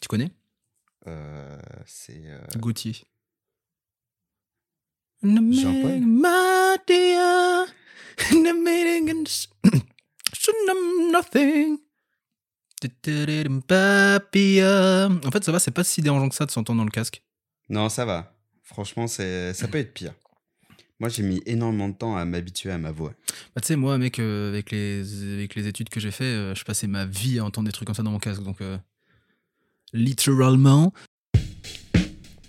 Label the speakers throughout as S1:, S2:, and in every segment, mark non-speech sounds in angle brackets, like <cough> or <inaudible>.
S1: Tu connais?
S2: Euh, c'est. euh,
S1: Gauthier.
S2: Jean-Paul?
S1: En fait, ça va, c'est pas si dérangeant que ça de s'entendre dans le casque.
S2: Non, ça va. Franchement, c'est ça peut être pire. Moi, j'ai mis énormément de temps à m'habituer à ma voix.
S1: Bah, tu sais, moi, mec, euh, avec, les, avec les études que j'ai fait, euh, je passais ma vie à entendre des trucs comme ça dans mon casque. Donc, euh, littéralement.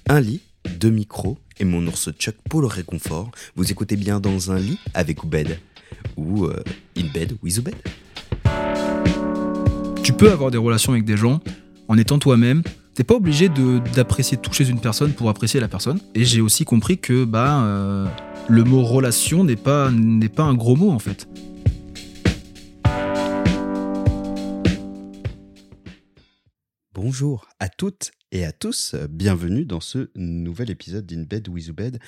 S3: Un lit, deux micros et mon ours Chuck pour le réconfort. Vous écoutez bien dans un lit avec Oubed. Ou euh, in bed with Oubed.
S1: Tu peux avoir des relations avec des gens en étant toi-même. T'es pas obligé de- d'apprécier tout chez une personne pour apprécier la personne. Et j'ai aussi compris que bah, euh, le mot relation n'est pas, un gros mot en fait.
S2: Bonjour à toutes et à tous, bienvenue dans ce nouvel épisode d'In Bed with Bed.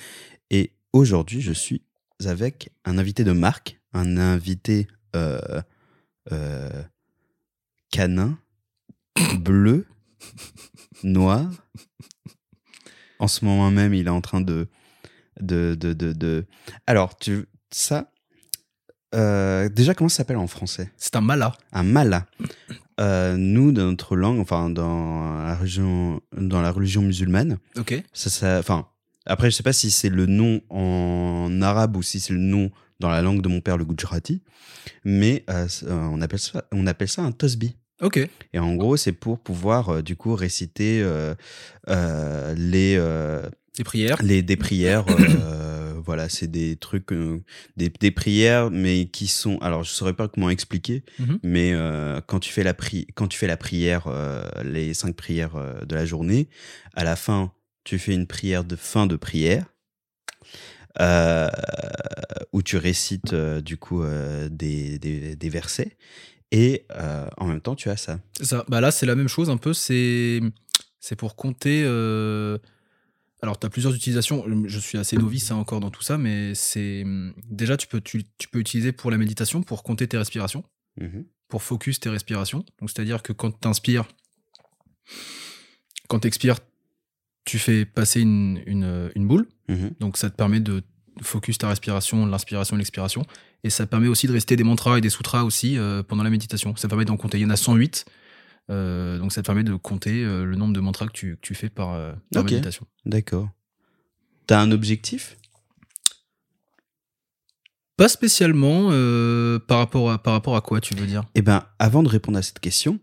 S2: Et aujourd'hui, je suis avec un invité de marque, un invité euh, euh, canin, bleu, <laughs> noir. En ce moment même, il est en train de. De, de, de, de- Alors, tu, ça. euh, déjà, comment ça s'appelle en français?
S1: C'est un mala.
S2: un mala. Euh, nous, dans notre langue, enfin dans la religion, dans la religion musulmane,
S1: Ok.
S2: ça, ça, enfin, après, je sais pas si c'est le nom en arabe ou si c'est le nom dans la langue de mon père, le Gujarati, mais euh, on appelle ça, on appelle ça un tosbi.
S1: Ok.
S2: Et en gros, c'est pour pouvoir du coup réciter les
S1: Des prières?
S2: les des prières euh, <coughs> voilà c'est des trucs euh, des, des prières mais qui sont alors je saurais pas comment expliquer
S1: Mhm.
S2: mais euh, quand tu fais la pri quand tu fais la prière les cinq prières de la journée à la fin tu fais une prière de fin de prière où tu récites du coup des, des, des versets et en même temps tu as ça
S1: ça. Bah là, c'est la même chose un peu. C'est, c'est pour compter. Euh, Alors, tu as plusieurs utilisations. Je suis assez novice hein, encore dans tout ça, mais c'est déjà tu peux tu, tu peux utiliser pour la méditation pour compter tes respirations,
S2: Mhm.
S1: pour focus tes respirations. Donc, c'est-à-dire que quand tu inspires, quand tu expires, tu fais passer une, une, une boule.
S2: Mhm.
S1: Donc ça te permet de focus ta respiration, l'inspiration et l'expiration. Et ça permet aussi de rester des mantras et des sutras aussi euh, pendant la méditation. Ça permet d'en compter. Il y en a 108. Euh, donc ça te permet de compter euh, le nombre de mantras que tu, que tu fais par, euh, par méditation.
S2: d'accord. T'as un objectif?
S1: Pas spécialement euh, par, rapport à, par rapport à quoi tu veux dire?
S2: Eh ben, avant de répondre à cette question,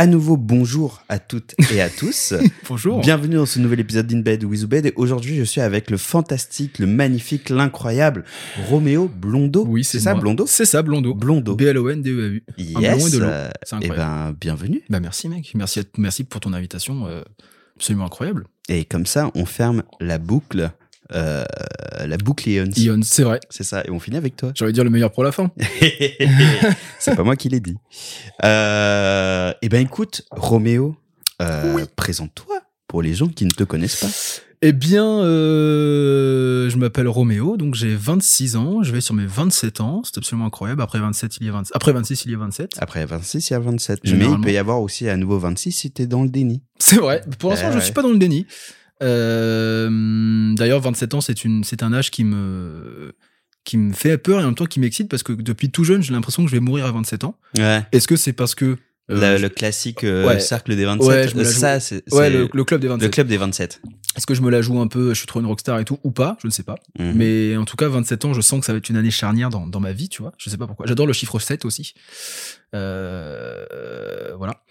S2: à nouveau bonjour à toutes et à tous. <laughs>
S1: Bonjour.
S2: Bienvenue dans ce nouvel épisode d'Inbed with Bed. Et aujourd'hui, je suis avec le fantastique, le magnifique, l'incroyable Roméo Blondo.
S1: Oui, c'est
S2: ça. Blondo
S1: C'est ça, Blondo.
S2: Blondo.
S1: B-L-O-N-D-E-A-U.
S2: Yes. eh ben, bienvenue.
S1: Bah merci mec. Merci, à- merci pour ton invitation. euh, absolument incroyable.
S2: Et comme ça, on ferme la boucle, euh, la boucle Ions.
S1: Ion, c'est vrai.
S2: C'est ça. Et on finit avec toi.
S1: J'allais dire le meilleur pour la fin. <laughs> <laughs>
S2: c'est pas moi qui l'ai dit. Euh, eh ben écoute, Roméo, euh, présente-toi pour les gens qui ne te connaissent pas.
S1: Eh bien, euh, je m'appelle Roméo, donc j'ai 26 ans, je vais sur mes 27 ans, c'est absolument incroyable. Après 27, il y a 27. Après 26, il y a 27.
S2: Après 26, il y a 27. Mais il peut y avoir aussi à nouveau 26 si t'es dans le déni.
S1: C'est vrai. Pour l'instant,
S2: Eh
S1: je
S2: ouais.
S1: suis pas dans le déni. Euh, D'ailleurs, 27 ans, c'est une, c'est un âge qui me, qui me fait peur et en même temps qui m'excite parce que depuis tout jeune, j'ai l'impression que je vais mourir à 27 ans.
S2: Ouais.
S1: Est-ce que c'est parce que euh,
S2: le, classique euh,
S1: Ouais.
S2: cercle des 27.
S1: Ouais, je me la
S2: euh, ça, c'est
S1: ouais, le, le club des 27.
S2: le club des 27.
S1: Est-ce que je me la joue un peu, je suis trop une rockstar et tout, ou pas? Je ne sais pas.
S2: Mhm.
S1: Mais en tout cas, 27 ans, je sens que ça va être une année charnière dans, dans ma vie, tu vois. Je sais pas pourquoi. J'adore le chiffre 7 aussi. Euh, voilà.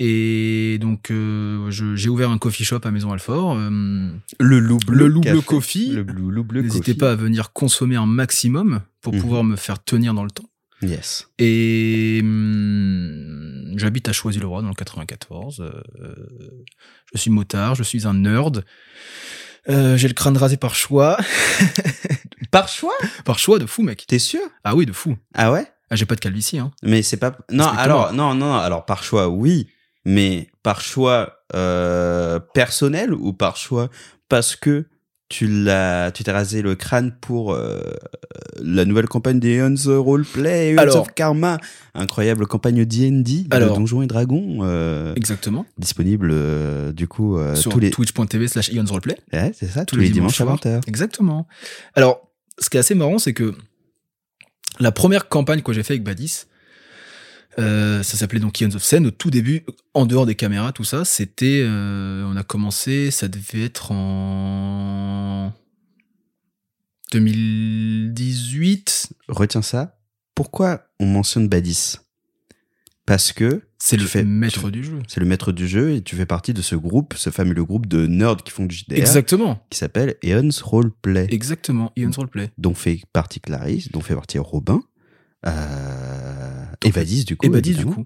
S1: Et donc, euh, j'ai ouvert un coffee shop à Maison Alfort. euh,
S2: le loup bleu.
S1: le loup bleu coffee.
S2: Le blue- loup bleu
S1: N'hésitez pas à venir consommer un maximum pour
S2: Mhm.
S1: pouvoir me faire tenir dans le temps.
S2: Yes.
S1: Et hum, j'habite à Choisy-le-Roi dans le 94. euh, je suis motard, je suis un nerd. Euh, j'ai le crâne rasé par choix. <laughs>
S2: Par choix?
S1: Par choix de fou, mec.
S2: T'es sûr?
S1: Ah oui, de fou.
S2: Ah ouais?
S1: Ah, j'ai pas de calvitie, hein.
S2: Mais c'est pas. Non, alors, non, non, alors par choix, oui. Mais par choix euh, personnel ou par choix parce que tu l'as, tu t'es rasé le crâne pour euh, la nouvelle campagne des Huns Roleplay, Huns
S1: Alors-
S2: of Karma, incroyable campagne D&D de
S1: Alors-
S2: Donjons et Dragons, euh,
S1: Exactement.
S2: disponible euh, du coup euh,
S1: Sur
S2: tous les,
S1: twitch.tv slash Ions Roleplay.
S2: Ouais, c'est ça, tous, les, dimanches, à
S1: soirs.
S2: 20h.
S1: Exactement. Alors, ce qui est assez marrant, c'est que la première campagne que j'ai fait avec Badis, euh, ça s'appelait donc Ions of Sen. Au tout début, en dehors des caméras, tout ça, c'était. euh, on a commencé, ça devait être en. 2018.
S2: Retiens ça. Pourquoi on mentionne Badis? Parce que
S1: C'est le
S2: fais-
S1: maître
S2: tu-
S1: du jeu.
S2: c'est le maître du jeu et tu fais partie de ce groupe, ce fameux groupe de nerds qui font du JDR,
S1: Exactement.
S2: qui s'appelle Eons Roleplay.
S1: Exactement. Ions Roleplay.
S2: dont fait partie Clarisse, dont fait partie Robin, euh, et Badis du coup.
S1: Du coup.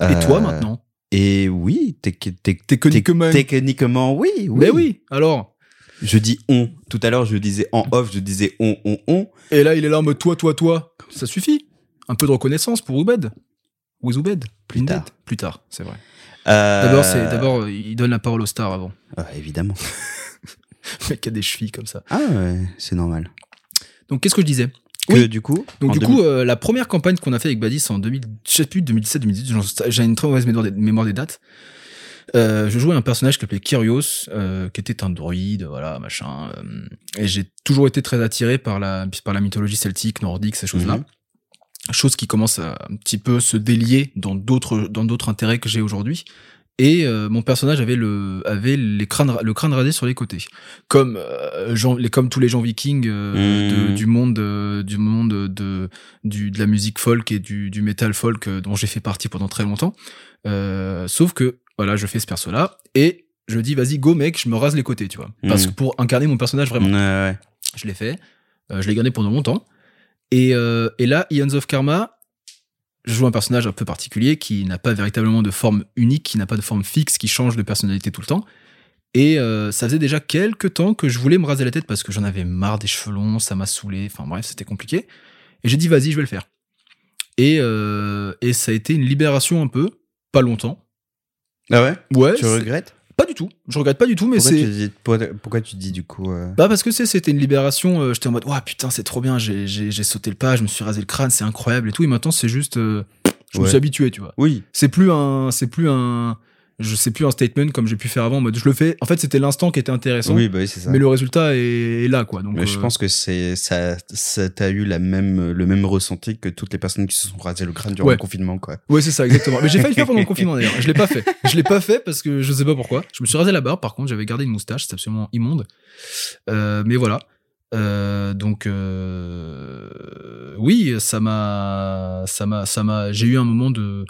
S1: Et toi,
S2: Euh,
S1: maintenant?
S2: Et oui, tec- tec-
S1: Techniquement.
S2: tec- techniquement, oui, oui.
S1: Mais oui, alors?
S2: Je dis on. Tout à l'heure, je disais en off, je disais on, on, on.
S1: Et là, il est là en mode toi, toi, toi. Ça suffit. Un peu de reconnaissance pour Oubed. Ou Zoubed.
S2: Plus tard.
S1: Plus tard, c'est vrai.
S2: Euh,
S1: D'abord, c'est d'abord, euh, il donne la parole aux stars avant.
S2: ah, évidemment. <laughs>
S1: Le mec a des chevilles comme ça.
S2: Ah ouais, c'est normal.
S1: Donc, qu'est-ce que je disais?
S2: Que
S1: Oui.
S2: du coup.
S1: Donc, du
S2: 2000
S1: coup, euh, la première campagne qu'on a fait avec Badis en 2000, je sais plus, 2017, 2018, j'en- j'ai une très mauvaise mémoire des, mémoire des dates. Euh, je jouais un personnage qui s'appelait Kyrios, euh, qui était un druide, voilà, machin. et j'ai toujours été très attiré par la, par la mythologie celtique, nordique, ces choses-là.
S2: Mhm.
S1: Chose qui commence à un petit peu se délier dans d'autres, dans d'autres intérêts que j'ai aujourd'hui. Et euh, mon personnage avait le, avait les crânes, le crâne rasé sur les côtés, comme euh, les, comme tous les gens vikings euh, de-
S2: Mhm.
S1: du monde, du monde de, du, de la musique folk et du, du metal folk dont j'ai fait partie pendant très longtemps. Sauf que voilà, je fais ce perso-là et je dis vas-y go mec, je me rase les côtés, tu vois, parce
S2: Mhm.
S1: que pour incarner mon personnage vraiment.
S2: Ouais, ouais.
S1: Je l'ai fait. Je l'ai gardé pendant longtemps. Et, et là, Ions of Karma, je joue un personnage un peu particulier qui n'a pas véritablement de forme unique, qui n'a pas de forme fixe, qui change de personnalité tout le temps. Et euh, ça faisait déjà quelques temps que je voulais me raser la tête parce que j'en avais marre des cheveux longs, ça m'a saoulé, enfin bref, c'était compliqué. Et j'ai dit, vas-y, je vais le faire. Et, euh, et ça a été une libération un peu, pas longtemps.
S2: Ah ouais?
S1: Ouais,
S2: Tu regrettes?
S1: Pas du tout. Je regrette pas du tout, mais c'est.
S2: pourquoi, pourquoi tu dis du coup. euh,
S1: Bah parce que c'est- c'était une libération, euh, j'étais en mode ouais putain c'est trop bien, j'ai sauté le pas, je me suis rasé le crâne, c'est incroyable et tout, et maintenant c'est juste, euh, je me suis habitué tu vois.
S2: Oui.
S1: C'est plus un, c'est plus un, je sais plus un statement comme j'ai pu faire avant, en mode je le fais, en fait c'était l'instant qui était intéressant,
S2: Oui, bah oui, c'est ça.
S1: mais le résultat est, est là quoi. Donc
S2: Mais je
S1: euh,
S2: pense que c'est ça, ça t'as eu la même le même ressenti que toutes les personnes qui se sont rasées le crâne durant
S1: Ouais.
S2: le confinement quoi.
S1: Ouais c'est ça exactement. Mais j'ai failli le faire pendant le <laughs> confinement d'ailleurs, je l'ai pas fait, je l'ai pas fait parce que je sais pas pourquoi. Je me suis rasé la barbe, par contre j'avais gardé une moustache, c'est absolument immonde. Euh, mais voilà. Euh, donc euh, oui, ça m'a, ça m'a, ça m'a. J'ai eu un moment de,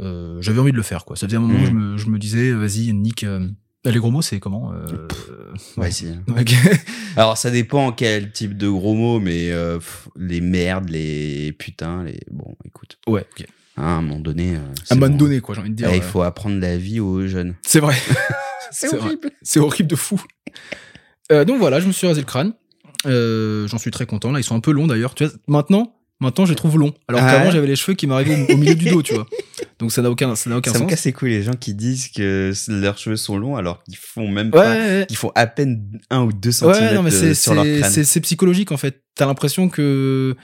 S1: euh, j'avais envie de le faire quoi. Ça faisait un moment où je me, je me disais, vas-y, nique. euh, les gros mots, c'est comment euh,
S2: Ouais, si. <laughs> Alors ça dépend quel type de gros mots, mais euh, pff, les merdes, les putains, les bon, écoute,
S1: Ouais. ok.
S2: hein, à un moment donné. euh,
S1: À un moment
S2: bon.
S1: donné, quoi, j'ai envie de dire.
S2: Il
S1: euh,
S2: faut apprendre la vie aux jeunes.
S1: C'est vrai. <laughs>
S2: C'est horrible.
S1: C'est horrible de fou. Euh, donc voilà, je me suis rasé le crâne. Euh, J'en suis très content. Là, ils sont un peu longs d'ailleurs. Tu vois, maintenant, maintenant, je les trouve longs. Alors
S2: Ah
S1: qu'avant,
S2: ouais
S1: j'avais les cheveux qui m'arrivaient au, au milieu du dos, tu vois. Donc ça n'a aucun, ça n'a aucun
S2: Ça me
S1: sens.
S2: casse les couilles les gens qui disent que leurs cheveux sont longs alors qu'ils font même
S1: Ouais,
S2: pas,
S1: ouais, ouais.
S2: qu'ils font à peine un ou deux
S1: Ouais,
S2: centimètres
S1: non, mais
S2: de-
S1: c'est
S2: sur leur crâne.
S1: c'est- psychologique en fait. T'as l'impression que.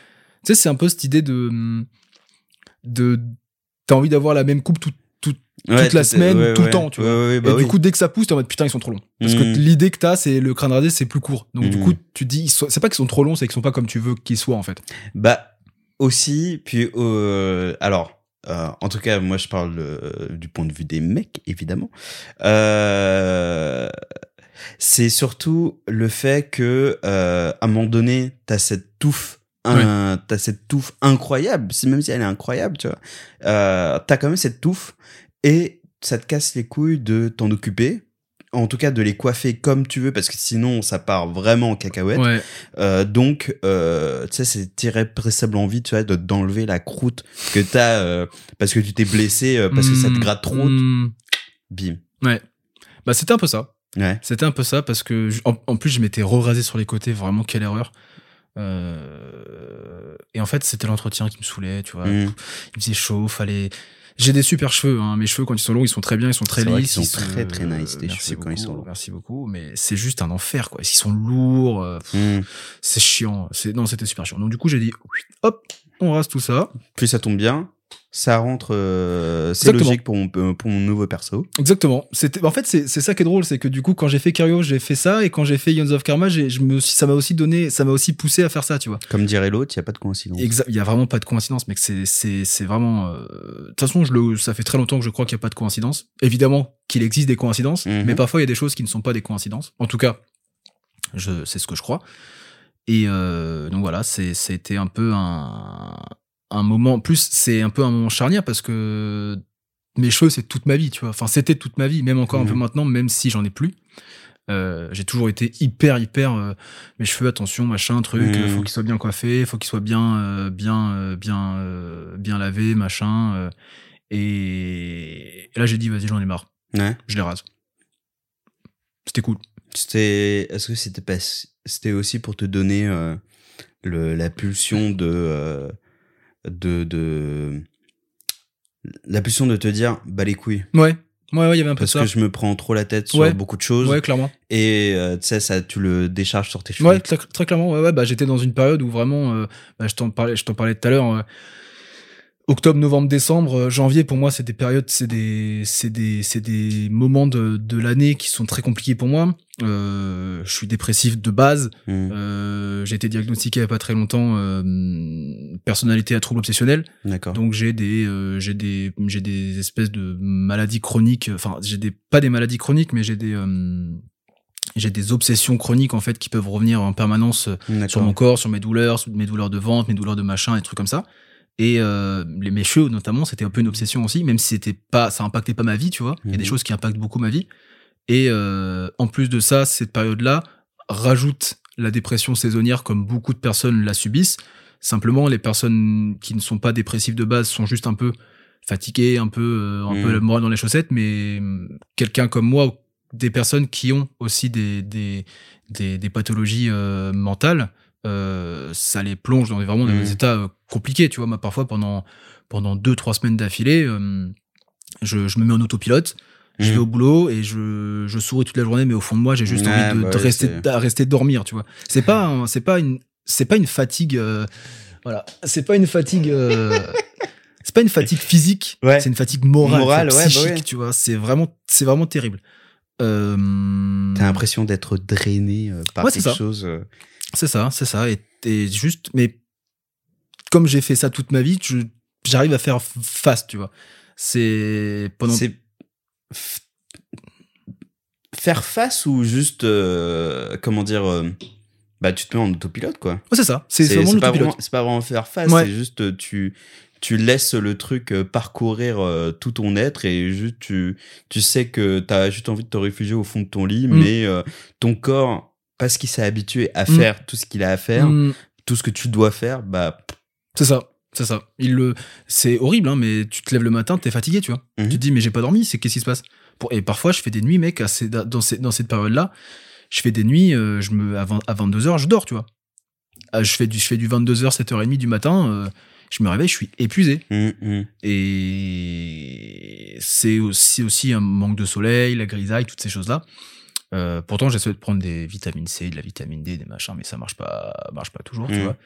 S1: Tu sais, c'est un peu cette idée de. de T'as envie d'avoir la même coupe tout-
S2: Ouais,
S1: toute la semaine,
S2: ouais,
S1: tout le
S2: ouais.
S1: temps, tu vois.
S2: Ouais, ouais, bah
S1: et du
S2: oui.
S1: coup, dès que ça pousse, t'es en mode putain, ils sont trop longs. Parce que l'idée que t'as, c'est le crâne rasé, c'est plus court. Donc du
S2: Mhm.
S1: coup, tu dis, sont- c'est pas qu'ils sont trop longs, c'est qu'ils sont pas comme tu veux qu'ils soient en fait.
S2: Bah aussi, puis euh, alors, euh, en tout cas, moi je parle euh, du point de vue des mecs, évidemment. C'est surtout le fait que à un moment donné, t'as cette touffe. Un, t'as cette touffe incroyable, même si elle est incroyable, tu vois. T'as quand même cette touffe et ça te casse les couilles de t'en occuper. En tout cas, de les coiffer comme tu veux, parce que sinon, ça part vraiment en cacahuète.
S1: Ouais.
S2: Euh, donc, euh, tu sais, c'est irrépressible envie, tu vois, de d'enlever la croûte que t'as euh, parce que tu t'es blessé, euh, parce que ça te
S1: Hmm,
S2: gratte trop.
S1: hmm.
S2: Bim.
S1: Bah c'était un peu ça.
S2: Ouais.
S1: C'était un peu ça parce que en, en plus je m'étais re-rasé sur les côtés, vraiment quelle erreur. Et en fait c'était l'entretien qui me saoulait, tu vois.
S2: Mm.
S1: Il faisait chaud, fallait J'ai des super cheveux, hein. mes cheveux quand ils sont longs, ils sont très bien, ils sont très
S2: vrai
S1: lisses.
S2: qu'ils sont
S1: ils
S2: très, très nice, tes
S1: merci
S2: cheveux, quand ils
S1: beaucoup,
S2: sont longs.
S1: Merci beaucoup, mais c'est juste un enfer, quoi. Ils sont lourds, euh,
S2: Hmm.
S1: c'est chiant. C'est non, c'était super chiant. Donc du coup, j'ai dit, hop, on rase tout ça.
S2: Puis ça tombe bien, ça rentre, euh, c'est logique pour mon, pour mon nouveau perso.
S1: Exactement. C'était, en fait, c'est c'est ça qui est drôle, c'est que du coup, quand j'ai fait Curio, j'ai fait ça, et quand j'ai fait Ions of Karma, j'ai- je me, suis- ça m'a aussi donné, ça m'a aussi poussé à faire ça, tu vois.
S2: Comme dirait l'autre, il n'y a pas de coïncidence.
S1: Il y a vraiment pas de coïncidence, mec. C'est, c'est, c'est vraiment. euh, De toute façon, je le, ça fait très longtemps que je crois qu'il n'y a pas de coïncidence. Évidemment qu'il existe des coïncidences,
S2: Mhm.
S1: mais parfois il y a des choses qui ne sont pas des coïncidences. En tout cas, je, c'est ce que je crois. Et euh, donc voilà, c'est, c'était un peu un, un moment. En plus, c'est un peu un moment charnière parce que mes cheveux, c'est toute ma vie, tu vois. Enfin, c'était toute ma vie, même encore un
S2: Mhm.
S1: peu maintenant, même si j'en ai plus. Euh, j'ai toujours été hyper hyper euh, mes cheveux attention machin truc
S2: Mhm.
S1: euh, faut qu'ils soient bien coiffés faut qu'ils soient bien euh, bien bien bien lavés machin et... et là j'ai dit vas-y j'en ai marre
S2: Ouais.
S1: je les rase c'était cool
S2: C'était, est-ce que c'était pas, c'était aussi pour te donner le, la pulsion de, de, de, la pulsion de te dire, bah les couilles.
S1: ouais ouais ouais il y avait un peu
S2: Parce
S1: ça
S2: que je me prends trop la tête sur
S1: Ouais.
S2: beaucoup de choses.
S1: ouais clairement
S2: Et euh, tu sais, ça, tu le décharges sur tes cheveux.
S1: Ouais, très, très clairement. Ouais, ouais, bah, j'étais dans une période où vraiment, euh, bah, je t'en parlais, je t'en parlais tout à l'heure. euh, octobre, novembre, décembre, euh, janvier, pour moi, c'est des périodes, c'est des, c'est des, c'est des moments de, de l'année qui sont très compliqués pour moi. Euh, je suis dépressif de base.
S2: Mm.
S1: Euh, j'ai été diagnostiqué il y a pas très longtemps euh, personnalité à trouble obsessionnel.
S2: D'accord.
S1: Donc j'ai des j'ai des j'ai des espèces de maladies chroniques enfin j'ai des pas des maladies chroniques mais j'ai des j'ai des obsessions chroniques en fait qui peuvent revenir en permanence sur mon corps, sur mes douleurs, sur mes douleurs de ventre, mes douleurs de machin, des trucs comme ça. Et euh, les mes cheveux notamment, c'était un peu une obsession aussi, même si c'était pas ça impactait pas ma vie, tu vois. Il y a des
S2: Mhm.
S1: choses qui impactent beaucoup ma vie. Et euh, en plus de ça, cette période-là rajoute la dépression saisonnière comme beaucoup de personnes la subissent. Simplement, les personnes qui ne sont pas dépressives de base sont juste un peu fatiguées, un peu, euh, un
S2: Mhm.
S1: peu la morale dans les chaussettes, mais hum, quelqu'un comme moi, des personnes qui ont aussi des, des, des, des pathologies euh, mentales, euh, ça les plonge dans vraiment dans des états euh, compliqués, tu vois. Moi, parfois, pendant, pendant deux, trois semaines d'affilée, euh, je, je me mets en autopilote, je
S2: Mhm.
S1: vais au boulot et je, je souris toute la journée, mais au fond de moi, j'ai juste
S2: Ouais,
S1: envie de,
S2: bah
S1: de
S2: ouais,
S1: rester, de rester dormir, tu vois. C'est pas, c'est pas une, c'est pas une fatigue, voilà, c'est pas une fatigue, <laughs> c'est pas une fatigue physique,
S2: Ouais.
S1: c'est une fatigue morale,
S2: Morale, bah
S1: psychique, tu vois. C'est vraiment, c'est vraiment terrible.
S2: T'as l'impression d'être drainé par quelque chose.
S1: C'est ça, c'est ça. Et, et juste, mais comme j'ai fait ça toute ma vie, j'arrive à faire face, tu vois. C'est pendant.
S2: C'est faire face ou juste euh, comment dire euh, bah tu te mets en autopilote quoi.
S1: Ouais, c'est ça. C'est vraiment l'autopilote.
S2: c'est pas vraiment faire face,
S1: Ouais.
S2: c'est juste euh, tu tu laisses le truc parcourir tout ton être et juste tu tu sais que t'as juste envie de te réfugier au fond de ton lit
S1: Mm.
S2: mais euh, ton corps parce qu'il s'est habitué à
S1: Mm.
S2: faire tout ce qu'il a à faire,
S1: Mm,
S2: tout ce que tu dois faire, bah
S1: c'est ça. C'est ça. Il le, c'est horrible, hein, mais tu te lèves le matin, t'es fatigué, tu vois.
S2: Mhm.
S1: Tu te dis, mais j'ai pas dormi, c'est qu'est-ce qui se passe? Et parfois, je fais des nuits, mec, à ces- dans, ces- dans cette période-là, je fais des nuits, euh, je me, à, 20 à 22h, je dors, tu vois. Ah, je, fais du, je fais du 22h, 7h30 du matin, euh, je me réveille, je suis épuisé.
S2: mm, mm.
S1: Et c'est aussi, aussi un manque de soleil, la grisaille, toutes ces choses-là. Euh, pourtant, j'essaie de prendre des vitamines C, de la vitamine D, des machins, mais ça marche pas, marche pas toujours, tu
S2: Mhm.
S1: vois.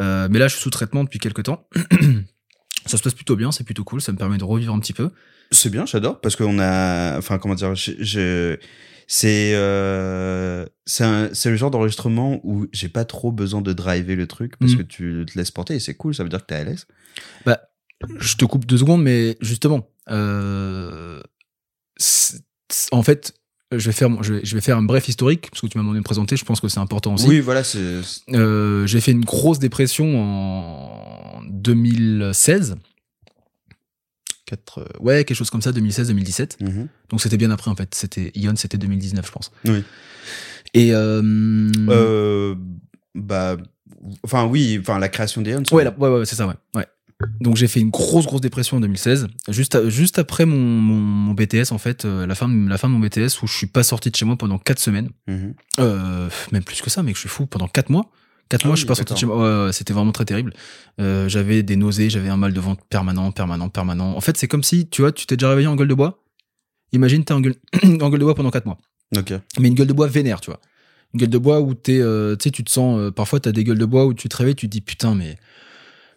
S1: Euh, mais là, je suis sous traitement depuis quelques temps. <clears throat> ça se passe plutôt bien, c'est plutôt cool, ça me permet de revivre un petit peu.
S2: C'est bien, j'adore, parce qu'on a. Enfin, comment dire, je. je- c'est euh, c'est le genre d'enregistrement où j'ai pas trop besoin de driver le truc parce
S1: Mhm.
S2: que tu te laisses porter et c'est cool, ça veut dire que t'es à l'aise.
S1: Je te coupe deux secondes, mais justement, en fait, je vais faire, je vais, je vais faire un bref historique parce que tu m'as demandé de me présenter. Je pense que c'est important aussi.
S2: Oui, voilà, c'est.
S1: Euh, j'ai fait une grosse dépression en 2016. Quatre, euh, ouais, quelque chose comme ça, 2016-2017.
S2: Mhm.
S1: Donc c'était bien après en fait. C'était Ion, c'était 2019, je pense.
S2: Oui.
S1: Et euh,
S2: Euh, bah. Enfin, oui, enfin, la création Huns.
S1: ouais, ouais, ouais, c'est ça, ouais. ouais. Donc j'ai fait une grosse, grosse dépression en 2016, juste, à- juste après mon, mon, mon BTS en fait, euh, la fin, de- la fin de mon BTS où je suis pas sorti de chez moi pendant quatre semaines,
S2: Mhm.
S1: euh, même plus que ça, mais que je suis fou pendant quatre mois, 4
S2: Ah
S1: mois,
S2: oui,
S1: je suis pas sorti de chez moi. Ouais, ouais, c'était vraiment très terrible. Euh, j'avais des nausées, j'avais un mal de ventre permanent, permanent, permanent. En fait, c'est comme si, tu vois, tu t'es déjà réveillé en gueule de bois. Imagine, t'es en gueule, <clears throat> en gueule de bois pendant 4 mois. Mais une gueule de bois vénère, tu vois. Une gueule de bois où t'es, tu sais, tu te sens, parfois t'as des gueules de bois où tu te réveilles, tu te dis putain, mais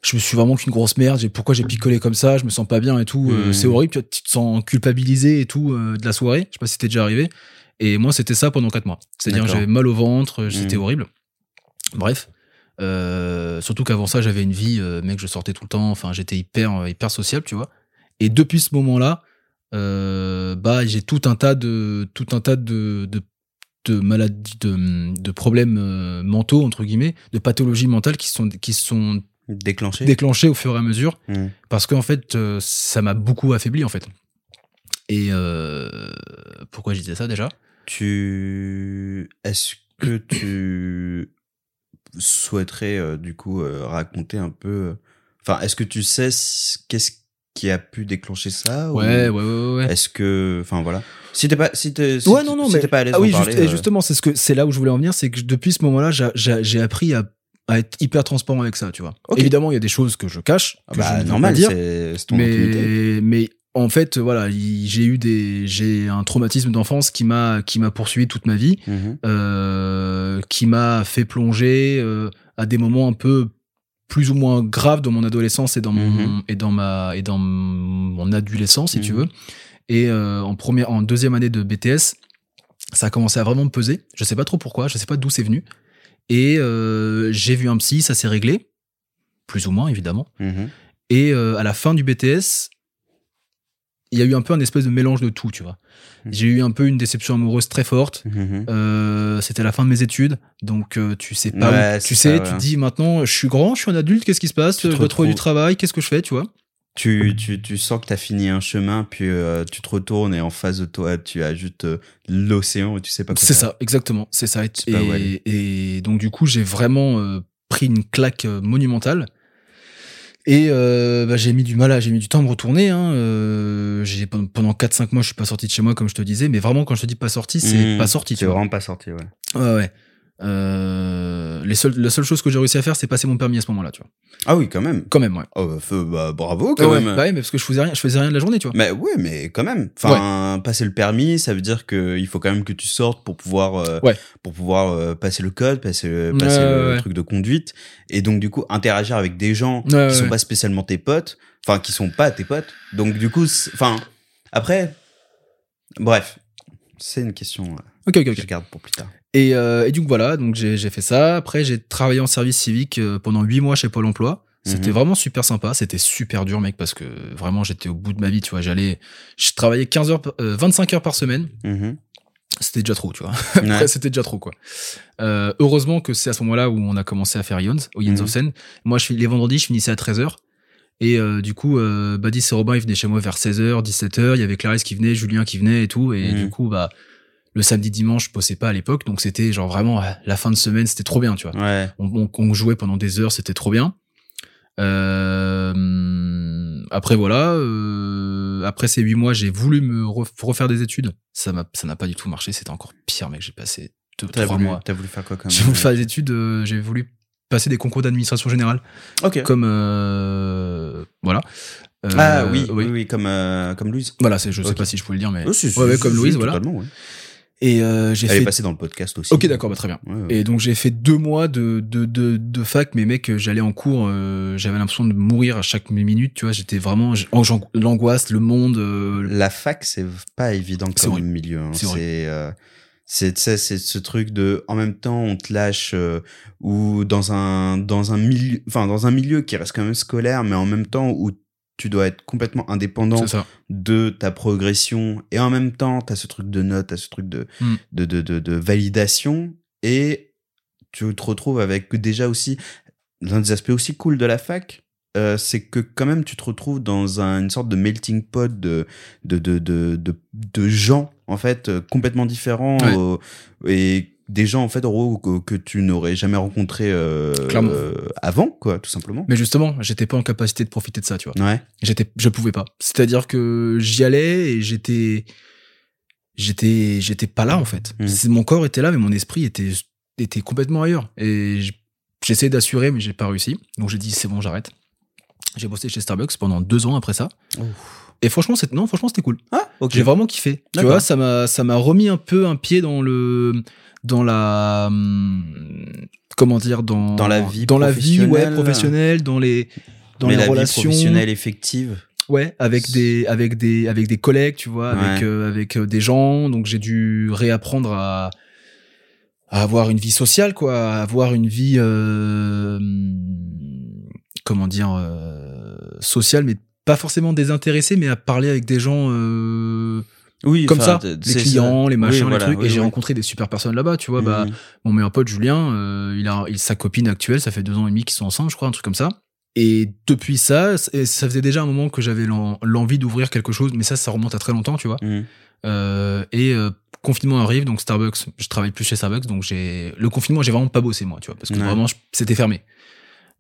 S1: je me suis vraiment qu'une grosse merde, pourquoi j'ai picolé comme ça, je me sens pas bien et tout, euh, c'est horrible, tu, te sens culpabilisé et tout euh, de la soirée. Je sais pas si c'était déjà arrivé. Et moi, c'était ça pendant 4 mois. C'est-à-dire, j'avais mal au ventre, c'était
S2: Mhm.
S1: horrible. Bref. Euh, surtout qu'avant ça, j'avais une vie, euh, mec, je sortais tout le temps, enfin, j'étais hyper, euh, hyper sociable, tu vois. Et depuis ce moment-là, euh, bah, j'ai tout un tas de, tout un tas de, de, de maladies, de, de problèmes euh, mentaux, entre guillemets, de pathologies mentales qui sont, qui sont
S2: Déclenché.
S1: déclenchées au fur et à mesure
S2: Hmm.
S1: parce qu'en fait, euh, ça m'a beaucoup affaibli, en fait. Et euh, pourquoi je disais ça déjà?
S2: Tu. Est-ce que tu souhaiterais, euh, du coup, raconter un peu. Enfin, est-ce que tu sais ce- qu'est-ce qui a pu déclencher ça ou
S1: Ouais, ouais, ouais, ouais. ouais.
S2: Est-ce que. Enfin, voilà. Si t'es pas, si t'es, si
S1: ouais, non, non,
S2: si
S1: mais
S2: pas à l'aise
S1: ah oui, juste- justement, c'est ce que c'est là où je voulais en venir, c'est que depuis ce moment-là, j'ai appris à, à être hyper transparent avec ça, tu vois. Évidemment, il y a des choses que je cache, que
S2: bah,
S1: je ne
S2: normal,
S1: dire,
S2: ton intimité.
S1: mais mais en fait, voilà, il- j'ai eu des j'ai un traumatisme d'enfance qui m'a qui m'a poursuivi toute ma vie,
S2: Mhm.
S1: euh, qui m'a fait plonger euh, à des moments un peu plus ou moins graves dans mon adolescence et dans mon
S2: Mhm.
S1: et dans ma et dans mon adolescence si tu
S2: Mhm.
S1: veux et euh, en première en deuxième année de BTS ça a commencé à vraiment me peser je sais pas trop pourquoi je sais pas d'où c'est venu et euh, j'ai vu un psy ça s'est réglé plus ou moins évidemment
S2: Mhm.
S1: et euh, à la fin du BTS il y a eu un peu un espèce de mélange de tout tu vois
S2: Mhm.
S1: j'ai eu un peu une déception amoureuse très forte
S2: Mhm.
S1: euh, c'était la fin de mes études, donc euh, tu sais pas.
S2: Ouais,
S1: où-
S2: c'est
S1: tu sais,
S2: ça,
S1: tu te dis maintenant, je suis grand, je suis un adulte, qu'est-ce qui se passe?
S2: Tu
S1: Je dois trouver du travail, qu'est-ce que je fais, tu vois?
S2: Tu, tu, tu sens que tu as fini un chemin, puis euh, tu te retournes et en face de toi, tu as juste euh, l'océan et tu sais pas quoi
S1: C'est ça, exactement, c'est ça. Et, et donc du coup, j'ai vraiment euh, pris une claque monumentale. Et bah, j'ai mis du mal, à, j'ai mis du temps à me retourner. Hein. J'ai pendant pendant 4-5 mois, je suis pas sorti de chez moi, comme je te disais. Mais vraiment, quand je te dis pas sorti, c'est
S2: Mhm.
S1: pas sorti.
S2: C'est vraiment pas sorti, ouais.
S1: Ouais, ouais. Euh, les seules, la seule chose que j'ai réussi à faire, c'est passer mon permis à ce moment-là, tu vois.
S2: Ah oui, quand même.
S1: Quand même, ouais.
S2: Oh, bah, feu- bah, bravo, quand
S1: ouais,
S2: même.
S1: bah ouais, mais parce que je faisais rien, je faisais rien de la journée, tu vois.
S2: Mais ouais, mais quand même. Enfin, passer le permis, ça veut dire qu'il faut quand même que tu sortes pour pouvoir, euh,
S1: Ouais.
S2: pour pouvoir euh, passer le code, passer, le- passer le truc de conduite, et donc du coup interagir avec des gens qui sont pas spécialement tes potes, enfin qui sont pas tes potes. Donc du coup, enfin après, bref, c'est une question
S1: Ok, ok, ok.
S2: je garde pour plus tard.
S1: Et, euh, et donc voilà, donc j'ai fait ça. Après, j'ai travaillé en service civique euh, pendant 8 mois chez Pôle emploi. C'était
S2: Mhm.
S1: vraiment super sympa. C'était super dur, mec, parce que vraiment, j'étais au bout de ma vie, tu vois. J'allais, je travaillais 15 heures, euh, 25 heures par semaine.
S2: Mhm.
S1: C'était déjà trop, tu vois.
S2: Ouais. <laughs>
S1: Après, c'était déjà trop, quoi. Euh, heureusement que c'est à ce moment-là où on a commencé à faire Ions, au Ions
S2: Mhm.
S1: of Seine. Moi, je, les vendredis, je finissais à 13h. Et euh, du coup, euh, Badis et Robin, ils venaient chez moi vers 16h, 17h. Il y avait Clarisse qui venait, Julien qui venait et tout. Et
S2: Mhm.
S1: du coup, bah, le samedi, dimanche, je bossais pas à l'époque. Donc, c'était genre vraiment euh, la fin de semaine, c'était trop bien, tu vois.
S2: Ouais.
S1: On, on- on jouait pendant des heures, c'était trop bien. Euh, après, voilà. euh, après ces huit mois, j'ai voulu me ref- refaire des études. Ça m'a, ça n'a pas du tout marché. C'était encore pire, mec. J'ai passé deux, trois
S2: voulu,
S1: mois.
S2: t'as voulu faire quoi comme
S1: J'ai voulu faire des études. euh, j'ai voulu passer des concours d'administration générale,
S2: Ok.
S1: comme euh, voilà. Euh,
S2: ah oui, oui, oui, comme euh, comme Louise.
S1: Voilà, je sais pas si je pouvais le dire, mais
S2: Oh, si, si,
S1: ouais, ouais,
S2: si,
S1: comme Louise, voilà.
S2: ouais.
S1: Et euh, j'ai
S2: Elle est passée dans le podcast aussi.
S1: Ok, d'accord, bah, très bien.
S2: Ouais, ouais.
S1: Et donc j'ai fait deux mois de, de, de, de fac, mais mec, j'allais en cours, euh, j'avais l'impression de mourir à chaque minute, tu vois, j'étais vraiment en- l'angoisse, le monde. euh,
S2: La fac, c'est pas évident comme
S1: horrible.
S2: milieu. hein.
S1: C'est.
S2: C'est euh, c'est ce truc de en même temps on te lâche euh, ou dans un dans un milieu enfin dans un milieu qui reste quand même scolaire mais en même temps où tu dois être complètement indépendant de ta progression et en même temps tu as ce truc de notes, tu ce truc de,
S1: Mm.
S2: de, de, de, de validation et tu te retrouves avec déjà aussi l'un des aspects aussi cool de la fac euh, c'est que quand même tu te retrouves dans un- une sorte de melting pot de, de, de, de, de, de gens en fait euh, complètement différents
S1: Ouais.
S2: euh, et des gens en fait en gros, que, que tu n'aurais jamais rencontrés euh, euh, avant quoi tout simplement
S1: Mais justement, j'étais pas en capacité de profiter de ça, tu vois.
S2: ouais
S1: J'étais, je pouvais pas. C'est-à-dire que j'y allais et j'étais, j'étais, j'étais pas là en fait. C'est- Mon corps était là, mais mon esprit était, était complètement ailleurs. Et je- j'ai essayé d'assurer, mais j'ai pas réussi. Donc j'ai dit c'est bon, j'arrête. J'ai bossé chez Starbucks pendant deux ans après ça. Et franchement, c'est non, franchement, c'était cool.
S2: Ah, ok.
S1: J'ai vraiment kiffé. Tu vois, ça m'a, ça m'a remis un peu un pied dans le, dans la, hum, comment dire, dans,
S2: Dans la vie
S1: dans la vie, ouais,
S2: professionnelle.
S1: dans les, dans
S2: Mais
S1: les
S2: la vie
S1: relations,
S2: professionnelle effective.
S1: ouais, avec des, avec des, avec des collègues, tu vois, avec, euh, avec euh, des gens. Donc j'ai dû réapprendre à, à avoir une vie sociale, quoi, à avoir une vie, euh, comment dire, euh, sociale, mais pas forcément désintéressée, mais à parler avec des gens. Euh,
S2: Oui,
S1: comme ça, les clients, les machins,
S2: Oui, voilà,
S1: les trucs.
S2: oui,
S1: et j'ai
S2: oui.
S1: rencontré des super personnes là-bas, tu vois. Bah,
S2: Mhm.
S1: mon meilleur pote Julien, euh, il a il, sa copine actuelle, ça fait deux ans et demi qu'ils sont ensemble, je crois, un truc comme ça. Et depuis ça, ça faisait déjà un moment que j'avais l'en- l'envie d'ouvrir quelque chose, mais ça, ça remonte à très longtemps, tu vois.
S2: Mhm.
S1: Euh, et euh, confinement arrive, donc Starbucks, je travaille plus chez Starbucks, donc j'ai le confinement, j'ai vraiment pas bossé moi, tu vois, parce que
S2: Ouais.
S1: vraiment c'était fermé.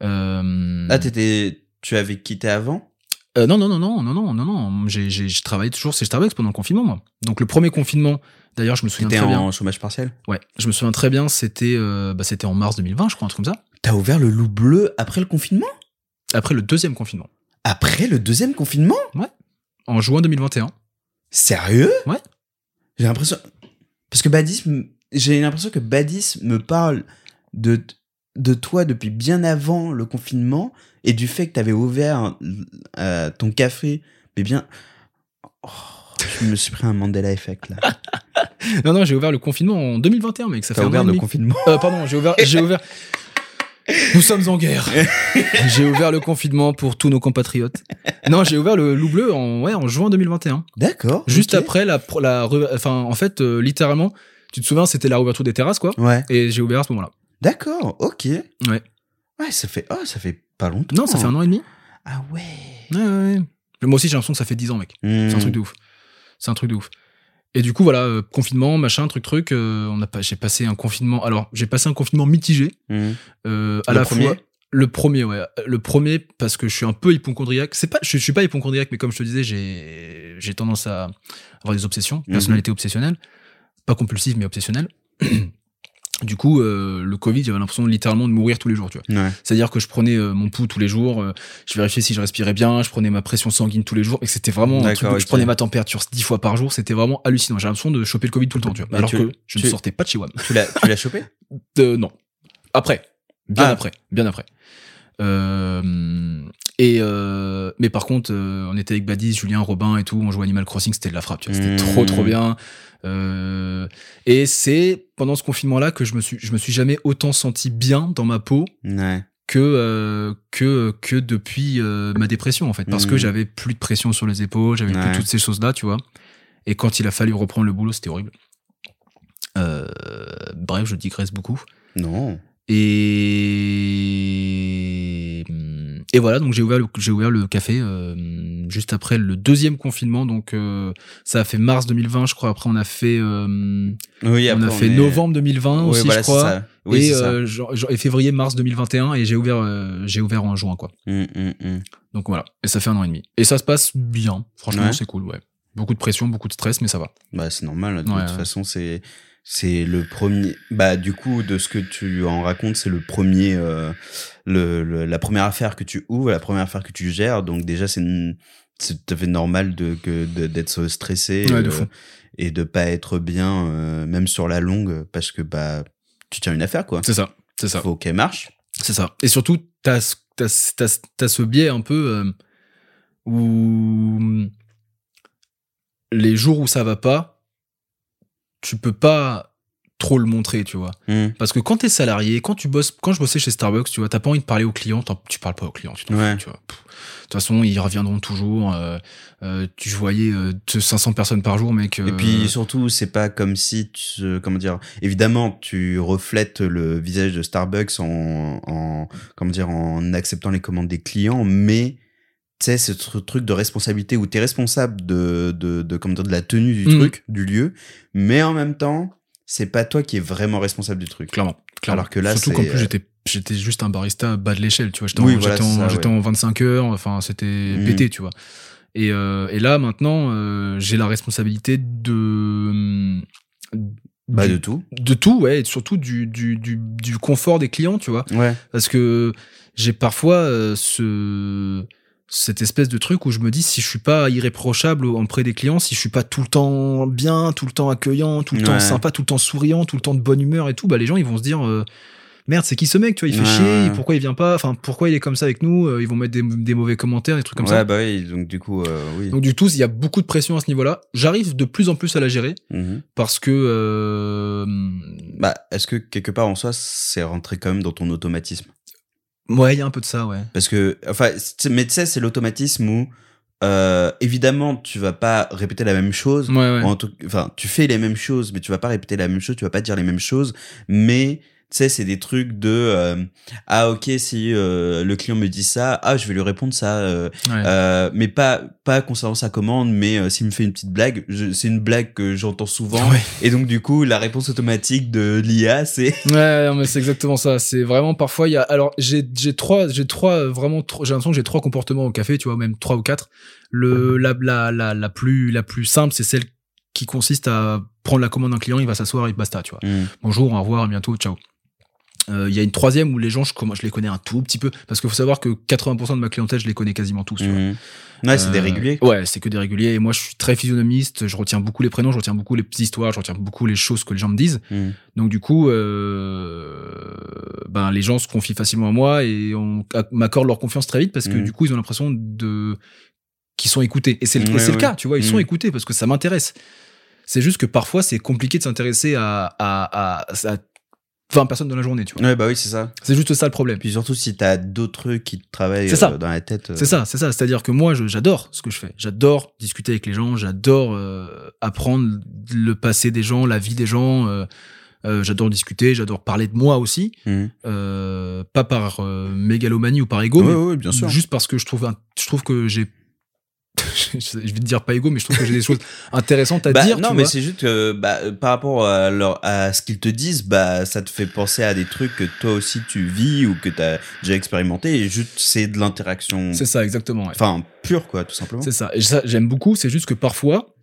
S1: Euh,
S2: Ah, t'étais, tu avais quitté avant?
S1: Euh, non, non, non, non, non, non, non, non. J'ai, j'ai, je travaillais toujours chez Starbucks pendant le confinement, moi. Donc le premier confinement, d'ailleurs, je me souviens
S2: T'étais
S1: très bien.
S2: en chômage partiel?
S1: Ouais, je me souviens très bien. C'était, euh, bah, c'était en mars 2020, je crois, un truc comme ça.
S2: T'as ouvert le loup bleu après le confinement?
S1: Après le deuxième confinement,
S2: Après le deuxième confinement?
S1: En juin 2021.
S2: Sérieux?
S1: Ouais.
S2: J'ai l'impression. Parce que Badis, j'ai l'impression que Badis me parle de, de toi depuis bien avant le confinement et du fait que t'avais ouvert euh, ton café, mais bien. Oh, je me suis pris un Mandela Effect là. <laughs>
S1: Non, non, j'ai ouvert le confinement en 2021, mec. Ça fait un
S2: ouvert le confinement
S1: Euh, pardon, j'ai ouvert, j'ai ouvert. <laughs> Nous sommes en guerre. <laughs> j'ai ouvert le confinement pour tous nos compatriotes. Non, j'ai ouvert le loup bleu en, ouais, en juin 2021.
S2: D'accord.
S1: Juste après la, la, enfin, en fait, euh, littéralement, tu te souviens, c'était la réouverture des terrasses, quoi.
S2: Ouais.
S1: Et j'ai ouvert à ce moment-là.
S2: D'accord, ok.
S1: Ouais.
S2: Ouais, ça fait, oh, ça fait pas longtemps.
S1: Non, ça fait un an et demi.
S2: Ah ouais.
S1: Ouais, ouais, ouais. Moi aussi, j'ai l'impression que ça fait 10 ans, mec.
S2: Hmm.
S1: C'est un truc de ouf. C'est un truc de ouf. Et du coup, voilà, euh, confinement, machin, truc, truc. euh, on a pas, j'ai passé un confinement. Alors, j'ai passé un confinement mitigé.
S2: Hmm.
S1: euh, à
S2: Le
S1: la
S2: premier
S1: fois. Le premier, ouais. Le premier, parce que je suis un peu hypochondriaque. C'est pas, je, je suis pas hypochondriaque, mais comme je te disais, j'ai, j'ai tendance à avoir des obsessions,
S2: Mhm.
S1: personnalité obsessionnelle. Pas compulsive, mais obsessionnelle. <clears throat> du coup, euh, le Covid, j'avais l'impression littéralement de mourir tous les jours, tu vois.
S2: Ouais.
S1: C'est-à-dire que je prenais euh, mon pouls tous les jours, euh, je vérifiais si je respirais bien, je prenais ma pression sanguine tous les jours, et que c'était vraiment un truc je prenais ma température dix fois par jour, c'était vraiment hallucinant. J'ai l'impression de choper le Covid tout le temps, tu vois.
S2: Mais
S1: Alors
S2: tu-
S1: que je ne sortais pas de chez WAM.
S2: Tu l'as, tu l'as chopé? <laughs>
S1: Euh, non. Après. Bien
S2: Ah.
S1: après. Bien après. Euh, et euh, mais par contre, euh, on était avec Badis, Julien, Robin et tout, on jouait Animal Crossing, c'était de la frappe, tu vois, c'était
S2: Mmh.
S1: trop trop bien. Euh, et c'est pendant ce confinement-là que je me suis, je me suis jamais autant senti bien dans ma peau
S2: Ouais.
S1: que que que depuis ma dépression en fait, parce que
S2: Mhm.
S1: j'avais plus de pression sur les épaules, j'avais
S2: Ouais.
S1: plus toutes ces choses-là, tu vois. Et quand il a fallu reprendre le boulot, c'était horrible. Bref, je digresse beaucoup.
S2: Non.
S1: Et et voilà, donc j'ai ouvert le, j'ai ouvert le café euh, juste après le deuxième confinement, donc euh, ça a fait mars 2020, je crois. Après, on a fait euh,
S2: Oui,
S1: on a fait
S2: est-
S1: novembre 2020
S2: Oui,
S1: aussi,
S2: voilà,
S1: je crois.
S2: Oui,
S1: et,
S2: ça.
S1: genre- et février, mars 2021, et j'ai ouvert, j'ai ouvert en juin, quoi.
S2: Hum, hum, hum.
S1: Donc voilà, et ça fait un an et demi. Et ça se passe bien, franchement,
S2: Ouais.
S1: c'est cool, ouais. Beaucoup de pression, beaucoup de stress, mais ça va.
S2: Bah, c'est normal. De
S1: Ouais,
S2: toute
S1: ouais.
S2: façon, c'est c'est le premier. Bah, du coup, de ce que tu en racontes, c'est le premier, euh, le, le- la première affaire que tu ouvres, la première affaire que tu gères. Donc déjà, c'est tout à fait normal de d'être stressé
S1: Ouais, de
S2: euh, et de pas être bien, euh, même sur la longue, parce que bah tu tiens une affaire quoi.
S1: C'est ça, c'est ça.
S2: Faut qu'elle marche.
S1: C'est ça. Et surtout, t'as, t'as, ce- t'as, ce- biais un peu où les jours où ça va pas, tu peux pas trop le montrer, tu vois.
S2: Hum.
S1: Parce que quand t'es salarié, quand tu bosses, quand je bossais chez Starbucks, tu vois, t'as pas envie de parler aux clients, tu parles pas aux clients, tu
S2: Ouais.
S1: fous, tu vois. De toute façon, ils reviendront toujours. euh, euh, tu voyais euh, 500 personnes par jour, mec.
S2: Et
S1: euh,
S2: puis surtout, c'est pas comme si tu, comment dire, évidemment, tu reflètes le visage de Starbucks en, en comment dire, en acceptant les commandes des clients, mais tu sais, ce tr- truc de responsabilité où tu es responsable de, de, de, comment dire, de la tenue du
S1: Mhm.
S2: truc, du lieu, mais en même temps, c'est pas toi qui es vraiment responsable du truc.
S1: Clairement. clairement.
S2: Alors que là,
S1: Surtout qu'en plus,
S2: euh,
S1: j'étais, j'étais juste un barista bas de l'échelle, tu vois. J'étais,
S2: Oui,
S1: en,
S2: voilà, ouais.
S1: en 25 heures, enfin, c'était
S2: Mm.
S1: pété, tu vois. Et, euh, et là, maintenant, euh, j'ai la responsabilité de,
S2: Bah,
S1: du-
S2: de tout.
S1: de tout, ouais, et surtout du, du, du, du confort des clients, tu vois.
S2: Ouais.
S1: Parce que j'ai parfois euh, ce cette espèce de truc où je me dis si je suis pas irréprochable auprès des clients, si je suis pas tout le temps bien, tout le temps accueillant, tout le temps sympa, tout le temps souriant, tout le temps de bonne humeur et tout, bah les gens ils vont se dire euh, merde c'est qui ce mec, tu vois, il fait
S2: Ouais,
S1: chier, pourquoi il vient pas, enfin pourquoi il est comme ça avec nous, Euh, ils vont mettre des, des mauvais commentaires, des trucs comme
S2: ouais,
S1: ça.
S2: bah oui, donc du coup, euh, oui.
S1: Donc du tout, il y a beaucoup de pression à ce niveau-là. J'arrive de plus en plus à la gérer
S2: Mhm.
S1: parce que euh,
S2: Bah, est-ce que quelque part en soi, c'est rentré quand même dans ton automatisme?
S1: Ouais, il y a un peu de ça, ouais.
S2: Parce que, enfin, mais tu sais, c'est l'automatisme où, euh, évidemment, tu vas pas répéter la même chose.
S1: Ouais, ouais.
S2: En tout- enfin, tu fais les mêmes choses, mais tu vas pas répéter la même chose, tu vas pas dire les mêmes choses, mais tu sais, c'est des trucs de euh, ah ok si euh, le client me dit ça, ah je vais lui répondre ça, euh,
S1: Ouais.
S2: mais pas pas concernant sa commande, mais s'il me fait une petite blague, c'est une blague que j'entends souvent,
S1: Ouais.
S2: et donc du coup la réponse automatique de l'IA c'est <laughs>
S1: Ouais, non, mais c'est exactement ça. C'est vraiment parfois il y a. Alors j'ai j'ai trois j'ai trois vraiment j'ai l'impression que j'ai trois comportements au café, tu vois, même trois ou quatre. Le la la la la plus la plus simple, c'est celle qui consiste à prendre la commande d'un client, il va s'asseoir et basta, tu vois.
S2: Mm.
S1: Bonjour, au revoir, à bientôt, ciao. Euh, Il y a une troisième où les gens, je, je les connais un tout petit peu, parce qu'il faut savoir que 80% de ma clientèle, je les connais quasiment tous.
S2: Mhm. Ouais, c'est des
S1: Euh,
S2: réguliers.
S1: Ouais, c'est que des réguliers. Et moi, je suis très physionomiste. Je retiens beaucoup les prénoms, je retiens beaucoup les histoires, je retiens beaucoup les choses que les gens me disent.
S2: Mhm.
S1: Donc du coup, euh, ben les gens se confient facilement à moi et on m'accorde leur confiance très vite parce que
S2: Mhm.
S1: du coup, ils ont l'impression de qu'ils sont écoutés. Et c'est le,
S2: Ouais,
S1: c'est le cas, tu vois, ils sont
S2: Mhm.
S1: écoutés parce que ça m'intéresse. C'est juste que parfois, c'est compliqué de s'intéresser à, à, à, à 20 personnes dans la journée, tu vois.
S2: Ouais, bah oui, c'est ça.
S1: C'est juste ça le problème.
S2: Puis surtout si t'as d'autres trucs qui te travaillent
S1: ça.
S2: euh, dans la tête. euh,
S1: C'est ça, c'est ça. C'est-à-dire que moi, j'adore ce que je fais. J'adore discuter avec les gens. J'adore euh, apprendre le passé des gens, la vie des gens. euh, j'adore discuter. J'adore parler de moi aussi. Euh, pas par mégalomanie ou par ego,
S2: Ouais,
S1: mais
S2: ouais, bien sûr.
S1: juste parce que je trouve, un- je trouve que j'ai, <laughs> je vais te dire pas ego, mais je trouve que j'ai des choses intéressantes à
S2: Bah,
S1: dire.
S2: non,
S1: tu
S2: mais c'est juste que bah, par rapport à, leur, à ce qu'ils te disent, bah, ça te fait penser à des trucs que toi aussi tu vis ou que t'as déjà expérimenté. Et juste, c'est de l'interaction.
S1: c'est ça exactement. ouais.
S2: Enfin, pure, quoi, tout simplement.
S1: C'est ça. Et ça, j'aime beaucoup. C'est juste que parfois,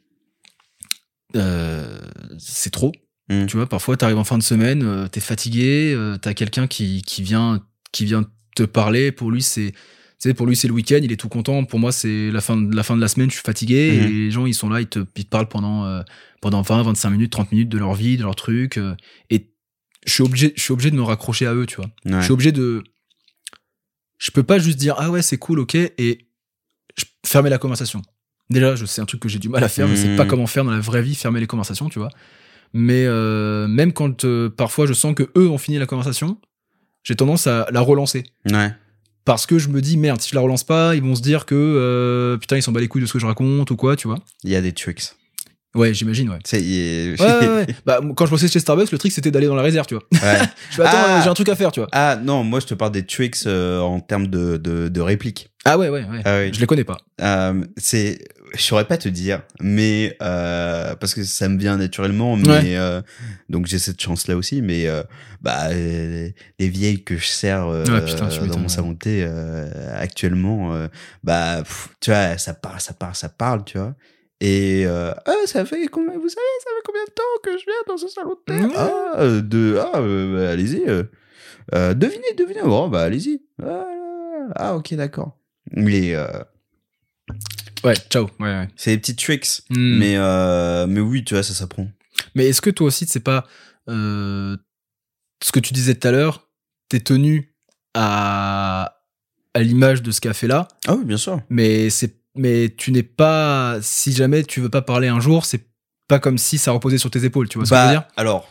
S1: euh, c'est trop.
S2: Mm.
S1: Tu vois, parfois, t'arrives en fin de semaine, euh, t'es fatigué, euh, t'as quelqu'un qui, qui vient, qui vient te parler. Pour lui, c'est, tu sais, pour lui, c'est le week-end, il est tout content. Pour moi, c'est la fin de la fin de la semaine, je suis fatigué.
S2: Mhm.
S1: Et les gens, ils sont là, ils te, ils te parlent pendant, euh, pendant 20, 25 minutes, 30 minutes de leur vie, de leur truc. euh, et je suis obligé, je suis obligé de me raccrocher à eux, tu vois.
S2: Ouais.
S1: Je suis obligé de. Je peux pas juste dire ah ouais c'est cool ok et fermer la conversation. Déjà je c'est un truc que j'ai du mal à faire, je sais
S2: Mhm.
S1: pas comment faire dans la vraie vie fermer les conversations tu vois. Mais euh, même quand euh, parfois je sens que eux ont fini la conversation, j'ai tendance à la relancer
S2: Ouais.
S1: Parce que je me dis merde si je la relance pas ils vont se dire que euh, putain ils s'en bat les couilles de ce que je raconte ou quoi tu vois.
S2: Il y a des tricks.
S1: Ouais j'imagine ouais.
S2: C'est,
S1: Ouais, ouais, ouais. Bah, quand je bossais chez Starbucks, le truc c'était d'aller dans la réserve, tu vois.
S2: Ouais. <laughs>
S1: Je fais attends,
S2: Ah.
S1: j'ai un truc à faire, tu vois.
S2: Ah non, moi je te parle des tricks euh, en termes de, de, de répliques.
S1: Ah ouais, ouais, ouais.
S2: Ah oui.
S1: Je les connais pas.
S2: Euh, c'est, je saurais pas te dire, mais euh, parce que ça me vient naturellement, mais
S1: Ouais.
S2: euh, donc j'ai cette chance là aussi, mais euh, bah les vieilles que je sers euh,
S1: Ouais, putain,
S2: dans mon salon de thé euh, actuellement, euh, bah pff, tu vois, ça parle, ça parle, ça parle, tu vois. Et euh, ah, ça fait combien, vous savez, ça fait combien de temps que je viens dans ce salon de thé
S1: Ouais.
S2: Ah, euh, de, ah, euh, bah, allez-y. euh, devinez, devinez. Bon, bah allez-y. Ah, ah, ok, d'accord. Mais
S1: Ouais, ciao. Ouais, ouais.
S2: c'est des petits tricks.
S1: Hmm.
S2: Mais, mais oui, tu vois, ça s'apprend.
S1: Mais est-ce que toi aussi, c'est pas ce que tu disais tout à l'heure, t'es tenu à, à l'image de ce qu'a fait là,
S2: Ah oui, bien sûr.
S1: mais c'est mais tu n'es pas si jamais tu veux pas parler un jour, c'est pas comme si ça reposait sur tes épaules, tu vois ce que je veux
S2: Bah,
S1: dire?
S2: alors,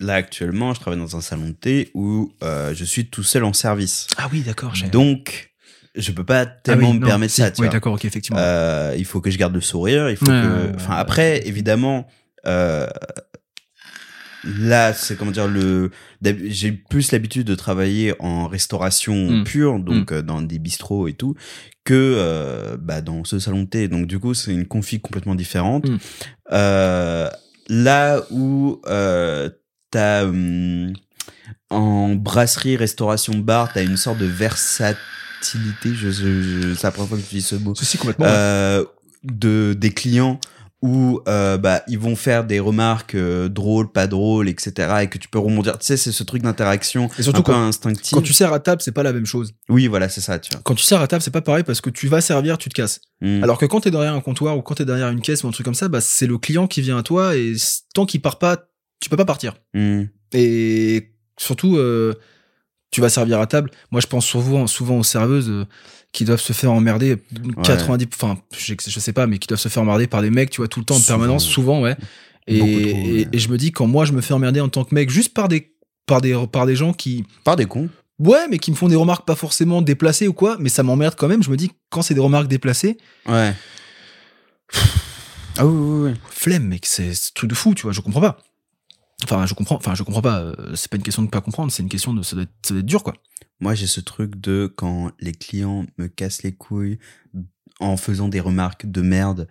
S2: là, actuellement, je travaille dans un salon de thé où euh, je suis tout seul en service.
S1: Ah oui, d'accord.
S2: Donc, je peux pas
S1: Ah
S2: tellement
S1: oui,
S2: me
S1: non,
S2: permettre
S1: si,
S2: ça, tu
S1: Oui, d'accord, ok, effectivement.
S2: Euh, il faut que je garde le sourire. Il faut
S1: Ouais,
S2: que.
S1: ouais,
S2: Enfin,
S1: ouais,
S2: après, évidemment, euh, là, c'est comment dire le. J'ai plus l'habitude de travailler en restauration
S1: Mm.
S2: pure, donc euh, dans des bistrots et tout, que euh, bah, dans ce salon de thé. Donc du coup, c'est une config complètement différente.
S1: Mm.
S2: Euh, là où euh, t'as hum, en brasserie, restauration, bar, t'as une sorte de versatilité. Je, je, je- c'est la première fois que je dis ce mot
S1: Ceci complètement. ouais.
S2: euh, de des clients où euh, bah ils vont faire des remarques euh, drôles, pas drôles, etc. et que tu peux rebondir. Tu sais, c'est ce truc d'interaction
S1: Et surtout
S2: un peu
S1: quand,
S2: instinctif.
S1: quand tu sers à table, c'est pas la même chose.
S2: Oui, voilà, c'est ça, tu vois.
S1: Quand tu sers à table, c'est pas pareil parce que tu vas servir, tu te casses.
S2: Mm.
S1: Alors que quand t'es derrière un comptoir ou quand t'es derrière une caisse ou un truc comme ça, bah c'est le client qui vient à toi et tant qu'il part pas, tu peux pas partir.
S2: Mm.
S1: Et surtout, euh, tu vas servir à table. Moi, je pense souvent, souvent aux serveuses euh, qui doivent se faire emmerder 90, enfin, je, je sais pas, mais qui doivent se faire emmerder par des mecs, tu vois, tout le temps en
S2: Souvent.
S1: permanence, souvent, ouais. Et,
S2: trop, ouais.
S1: je me dis, quand moi, je me fais emmerder en tant que mec, juste par des, par des, par des gens qui,
S2: Par des cons.
S1: ouais, mais qui me font des remarques pas forcément déplacées ou quoi, mais ça m'emmerde quand même. Je me dis, quand c'est des remarques déplacées,
S2: Ouais. Ah oui, oui, oui.
S1: flemme, mec, c'est c'est truc de fou, tu vois, je comprends pas. Enfin, je comprends, enfin, je comprends pas. euh, C'est pas une question de pas comprendre, c'est une question de, ça doit être, ça doit être dur, quoi.
S2: Moi, j'ai ce truc de quand les clients me cassent les couilles en faisant des remarques de merde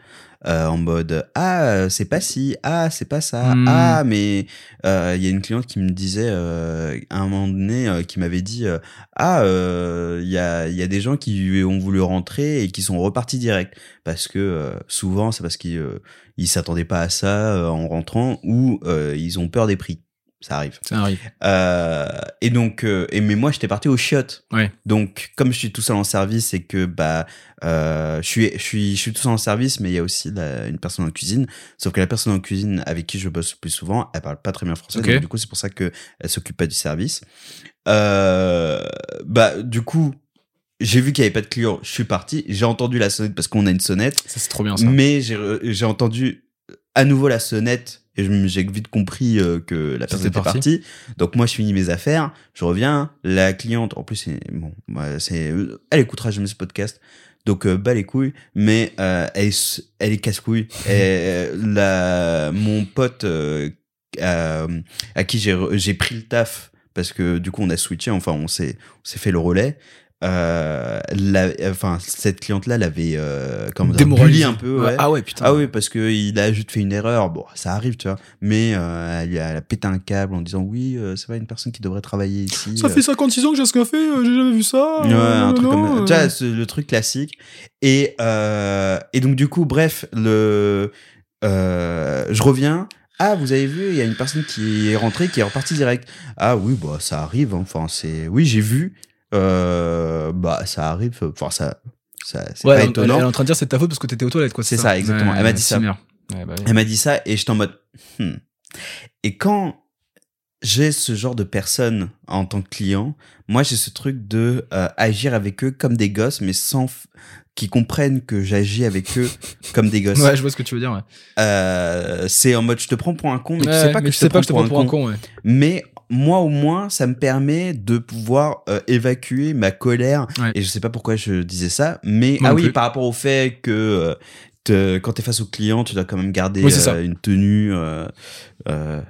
S2: euh, en mode ah euh, c'est pas ci ah c'est pas ça
S1: Hmm.
S2: ah mais euh, il y a une cliente qui me disait euh, à un moment donné euh, qui m'avait dit euh, ah euh, il y a il y a des gens qui ont voulu rentrer et qui sont repartis direct parce que euh, souvent c'est parce qu'ils euh, ils s'attendaient pas à ça euh, en rentrant ou euh, ils ont peur des prix ça arrive
S1: Ça arrive.
S2: euh, et donc, euh, et mais moi j'étais parti au chiottes.
S1: Ouais.
S2: Donc, comme je suis tout seul en service et que bah, euh, je suis, je suis, je suis tout seul en service, mais il y a aussi la- une personne en cuisine. Sauf que la personne en cuisine avec qui je bosse le plus souvent, elle parle pas très bien français. Donc, du coup, c'est pour ça que elle s'occupe pas du service. Bah, du coup, j'ai vu qu'il y avait pas de clients. Je suis parti. J'ai entendu la sonnette parce qu'on a une sonnette.
S1: Ça, c'est trop bien, ça.
S2: Mais j'ai entendu à nouveau la sonnette et j'ai vite compris euh, que la personne était
S1: parti.
S2: partie. Donc moi je finis mes affaires, je reviens, la cliente en plus c'est bon, moi, c'est elle écoutera jamais ce podcast. Donc euh, bas les couilles, mais euh, elle est, elle est casse-couille. <laughs> Et, euh, la mon pote euh, à, à qui j'ai j'ai pris le taf parce que du coup on a switché, enfin on s'est on s'est fait le relais. Euh, la, enfin cette cliente là l'avait euh, comment
S1: Démoralisé.
S2: un peu ouais.
S1: Ah ouais, putain.
S2: Ah oui, parce que il a juste fait une erreur. Bon, ça arrive, tu vois. Mais euh, elle, a, elle a pété un câble en disant oui, euh, c'est pas une personne qui devrait travailler ici.
S1: Ça
S2: euh.
S1: fait 56 ans que j'ai ce café, j'ai jamais vu ça.
S2: Ouais, un truc
S1: non,
S2: comme tu vois, le truc classique. Et euh, et donc du coup, bref, le euh, je reviens. Ah, vous avez vu, il y a une personne qui est rentrée, qui est repartie direct. Ah oui, bah ça arrive. hein. Enfin, c'est oui, j'ai vu. Euh, bah ça arrive. Enfin, ça, ça c'est
S1: Ouais,
S2: pas
S1: elle,
S2: étonnant.
S1: elle est en train de dire c'est ta faute parce que t'étais aux toilettes, quoi.
S2: C'est ça, exactement. Elle m'a dit ça.
S1: bah oui.
S2: Elle m'a dit ça et j'étais en mode. hmm. Et quand j'ai ce genre de personnes en tant que client, moi j'ai ce truc de euh, agir avec eux comme des gosses, mais sans f- qu'ils comprennent que j'agis avec eux <laughs> comme des gosses.
S1: Ouais, je vois ce que tu veux dire, ouais.
S2: Euh, c'est en mode je te prends pour un con, mais tu sais pas
S1: mais
S2: que je
S1: sais
S2: te
S1: pas que je te
S2: pour,
S1: prends
S2: un,
S1: pour un
S2: con.
S1: con, ouais.
S2: Mais moi au moins, ça me permet de pouvoir euh, évacuer ma colère.
S1: Ouais.
S2: Et je sais pas pourquoi je disais ça, mais ah oui,
S1: plus.
S2: par rapport au fait que euh, te- quand tu es face au client, tu dois quand même garder
S1: Oui,
S2: euh, une tenue, euh, euh,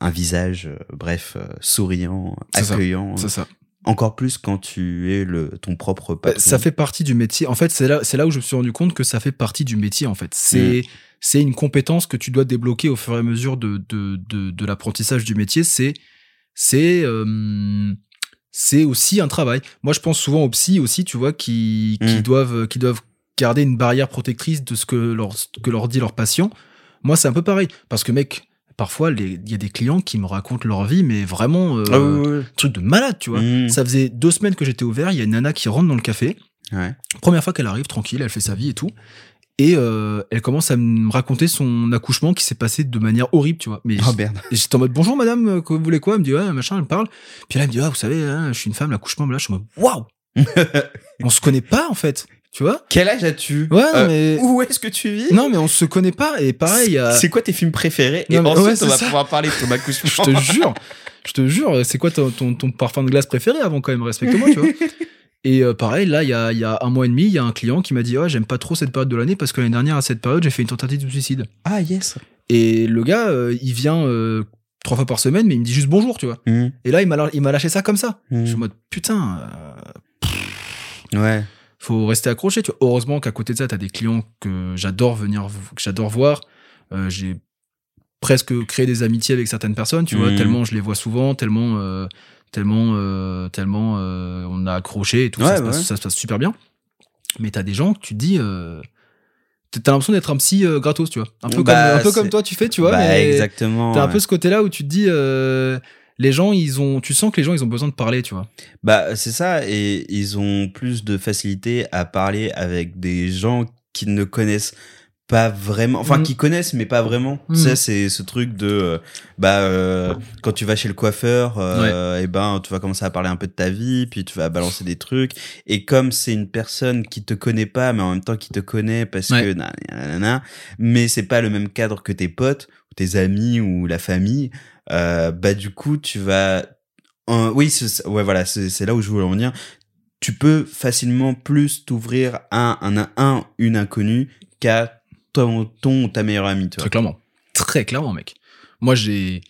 S2: un visage, euh, bref, euh, souriant, accueillant.
S1: C'est ça.
S2: Encore plus quand tu es le ton propre
S1: Bah,
S2: patron.
S1: ça fait partie du métier. En fait, c'est là, c'est là où je me suis rendu compte que ça fait partie du métier. En fait, c'est
S2: Mm.
S1: c'est une compétence que tu dois débloquer au fur et à mesure de de de, de l'apprentissage du métier. C'est c'est euh, c'est aussi un travail. Moi, je pense souvent aux psys aussi, tu vois, qui qui
S2: Mm.
S1: doivent qui doivent garder une barrière protectrice de ce que leur que leur dit leur patient. Moi, c'est un peu pareil parce que mec. Parfois, il y a des clients qui me racontent leur vie, mais vraiment, euh,
S2: Ah oui, oui, oui.
S1: truc de malade, tu vois.
S2: Mm.
S1: Ça faisait deux semaines que j'étais ouvert. Il y a une nana qui rentre dans le café.
S2: Ouais.
S1: Première fois qu'elle arrive, tranquille, elle fait sa vie et tout. Et euh, elle commence à me raconter son accouchement qui s'est passé de manière horrible, tu vois. Mais
S2: Oh merde.
S1: et j'étais en mode bonjour madame, euh, que vous voulez quoi? Elle me dit ouais, machin, elle me parle. Puis là, elle me dit ah, vous savez, hein, je suis une femme, l'accouchement, là, je suis en mode waouh <laughs> On se connaît pas en fait, tu vois?
S2: Quel âge as-tu?
S1: Ouais,
S2: Euh,
S1: mais.
S2: Où est-ce que tu vis?
S1: Non, mais on se connaît pas. Et pareil,
S2: C'est quoi tes films préférés? Et
S1: Non, mais-
S2: ensuite,
S1: ouais,
S2: on va
S1: ça.
S2: pouvoir parler de ton
S1: je
S2: accouchement.
S1: te jure, je te jure, c'est quoi ton, ton, ton parfum de glace préféré avant quand même, respecte-moi, tu vois. <laughs> Et euh, pareil, là, il y a, il y a un mois et demi, il y a un client qui m'a dit Ouais, j'aime pas trop cette période de l'année parce que l'année dernière, à cette période, j'ai fait une tentative de suicide.
S2: Ah yes.
S1: Et le gars, euh, il vient euh, trois fois par semaine, mais il me dit juste bonjour, tu vois.
S2: Mm.
S1: Et là, il m'a il m'a lâché ça comme ça.
S2: Mm.
S1: Je suis en mode Putain,
S2: Ouais.
S1: faut rester accroché, tu vois. Heureusement qu'à côté de ça, t'as des clients que j'adore venir, que j'adore voir. J'ai presque créé des amitiés avec certaines personnes, tu vois,
S2: Mhm.
S1: tellement je les vois souvent, tellement, tellement, euh, tellement euh, on a accroché et tout
S2: Ouais,
S1: ça, se
S2: ouais.
S1: passe, ça se passe super bien. Mais t'as des gens que tu te dis, euh, t'as l'impression d'être un psy gratos, tu vois. Un peu,
S2: Bah,
S1: comme, un peu
S2: c'est-
S1: comme toi, tu fais, tu vois.
S2: Bah,
S1: mais
S2: exactement.
S1: T'as un peu ce côté-là où tu te dis, les gens, ils ont, tu sens que les gens, ils ont besoin de parler, tu vois.
S2: Bah, c'est ça, et ils ont plus de facilité à parler avec des gens qui ne connaissent pas vraiment, enfin
S1: Mhm.
S2: qui connaissent mais pas vraiment. Tu sais, c'est ce truc de, euh, bah, euh, quand tu vas chez le coiffeur, euh, et ben, tu vas commencer à parler un peu de ta vie, puis tu vas balancer des trucs, et comme c'est une personne qui te connaît pas, mais en même temps qui te connaît parce
S1: Ouais.
S2: que, na- na- na- na, mais c'est pas le même cadre que tes potes, ou tes amis, ou la famille, euh, bah, du coup, tu vas oui, c'est- ouais, voilà, c'est c'est là où je voulais en venir. Tu peux facilement plus t'ouvrir à un, un, un, une inconnue qu'à ton, ton ta meilleure amie.
S1: Très clairement. Très clairement, mec. Moi, j'ai,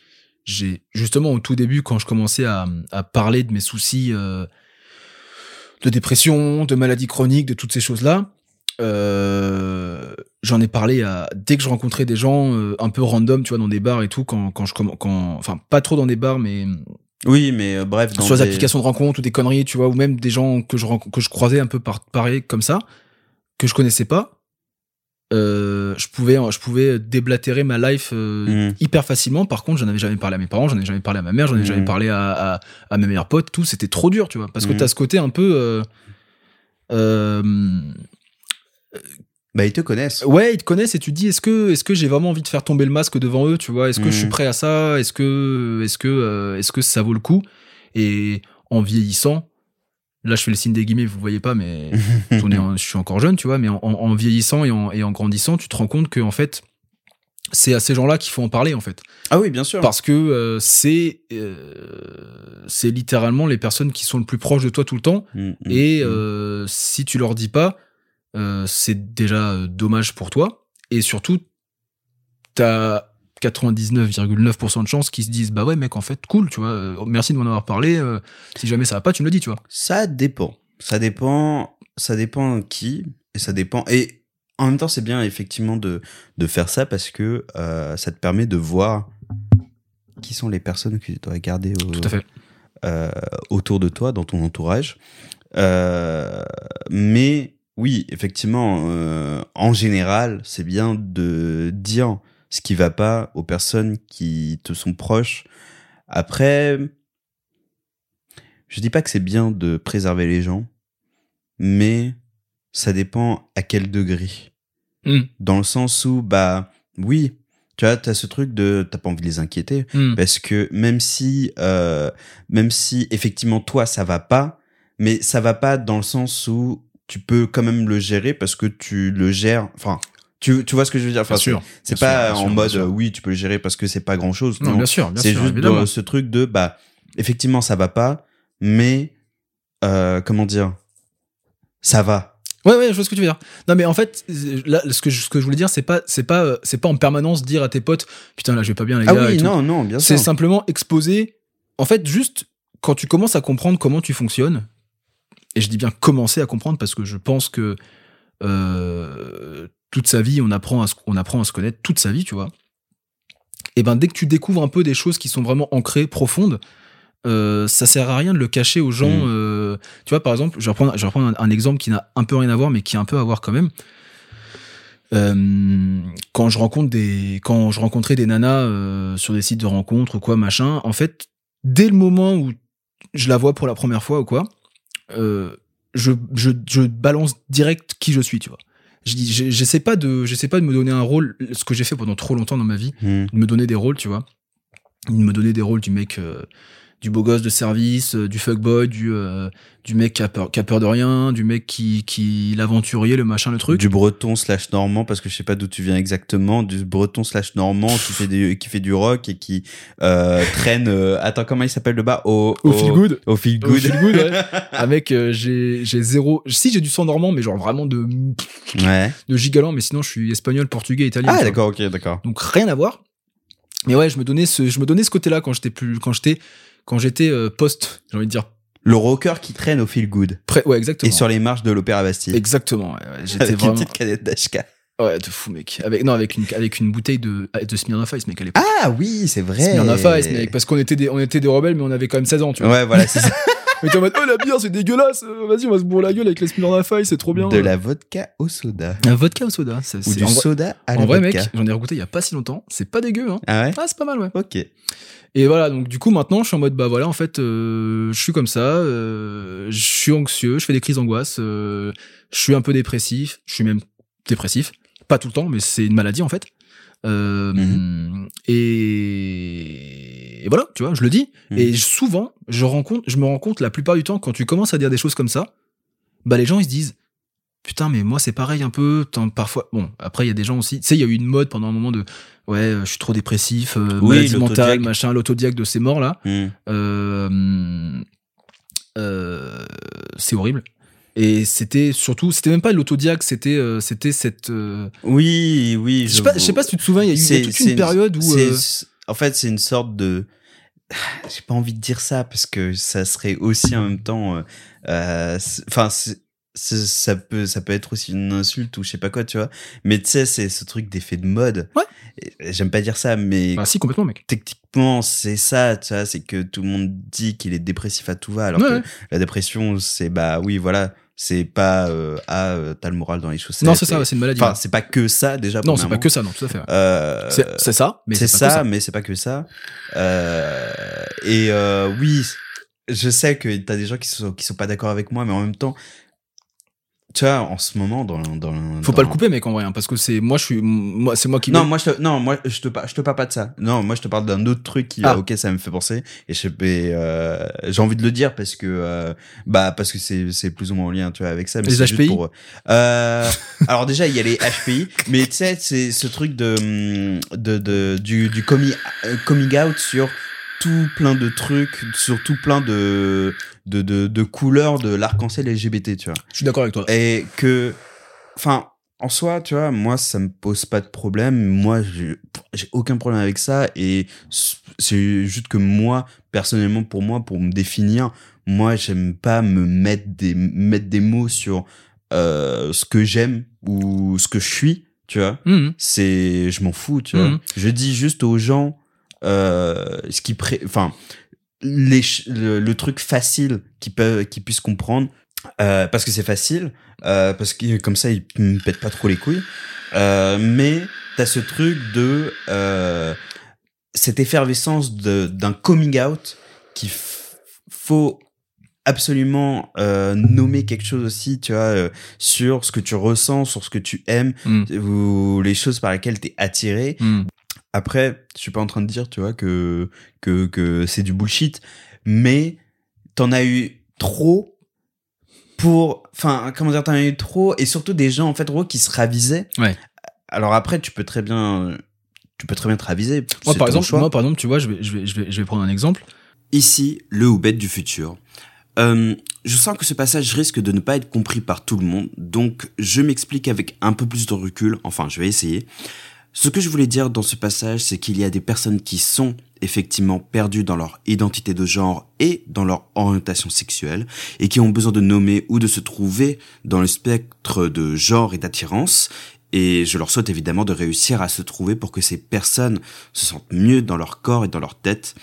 S1: j'ai, justement, au tout début, quand je commençais à, à parler de mes soucis euh, de dépression, de maladies chroniques, de toutes ces choses-là, euh, j'en ai parlé à, dès que je rencontrais des gens euh, un peu random, tu vois, dans des bars et tout, quand, quand je quand, enfin, pas trop dans des bars, mais
S2: Oui, mais euh, bref, dans
S1: sur
S2: des-
S1: applications de rencontres ou des conneries, tu vois, ou même des gens que je, que je croisais un peu par pareil comme ça, que je connaissais pas, euh, je pouvais, je pouvais déblatérer ma life euh,
S2: Mhm.
S1: hyper facilement. Par contre, j'en avais jamais parlé à mes parents, j'en avais jamais parlé à ma mère, j'en
S2: Mhm.
S1: jamais parlé à, à, à mes meilleurs potes, tout. C'était trop dur, tu vois, parce que
S2: Mhm.
S1: t'as ce côté un peu. euh,
S2: Bah, ils te connaissent.
S1: ouais, ils te connaissent et tu te dis est-ce que, est-ce que j'ai vraiment envie de faire tomber le masque devant eux, tu vois? Est-ce que je suis
S2: Mhm.
S1: prêt à ça? Est-ce que, est-ce que, est-ce que ça vaut le coup? Et en vieillissant, là je fais le signe des guillemets, vous voyez pas, mais <laughs> en- je suis encore jeune, tu vois, mais en, en vieillissant et en, et en grandissant, tu te rends compte que en fait, c'est à ces gens-là qu'il faut en parler en fait,
S2: Ah oui, bien sûr.
S1: parce que euh, c'est euh, c'est littéralement les personnes qui sont le plus proches de toi tout le temps,
S2: Mm, mm,
S1: et
S2: mm.
S1: euh, si tu leur dis pas, c'est déjà dommage pour toi, et surtout, t'as 99,9% de chances qu'ils se disent bah ouais mec en fait cool tu vois euh, merci de m'en avoir parlé euh, si jamais ça va pas tu me le dis tu vois
S2: Ça dépend. Ça dépend. Ça dépend qui et ça dépend. Et en même temps, c'est bien effectivement de de faire ça parce que euh, ça te permet de voir qui sont les personnes que tu dois garder au,
S1: tout à fait
S2: euh, autour de toi, dans ton entourage. Mais oui, effectivement, en général, c'est bien de dire ce qui va pas aux personnes qui te sont proches. Après, je dis pas que c'est bien de préserver les gens, mais ça dépend à quel degré.
S1: Hmm.
S2: Dans le sens où, bah, oui, tu vois, t'as ce truc de, t'as pas envie de les inquiéter,
S1: Hmm.
S2: parce que même si euh, même si effectivement toi ça va pas mais ça va pas dans le sens où tu peux quand même le gérer parce que tu le gères enfin tu, tu vois ce que je veux dire? Enfin, c'est pas
S1: sûr,
S2: en mode euh, oui tu peux le gérer parce que c'est pas grand chose
S1: non,
S2: non,
S1: bien sûr bien
S2: c'est juste dans ce truc de bah effectivement ça va pas mais euh, comment dire? Ça va.
S1: Ouais, ouais, je vois ce que tu veux dire. Non, mais en fait, là, ce que je, ce que je voulais dire, c'est pas, c'est pas, euh, c'est pas en permanence dire à tes potes, putain, là, je vais pas bien, les
S2: ah
S1: gars.
S2: oui non non bien
S1: C'est
S2: sûr.
S1: simplement exposer. En fait, juste quand tu commences à comprendre comment tu fonctionnes, et je dis bien commencer à comprendre parce que je pense que euh, toute sa vie, on apprend à se, on apprend à se connaître toute sa vie, tu vois. Et ben, dès que tu découvres un peu des choses qui sont vraiment ancrées, profondes, euh, ça sert à rien de le cacher aux gens.
S2: Mm.
S1: euh, tu vois, par exemple, je vais reprendre, je vais reprendre un, un exemple qui n'a un peu rien à voir, mais qui a un peu à voir quand même. Euh, quand je rencontre des, quand je rencontrais des nanas sur des sites de rencontres ou quoi machin, en fait, dès le moment où je la vois pour la première fois ou quoi, je, je, je balance direct qui je suis, tu vois. Je dis, j'ai- j'essaie pas de, j'essaie pas de me donner un rôle, ce que j'ai fait pendant trop longtemps dans ma vie,
S2: Hmm.
S1: de me donner des rôles, tu vois. De me donner des rôles du mec, euh, du beau gosse de service, euh, du fuckboy, du, euh, du mec qui a, peur, qui a peur de rien, du mec qui, qui l'aventurier, le machin, le truc.
S2: du breton slash normand parce que je sais pas d'où tu viens exactement du breton slash normand qui fait du qui fait du rock et qui euh, <laughs> traîne euh, attends comment il s'appelle le bas au
S1: Au feel good.
S2: au feel
S1: Au
S2: good,
S1: feel good, ouais. <laughs> Avec, euh, j'ai j'ai zéro. Si, j'ai du sang normand, mais genre vraiment de,
S2: ouais
S1: de gigaland, mais sinon, je suis espagnol, portugais, italien.
S2: ah d'accord ok d'accord
S1: Donc rien à voir. Mais ouais, je me donnais ce, je me donnais ce côté-là quand j'étais plus, quand j'étais, quand j'étais euh, post, j'ai envie de dire
S2: le rocker qui traîne au feel good.
S1: Ouais, exactement.
S2: et sur les marches de l'opéra Bastille
S1: Exactement. ouais, ouais, J'étais
S2: avec une petite canette d'HK
S1: Ouais, de fou, mec. Avec non, avec une, avec une bouteille de, de Smirnoff Ice, mec. À l'époque.
S2: ah oui c'est vrai
S1: Smirnoff Ice, mec. Parce qu'on était des, on était des rebelles, mais on avait quand même 16 ans, tu vois.
S2: ouais voilà c'est ça <laughs>
S1: Mais t'es en mode, oh la bière, c'est dégueulasse. euh, Vas-y, on va se bourrer la gueule avec dans la faille, c'est trop bien.
S2: De la vodka au soda.
S1: Un vodka au soda. c'est-
S2: Ou du soda à la
S1: en vrai,
S2: vodka.
S1: mec, j'en ai goûté il y a pas si longtemps. C'est pas dégueu, hein.
S2: Ah ouais?
S1: Ah, c'est pas mal, ouais.
S2: Ok.
S1: Et voilà, donc du coup, maintenant, je suis en mode, bah voilà, en fait, euh, je suis comme ça, euh, je suis anxieux, je fais des crises d'angoisse, euh, je suis un peu dépressif, je suis même dépressif. Pas tout le temps, mais c'est une maladie, en fait.
S2: Mhm.
S1: et... et voilà, tu vois, je le dis.
S2: Mhm.
S1: Et souvent, je, je me rends compte la plupart du temps, quand tu commences à dire des choses comme ça, bah les gens, ils se disent, putain, mais moi, c'est pareil un peu. Parfois, bon, après, il y a des gens aussi, tu sais, il y a eu une mode pendant un moment de, ouais, euh, je suis trop dépressif, euh,
S2: Oui,
S1: maladie mentale, machin, l'autodiag de ces morts là.
S2: Hmm.
S1: Euh, euh, c'est horrible. Et c'était surtout, c'était même pas l'autodiag, c'était, c'était cette.
S2: Oui, oui.
S1: je sais pas, je sais pas si tu te souviens, il y a eu toute une période où.
S2: En fait, c'est une sorte de. <sighs> J'ai pas envie de dire ça parce que ça serait aussi en même temps. euh, euh, ça peut, ça peut être aussi une insulte ou je sais pas quoi, tu vois. Mais tu sais, c'est ce truc d'effet de mode.
S1: Ouais.
S2: J'aime pas dire ça, mais
S1: bah, si, complètement, mec.
S2: techniquement, c'est ça, tu vois. C'est que tout le monde dit qu'il est dépressif à tout va, alors
S1: Ouais,
S2: que
S1: ouais.
S2: la dépression, c'est bah oui, voilà. C'est pas euh, ah euh, t'as le moral dans les chaussettes.
S1: Non, c'est ça, ouais, c'est une maladie.
S2: Enfin, c'est pas que ça déjà.
S1: non, c'est pas que ça, non, tout à fait.
S2: Euh,
S1: C'est ça, mais
S2: c'est ça,
S1: ça.
S2: mais c'est pas que ça. Euh, et euh, oui, je sais que t'as des gens qui sont qui sont pas d'accord avec moi, mais en même temps, tu vois, en ce moment dans le- dans le-
S1: Faut
S2: dans-
S1: pas le couper, mec, en vrai, hein, parce que c'est moi, je suis, moi, c'est moi qui.
S2: Non, moi je te, non, moi je te je te parle pas de ça. Non, moi je te parle d'un autre truc qui
S1: Ah.
S2: auquel ça me fait penser et je euh, j'ai envie de le dire parce que euh, bah parce que c'est c'est plus ou moins en lien tu vois avec ça mais
S1: Les
S2: c'est juste
S1: HPI?
S2: pour euh, alors déjà il y a les HPI <laughs> mais tu sais c'est ce truc de de, de du du coming, euh, coming out sur tout plein de trucs sur tout plein de de de, de couleurs de l'arc-en-ciel LGBT tu vois
S1: Je suis d'accord avec toi.
S2: et que enfin en soi tu vois moi ça me pose pas de problème moi j'ai aucun problème avec ça et c'est juste que moi personnellement pour moi pour me définir moi j'aime pas me mettre des mettre des mots sur euh, ce que j'aime ou ce que je suis tu vois
S1: Mhm.
S2: c'est je m'en fous tu vois
S1: Mhm.
S2: je dis juste aux gens euh, ce qui pré enfin les le, le truc facile qu'ils puissent comprendre euh, parce que c'est facile euh, parce que comme ça ils me pètent pas trop les couilles euh, mais t'as ce truc de cette effervescence de d'un coming out qu'il faut absolument euh, nommer quelque chose aussi tu vois euh, sur ce que tu ressens sur ce que tu aimes
S1: Mhm.
S2: ou les choses par lesquelles t'es attiré
S1: Mhm.
S2: Après, je suis pas en train de dire, tu vois, que, que, que c'est du bullshit, mais t'en as eu trop pour, enfin, comment dire, t'en as eu trop, et surtout des gens, en fait, gros, qui se ravisaient.
S1: Ouais.
S2: Alors après, tu peux très bien, tu peux très bien te raviser.
S1: Moi, par exemple,
S2: choix.
S1: moi, par exemple, tu vois, je vais, je vais, je vais, je vais prendre un exemple.
S3: Ici, le ou bête du futur. Euh, je sens que ce passage risque de ne pas être compris par tout le monde, donc je m'explique avec un peu plus de recul, enfin je vais essayer. Ce que je voulais dire dans ce passage, c'est qu'il y a des personnes qui sont effectivement perdues dans leur identité de genre et dans leur orientation sexuelle, et qui ont besoin de nommer ou de se trouver dans le spectre de genre et d'attirance, et je leur souhaite évidemment de réussir à se trouver pour que ces personnes se sentent mieux dans leur corps et dans leur tête,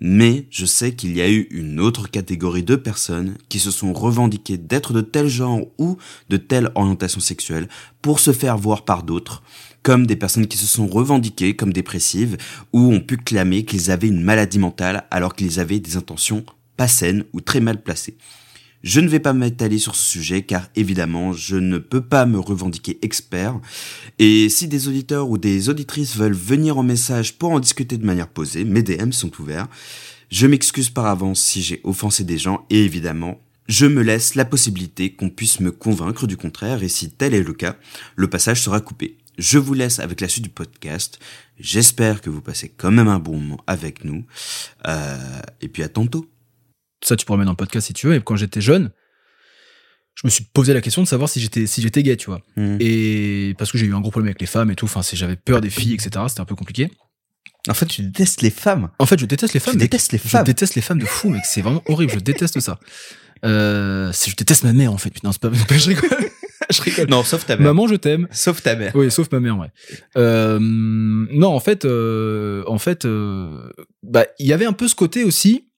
S3: mais je sais qu'il y a eu une autre catégorie de personnes qui se sont revendiquées d'être de tel genre ou de telle orientation sexuelle pour se faire voir par d'autres, comme des personnes qui se sont revendiquées comme dépressives ou ont pu clamer qu'ils avaient une maladie mentale alors qu'ils avaient des intentions pas saines ou très mal placées. Je ne vais pas m'étaler sur ce sujet car évidemment je ne peux pas me revendiquer expert et si des auditeurs ou des auditrices veulent venir en message pour en discuter de manière posée, mes DM sont ouverts. Je m'excuse par avance si j'ai offensé des gens et évidemment, je me laisse la possibilité qu'on puisse me convaincre du contraire et si tel est le cas, le passage sera coupé. Je vous laisse avec la suite du podcast. J'espère que vous passez quand même un bon moment avec nous. Euh, et puis à tantôt.
S1: Ça, tu pourrais mettre dans le podcast si tu veux. Et quand j'étais jeune, je me suis posé la question de savoir si j'étais, si j'étais gay, tu vois.
S2: Hmm.
S1: Et parce que j'ai eu un gros problème avec les femmes et tout. Enfin, j'avais peur des filles, etc. C'était un peu compliqué.
S2: En fait, tu détestes les femmes.
S1: En fait, je déteste les femmes.
S2: Tu détestes les
S1: Je
S2: femmes.
S1: déteste les femmes de fou, mec. C'est vraiment horrible. Je déteste ça. Euh, je déteste ma mère, en fait. Putain, <laughs> c'est pas, je rigole. <laughs> je rigole.
S2: Non, sauf ta mère.
S1: Maman, je t'aime.
S2: Sauf ta mère.
S1: Oui, sauf ma mère, ouais. Euh, non, en fait, euh, en fait, euh, bah, il y avait un peu ce côté aussi.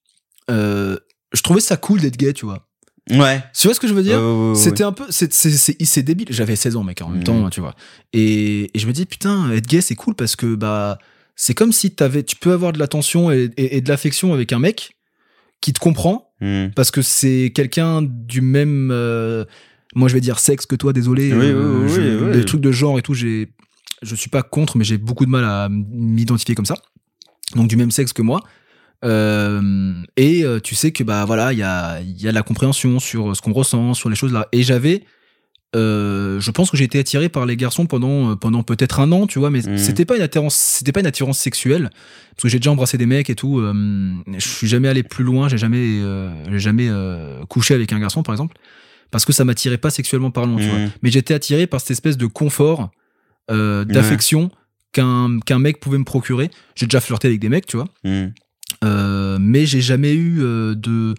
S1: euh, je trouvais ça cool d'être gay, tu vois.
S2: Ouais.
S1: Tu vois ce que je veux dire? C'était un peu, c'est, c'est, c'est, c'est débile. J'avais 16 ans, mec, en même temps, tu vois. Et, et je me dis, putain, être gay, c'est cool parce que, bah, c'est comme si t'avais, tu peux avoir de l'attention et, et, et de l'affection avec un mec qui te comprend.
S2: Hmm.
S1: parce que c'est quelqu'un du même, euh, moi, je vais dire sexe que toi, désolé.
S2: Oui,
S1: euh,
S2: oui, oui,
S1: je-
S2: oui.
S1: Les trucs de genre et tout, j'ai, je suis pas contre, mais j'ai beaucoup de mal à m'identifier comme ça. Donc, du même sexe que moi. Euh, et euh, tu sais que bah voilà il y a il y a de la compréhension sur ce qu'on ressent sur les choses là et j'avais euh, je pense que j'ai été attiré par les garçons pendant euh, pendant peut-être un an tu vois mais
S2: Mhm.
S1: c'était pas une attirance c'était pas une attirance sexuelle parce que j'ai déjà embrassé des mecs et tout euh, je suis jamais allé plus loin j'ai jamais euh, jamais euh, couché avec un garçon par exemple parce que ça m'attirait pas sexuellement parlant tu vois
S2: Hmm.
S1: mais j'étais attiré par cette espèce de confort euh, d'affection qu'un qu'un mec pouvait me procurer j'ai déjà flirté avec des mecs tu vois
S2: Hmm.
S1: euh, mais j'ai jamais eu euh, de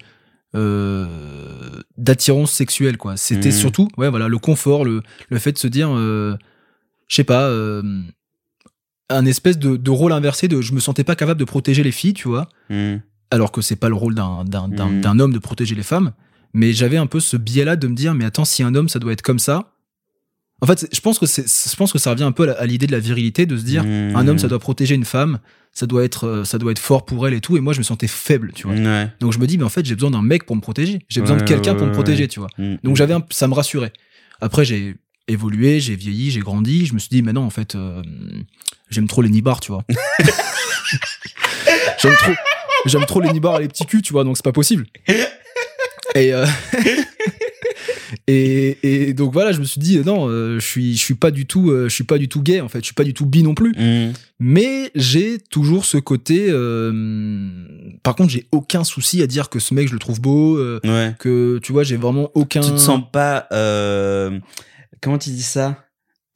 S1: d'attirance sexuelle quoi c'était
S2: Mhm.
S1: surtout ouais voilà le confort le, le fait de se dire je sais pas un espèce de, de rôle inversé de je me sentais pas capable de protéger les filles tu vois
S2: Hmm.
S1: alors que c'est pas le rôle d'un homme de protéger les femmes mais j'avais un peu ce biais là de me dire mais attends si un homme ça doit être comme ça. En fait je pense que c'est je pense que ça revient un peu à l'idée de la virilité de se dire
S2: Hmm.
S1: un homme ça doit protéger une femme ça doit être euh, ça doit être fort pour elle et tout et moi je me sentais faible tu vois.
S2: Ouais.
S1: donc je me dis mais en fait j'ai besoin d'un mec pour me protéger. J'ai besoin de quelqu'un pour me protéger tu vois.
S2: Hmm.
S1: donc j'avais un- ça me rassurait. Après j'ai évolué j'ai vieilli j'ai grandi je me suis dit mais non en fait euh, j'aime trop les nibards tu vois. <laughs> J'aime trop j'aime trop les nibards et les petits culs tu vois donc c'est pas possible et euh, <laughs> et, et donc voilà je me suis dit non euh, je suis je suis pas du tout euh, je suis pas du tout gay en fait je suis pas du tout bi non plus
S2: Hmm.
S1: mais j'ai toujours ce côté. euh, Par contre, j'ai aucun souci à dire que ce mec, je le trouve beau. euh,
S2: Ouais.
S1: que tu vois, j'ai vraiment aucun.
S2: Tu te sens pas. euh, Comment tu dis ça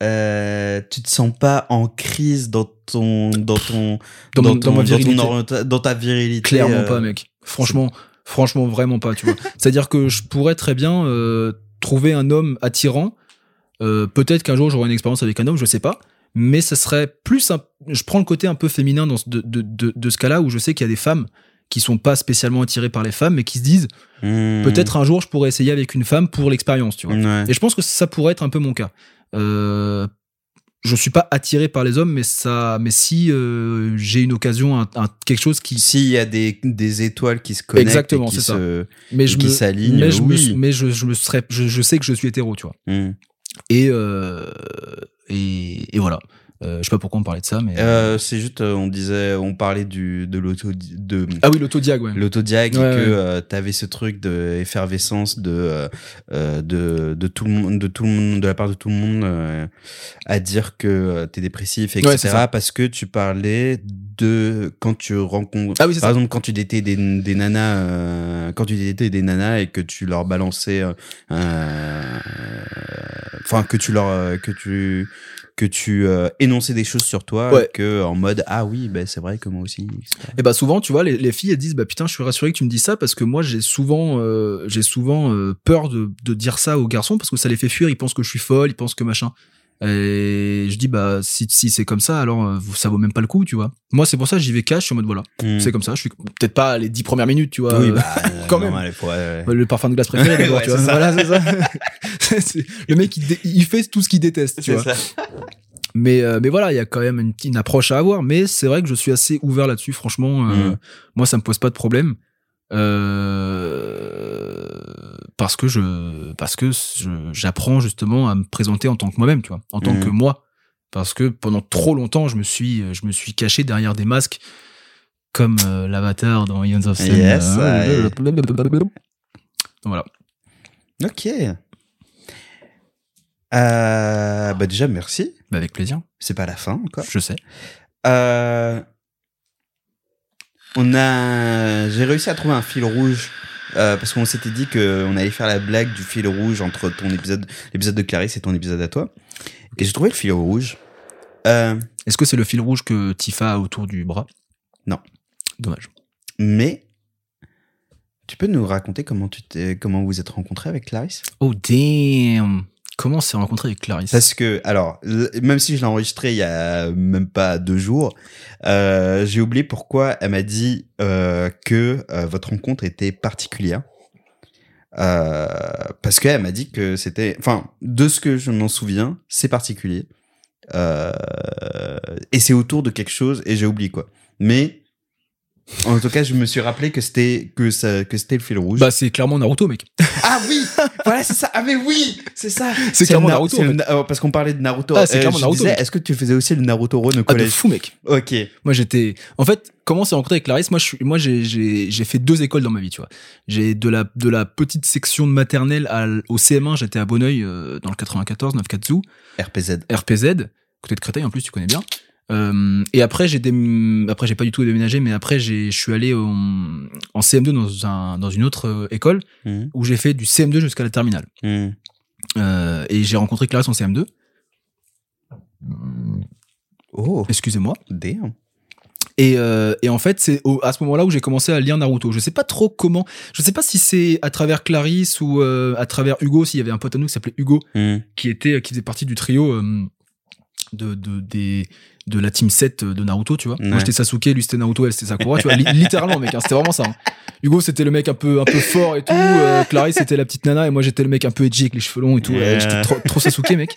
S2: Euh, Tu te sens pas en crise dans ton. Dans ton.
S1: Dans
S2: ton-
S1: dans
S2: ton dans ta virilité.
S1: Clairement
S2: euh,
S1: pas, mec. Franchement, franchement, vraiment pas. Tu vois. <laughs> C'est-à-dire que je pourrais très bien euh, trouver un homme attirant. Euh, Peut-être qu'un jour j'aurai une expérience avec un homme, je sais pas. Mais ça serait plus. un- Je prends le côté un peu féminin dans ce- de, de, de, de ce cas-là où je sais qu'il y a des femmes qui sont pas spécialement attirées par les femmes, mais qui se disent
S2: hmm.
S1: peut-être un jour je pourrais essayer avec une femme pour l'expérience, tu vois.
S2: Ouais.
S1: Et je pense que ça pourrait être un peu mon cas. Euh, je suis pas attiré par les hommes, mais ça, mais si euh, j'ai une occasion, un, un- quelque chose qui,
S2: S'il y a des, des étoiles qui se connectent
S1: Exactement, c'est ça. mais je
S2: qui s'alignent,
S1: mais je
S2: oui.
S1: me, mais je, je me serais, je, je sais que je suis hétéro, tu vois.
S2: Hmm.
S1: Et euh, et, et voilà. Euh, je sais pas pourquoi on parlait de ça, mais
S2: Euh, c'est juste, euh, on disait, on parlait du, de l'auto, de,
S1: ah oui, l'autodiag, ouais.
S2: l'autodiag
S1: Ouais,
S2: et que
S1: ouais.
S2: euh, t'avais ce truc de effervescence de euh, euh, de de tout le monde de tout le monde de la part de tout le monde euh, à dire que euh, t'es dépressif etc
S1: Ouais, c'est ça.
S2: parce que tu parlais de quand tu rencontres
S1: Ah oui, c'est
S2: par
S1: ça.
S2: exemple quand tu datais des, des nanas euh, quand tu datais des nanas et que tu leur balançais euh, euh, enfin que tu leur euh, que tu que tu euh, énonçais des choses sur toi
S1: Ouais.
S2: que en mode ah oui ben c'est vrai que moi aussi etc.
S1: Et bah souvent, tu vois, les, les filles elles disent bah putain, je suis rassuré que tu me dis ça parce que moi j'ai souvent euh, j'ai souvent euh, peur de, de dire ça aux garçons parce que ça les fait fuir. Ils pensent que je suis folle, ils pensent que machin. Et je dis bah si si c'est comme ça, alors euh, ça vaut même pas le coup, tu vois. Moi c'est pour ça j'y vais cash, je suis en mode voilà,
S2: Hmm.
S1: c'est comme ça. Je suis peut-être pas les dix premières minutes, tu vois.
S2: oui
S1: euh,
S2: bah <laughs>
S1: quand
S2: normal, faut- ouais, ouais.
S1: le parfum de glace préféré <laughs>
S2: Ouais,
S1: tu vois. Voilà, c'est ça. <laughs> Le mec il, fait tout ce qu'il déteste, tu vois.
S2: ça.
S1: Mais, euh, mais voilà, il y a quand même une, une approche à avoir. Mais c'est vrai que je suis assez ouvert là-dessus. Franchement, euh,
S2: Mm.
S1: moi, ça me pose pas de problème. Euh, parce que je, parce que j'apprends justement à me présenter en tant que moi-même, tu vois, en tant
S2: Mm.
S1: que moi. Parce que pendant trop longtemps, je me suis, je me suis caché derrière des masques comme euh, l'avatar dans Ions of Sun.
S2: Yes,
S1: Euh,
S2: I-
S1: Voilà.
S2: Ok. Euh, bah déjà, merci.
S1: Bah, avec plaisir.
S2: C'est pas la fin encore.
S1: Je sais.
S2: Euh, on a, j'ai réussi à trouver un fil rouge euh, parce qu'on s'était dit qu'on allait faire la blague du fil rouge entre ton épisode, l'épisode de Clarisse et ton épisode à toi. Et j'ai trouvé le fil rouge. Euh,
S1: Est-ce que c'est le fil rouge que Tifa a autour du bras?
S2: Non.
S1: Dommage.
S2: mais tu peux nous raconter comment tu t'es, comment vous êtes rencontré avec Clarisse?
S1: Oh damn. Comment s'est rencontré avec Clarisse?
S2: Parce que, alors, même si je l'ai enregistré il y a même pas deux jours, euh, j'ai oublié pourquoi elle m'a dit euh, que euh, votre rencontre était particulière. Parce qu'elle m'a dit que c'était, enfin, de ce que je m'en souviens, c'est particulier. Et c'est autour de quelque chose et j'ai oublié quoi. Mais en tout cas, je me suis rappelé que c'était que ça que c'était le fil rouge.
S1: Bah, c'est clairement Naruto, mec. <laughs>
S2: Ah oui, voilà c'est ça. Ah mais oui, c'est ça.
S1: C'est clairement
S2: Na-
S1: Naruto,
S2: c'est
S1: en
S2: le
S1: fait.
S2: Na- euh, parce qu'on parlait de Naruto.
S1: Ah, c'est clairement
S2: je
S1: Naruto.
S2: Est-ce que tu faisais aussi le Naruto Run au
S1: Ah, de
S2: collège?
S1: fou, mec.
S2: Ok.
S1: Moi, j'étais. En fait, comment on s'est rencontré avec Clarisse? Moi, je suis... moi, j'ai, fait deux écoles dans ma vie, tu vois. J'ai de la de la petite section de maternelle à au CM1, j'étais à Bonneuil euh, dans le 94, 9 Katsu,
S2: RPZ.
S1: RPZ, côté de Créteil en plus, tu connais bien. Euh, et après, j'ai dém- après j'ai pas du tout déménagé, mais après j'ai je suis allé en, en CM2 dans un dans une autre euh, école
S2: Mhm.
S1: où j'ai fait du CM2 jusqu'à la terminale.
S2: Mhm.
S1: Euh, et j'ai rencontré Clarisse en CM2.
S2: Oh,
S1: Excusez-moi.
S2: damn.
S1: Et, euh, et en fait, c'est au- à ce moment-là où j'ai commencé à lire Naruto. Je sais pas trop comment. Je sais pas si c'est à travers Clarisse ou euh, à travers Hugo, s'il y avait un pote à nous qui s'appelait Hugo,
S2: Mhm.
S1: qui était qui faisait partie du trio euh, de, de, des, de la team 7 de Naruto, tu vois.
S2: Ouais.
S1: Moi, j'étais Sasuke, lui, c'était Naruto, elle, c'était Sakura, tu vois. Li- littéralement, mec, hein, c'était vraiment ça. hein. Hugo, c'était le mec un peu, un peu fort et tout. Euh, Clarisse, c'était la petite nana, et moi, j'étais le mec un peu edgy avec les cheveux longs et tout.
S2: Yeah.
S1: Euh, j'étais trop, trop Sasuke, mec.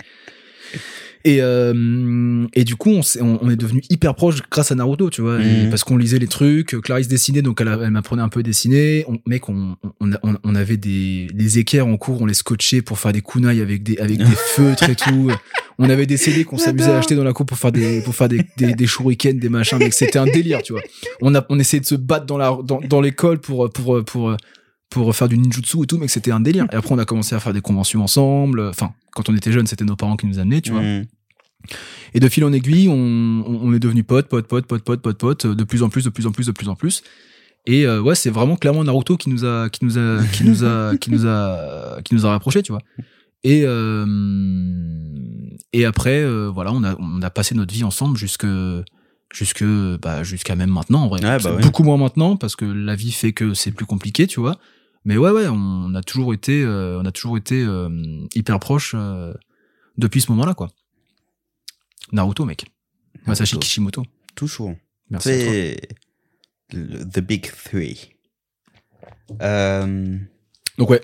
S1: Et, euh, et du coup, on, s'est- on, est devenu hyper proches grâce à Naruto, tu vois,
S2: Mhm.
S1: parce qu'on lisait les trucs. Clarisse dessinait, donc elle, elle m'apprenait un peu à dessiner. On, mec, on, on, on avait des, des équerres en cours, on les scotchait pour faire des kunai avec des, avec des <laughs> feutres et tout. On avait des CD qu'on s'amusait à acheter dans la cour pour faire des, pour faire des, des, des shurikens, des machins. Mec, c'était un délire, tu vois. On a, on essayait de se battre dans la, dans, dans l'école pour, pour, pour, pour faire du ninjutsu et tout, mec, c'était un délire. Et après, on a commencé à faire des conventions ensemble. Enfin, quand on était jeunes, c'était nos parents qui nous amenaient, tu vois.
S2: Mhm.
S1: Et de fil en aiguille, on, on est devenu potes, potes, potes, potes, potes, potes, potes, de plus en plus, de plus en plus, de plus en plus. Et euh, ouais, c'est vraiment clairement Naruto qui nous a, qui nous a, qui nous a, qui nous a, qui nous a rapprochés, tu vois. Et euh, et après, euh, voilà, on a, on a passé notre vie ensemble jusque, jusque, bah, jusqu'à même maintenant, en vrai.
S2: Bah ouais.
S1: Beaucoup moins maintenant parce que la vie fait que c'est plus compliqué, tu vois. Mais ouais, ouais, on a toujours été, euh, on a toujours été euh, hyper proches euh, depuis ce moment-là, quoi. Naruto, mec. Masashi
S2: Naruto.
S1: Kishimoto.
S2: Toujours.
S1: Merci.
S2: C'est the big three.
S1: Donc ouais,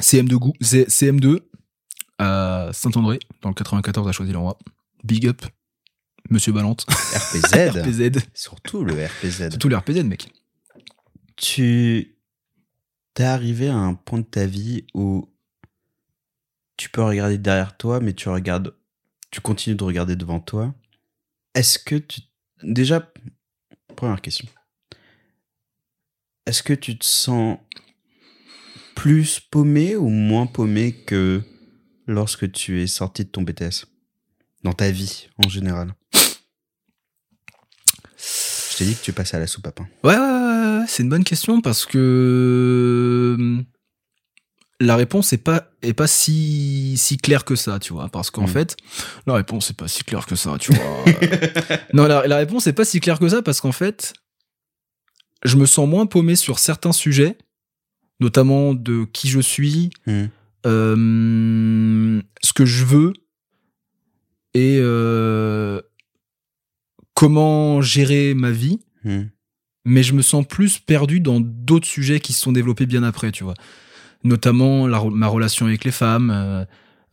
S1: CM2 goût, c'est CM2 à Saint-André, dans le 94 à Choisy-le-Roi. Big up, Monsieur Balante.
S2: RPZ. <laughs>
S1: RPZ.
S2: Surtout le RPZ.
S1: C'est tout le RPZ, mec.
S2: tu t'es arrivé à un point de ta vie où tu peux regarder derrière toi, mais tu regardes, tu continues de regarder devant toi. Est-ce que tu, déjà, première question. Est-ce que tu te sens plus paumé ou moins paumé que lorsque tu es sorti de ton BTS dans ta vie en général Je t'ai dit que tu passais à la soupape. hein.
S1: Ouais, ouais, ouais, ouais, c'est une bonne question parce que euh, la réponse est pas est pas si si claire que ça, tu vois, parce qu'en
S2: Mm.
S1: fait, la réponse est pas si claire que ça, tu vois. <laughs> non, la, la réponse est pas si claire que ça parce qu'en fait, je me sens moins paumé sur certains sujets, notamment de qui je suis,
S2: Hmm.
S1: euh, ce que je veux et euh, comment gérer ma vie
S2: Hmm.
S1: mais je me sens plus perdu dans d'autres sujets qui se sont développés bien après, tu vois. Notamment la ma relation avec les femmes,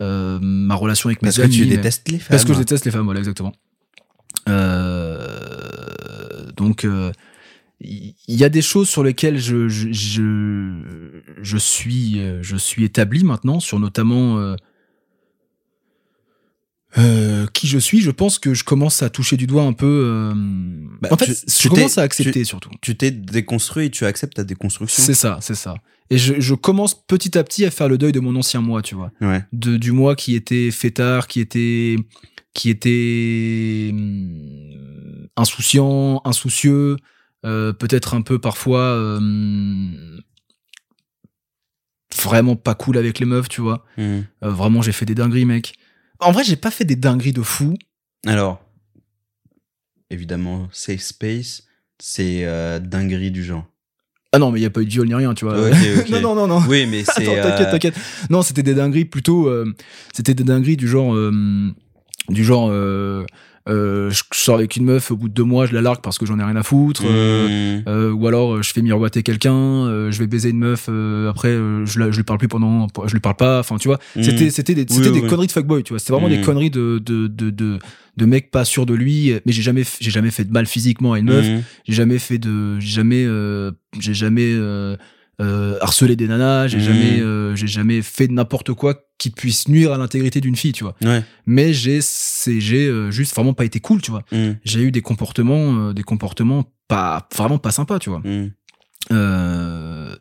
S1: euh, ma relation avec
S2: Parce
S1: mes
S2: que
S1: amis.
S2: tu
S1: mais-
S2: détestes les femmes.
S1: Parce que je déteste les femmes, voilà, exactement. Donc, il y, a des choses sur lesquelles je, je, je, je suis, euh, je suis établi maintenant, sur notamment euh, euh, qui je suis. Je pense que je commence à toucher du doigt un peu. euh,
S2: Bah,
S1: en fait,
S2: tu-
S1: je
S2: tu
S1: commence à accepter surtout.
S2: Tu t'es déconstruit et tu acceptes ta déconstruction.
S1: C'est ça, c'est ça. Et je, je commence petit à petit à faire le deuil de mon ancien moi, tu vois.
S2: Ouais.
S1: De, du moi qui était fêtard, qui était, qui était hum, insouciant, insoucieux, peut-être un peu parfois euh, vraiment pas cool avec les meufs, tu vois.
S2: Hmm.
S1: Euh, vraiment, j'ai fait des dingueries, mec. En vrai, j'ai pas fait des dingueries de fou.
S2: Alors, évidemment, safe space, c'est euh, dinguerie du genre.
S1: Ah non, mais il y a pas eu de viol ni rien, tu vois. <laughs> Non, non, non, non.
S2: Oui, mais <laughs> c'est.
S1: Attends, t'inquiète,
S2: euh,
S1: t'inquiète. Non, c'était des dingueries plutôt. euh, c'était des dingueries du genre. euh, du genre. euh, euh, je sors avec une meuf, au bout de deux mois, je la largue parce que j'en ai rien à foutre. euh,
S2: hmm,
S1: euh, ou alors euh, je fais miroiter quelqu'un, euh, je vais baiser une meuf, euh, après euh, je, la, je lui parle plus pendant, je lui parle pas. Enfin, tu vois,
S2: hmm.
S1: c'était c'était des, c'était
S2: oui,
S1: des
S2: oui.
S1: conneries de fuckboy, tu vois. C'était vraiment des conneries de de de de, de mecs pas sûrs de lui. Mais j'ai jamais j'ai jamais fait de mal physiquement à une meuf. J'ai jamais fait de, j'ai jamais, euh, j'ai jamais euh, harcelé des nanas. J'ai
S2: Mhm.
S1: jamais, euh, j'ai jamais fait n'importe quoi qui puisse nuire à l'intégrité d'une fille, tu vois.
S2: Ouais.
S1: Mais j'ai, j'ai euh, juste vraiment pas été cool, tu vois.
S2: hmm,
S1: J'ai eu des comportements, euh, des comportements pas, vraiment pas sympas, tu vois. Euh,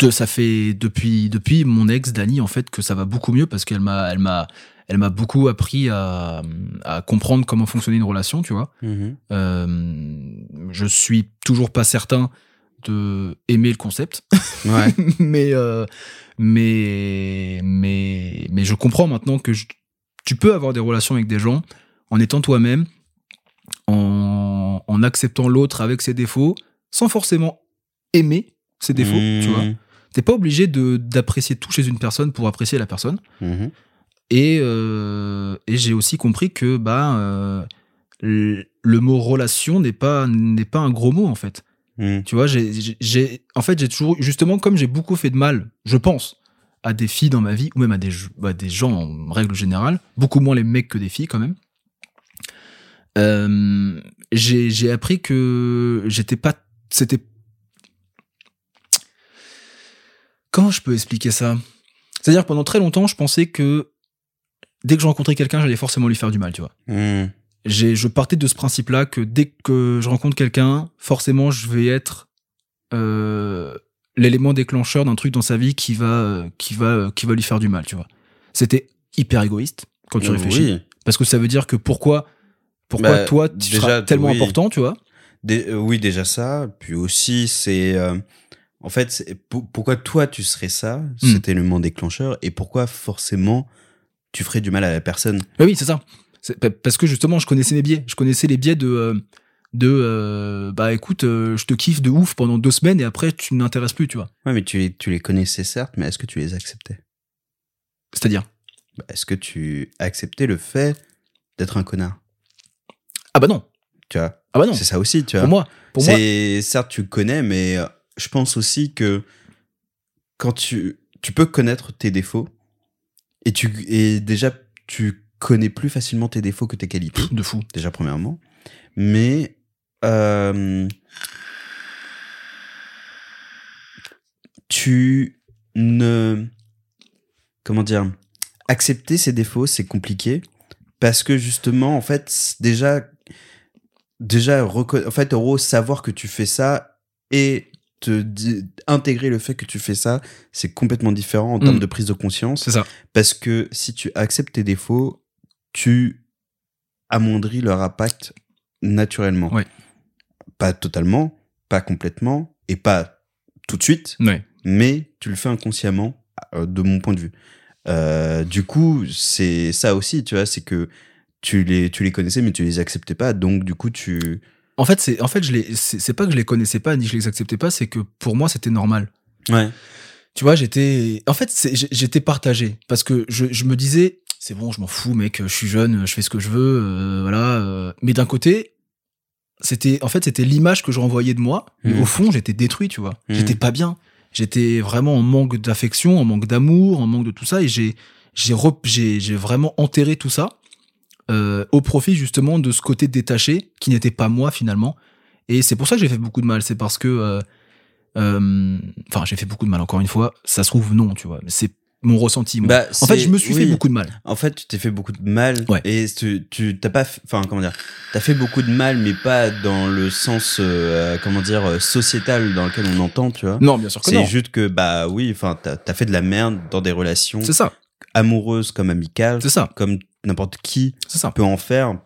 S1: de, ça fait depuis depuis mon ex Dani en fait que ça va beaucoup mieux parce qu'elle m'a elle m'a elle m'a beaucoup appris à, à comprendre comment fonctionnait une relation, tu vois.
S2: Mhm.
S1: Je suis toujours pas certain de aimer le concept, <laughs>
S2: Ouais. <laughs>
S1: mais euh, mais mais mais je comprends maintenant que je- tu peux avoir des relations avec des gens en étant toi-même, en, en acceptant l'autre avec ses défauts, sans forcément aimer ses défauts, tu vois. T'es pas obligé d'apprécier tout chez une personne pour apprécier la personne.
S2: mhm.
S1: Et, euh, et j'ai aussi compris que bah, euh, le le mot relation n'est pas, n'est pas un gros mot en fait.
S2: Hmm.
S1: Tu vois, j'ai, en fait, j'ai toujours, justement, comme j'ai beaucoup fait de mal, je pense, à des filles dans ma vie, ou même à des, à des gens en règle générale, beaucoup moins les mecs que des filles quand même. Euh, j'ai, appris que j'étais pas, c'était. Comment je peux expliquer ça? C'est-à-dire que pendant très longtemps, je pensais que dès que je rencontrais quelqu'un, j'allais forcément lui faire du mal, tu vois
S2: Hmm.
S1: J'ai, je partais de ce principe-là que dès que je rencontre quelqu'un, forcément, je vais être euh, l'élément déclencheur d'un truc dans sa vie qui va, euh, qui va, euh, qui va lui faire du mal, tu vois. C'était hyper égoïste quand tu réfléchis,
S2: Oui.
S1: parce que ça veut dire que pourquoi, pourquoi
S2: Bah,
S1: toi, tu
S2: déjà,
S1: seras tellement
S2: oui.
S1: important, tu vois?
S2: Dé- euh, oui, déjà ça. Puis aussi, c'est. euh, en fait, pour- pourquoi toi tu serais ça,
S1: Hmm.
S2: cet élément déclencheur, et pourquoi forcément tu ferais du mal à la personne?
S1: Bah oui, c'est ça. Parce que justement, je connaissais mes biais. Je connaissais les biais de, euh, de, euh, bah écoute, euh, je te kiffe de ouf pendant deux semaines et après tu ne m'intéresses plus, tu vois.
S2: Ouais, mais tu les, tu les connaissais certes, mais est-ce que tu les acceptais?
S1: C'est-à-dire?
S2: Bah, Est-ce que tu acceptais le fait d'être un connard?
S1: Ah bah non.
S2: Tu vois?
S1: Ah bah non.
S2: C'est ça aussi, tu vois.
S1: Pour moi, pour moi,
S2: c'est certes tu connais, mais je pense aussi que quand tu tu peux connaître tes défauts et tu et déjà tu connais plus facilement tes défauts que tes qualités.
S1: de fou.
S2: déjà premièrement, mais euh, tu ne comment dire accepter ses défauts c'est compliqué parce que justement en fait déjà déjà en fait en gros savoir que tu fais ça et te intégrer le fait que tu fais ça c'est complètement différent en termes
S1: Mm.
S2: de prise de conscience
S1: C'est ça.
S2: parce que si tu acceptes tes défauts, tu amoindris leur impact naturellement. Pas totalement, pas complètement, et pas tout de suite, mais tu le fais inconsciemment, euh, de mon point de vue. Euh, du coup, c'est ça aussi, tu vois, c'est que tu les, tu les connaissais, mais tu les acceptais pas, donc du coup, tu...
S1: En fait, c'est en fait, je les, c'est pas que je les connaissais pas ni je les acceptais pas, c'est que pour moi c'était normal.
S2: Ouais.
S1: Tu vois, j'étais, en fait, j'étais partagé parce que je, je me disais, c'est bon, je m'en fous, mec, je suis jeune, je fais ce que je veux, euh, voilà. euh. Mais d'un côté, c'était, en fait, c'était l'image que je renvoyais de moi. Mais
S2: Mhm.
S1: au fond, j'étais détruit, tu vois.
S2: Mhm.
S1: J'étais pas bien. J'étais vraiment en manque d'affection, en manque d'amour, en manque de tout ça, et j'ai, j'ai, j'ai, vraiment enterré tout ça euh, au profit justement de ce côté détaché qui n'était pas moi finalement. Et c'est pour ça que j'ai fait beaucoup de mal. C'est parce que, euh, enfin, j'ai fait beaucoup de mal. Encore une fois, ça se trouve non, tu vois. Mais c'est mon ressenti. moi.
S2: Bah,
S1: en fait,
S2: c'est-
S1: je me suis fait beaucoup de mal.
S2: En fait, tu t'es fait beaucoup de mal
S1: Ouais.
S2: et tu t'as pas enfin comment dire t'as fait beaucoup de mal mais pas dans le sens euh, comment dire euh, sociétal dans lequel on entend tu vois
S1: Non, bien sûr que
S2: c'est
S1: non.
S2: juste que bah oui enfin t'as as fait de la merde dans des relations
S1: C'est ça.
S2: amoureuses comme amicales
S1: C'est ça.
S2: comme n'importe qui
S1: C'est ça.
S2: peut en faire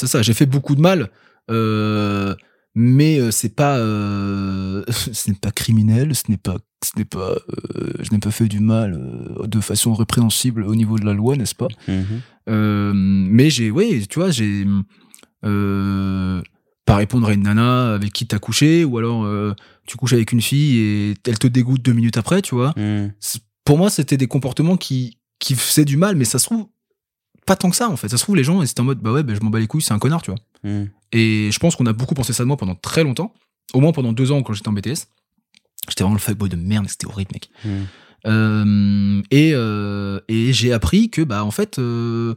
S1: C'est ça. J'ai fait beaucoup de mal. Euh, mais euh, c'est pas, euh, <laughs> ce n'est pas criminel. Ce n'est pas, ce n'est pas, euh, je n'ai pas fait du mal euh, de façon répréhensible au niveau de la loi, n'est-ce pas Euh, mais j'ai, oui, tu vois, j'ai, pas répondre à une nana avec qui t'as couché, ou alors tu couches avec une fille et elle te dégoûte deux minutes après, tu vois. C'est- Pour moi, c'était des comportements qui, qui faisaient du mal, mais ça se trouve, pas tant que ça, en fait. Ça se trouve, les gens, ils étaient en mode, bah ouais, bah, je m'en bats les couilles, c'est un connard, tu vois.
S2: Mm.
S1: Et je pense qu'on a beaucoup pensé ça de moi pendant très longtemps. Au moins pendant deux ans quand j'étais en BTS. J'étais vraiment le fuckboy de merde, c'était horrible, mec.
S2: Mm.
S1: Euh, et euh, et j'ai appris que, bah, en fait, euh,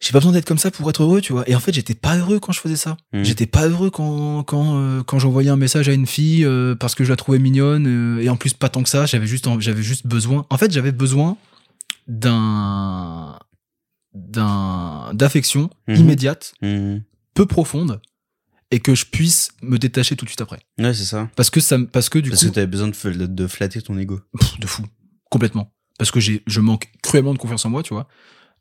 S1: j'ai pas besoin d'être comme ça pour être heureux, tu vois. Et en fait, j'étais pas heureux quand je faisais ça.
S2: Mm.
S1: J'étais pas heureux quand, quand, quand j'envoyais un message à une fille parce que je la trouvais mignonne. et en plus, pas tant que ça. J'avais juste, j'avais juste besoin. En fait, j'avais besoin d'un d'un d'affection
S2: Mhm.
S1: immédiate
S2: Mm.
S1: peu profonde et que je puisse me détacher tout de suite après.
S2: Ouais, c'est ça.
S1: Parce que ça, parce que du
S2: Parce
S1: coup,
S2: que t'avais besoin de, fl- de flatter ton ego.
S1: pff, de fou, complètement. Parce que j'ai, je manque cruellement de confiance en moi, tu vois.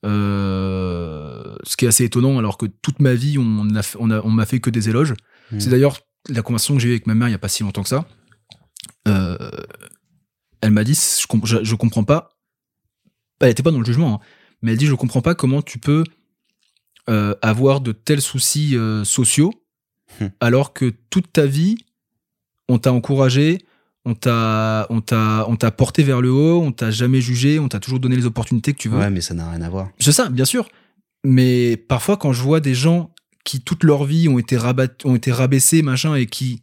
S1: Euh, ce qui est assez étonnant, alors que toute ma vie, on a, on a, on m'a fait que des éloges.
S2: Mm.
S1: C'est d'ailleurs la conversation que j'ai eue avec ma mère il y a pas si longtemps que ça. Euh, elle m'a dit, je, comp- je, je comprends pas. Elle était pas dans le jugement, hein, mais elle dit, je comprends pas comment tu peux euh, avoir de tels soucis sociaux
S2: Hmm.
S1: alors que toute ta vie, on t'a encouragé, on t'a, on t'a, on t'a porté vers le haut, on t'a jamais jugé, on t'a toujours donné les opportunités que tu veux.
S2: Ouais, mais ça n'a rien à voir.
S1: C'est ça, bien sûr. Mais parfois, quand je vois des gens qui toute leur vie ont été, rabat ont été rabaissés, machin, et qui,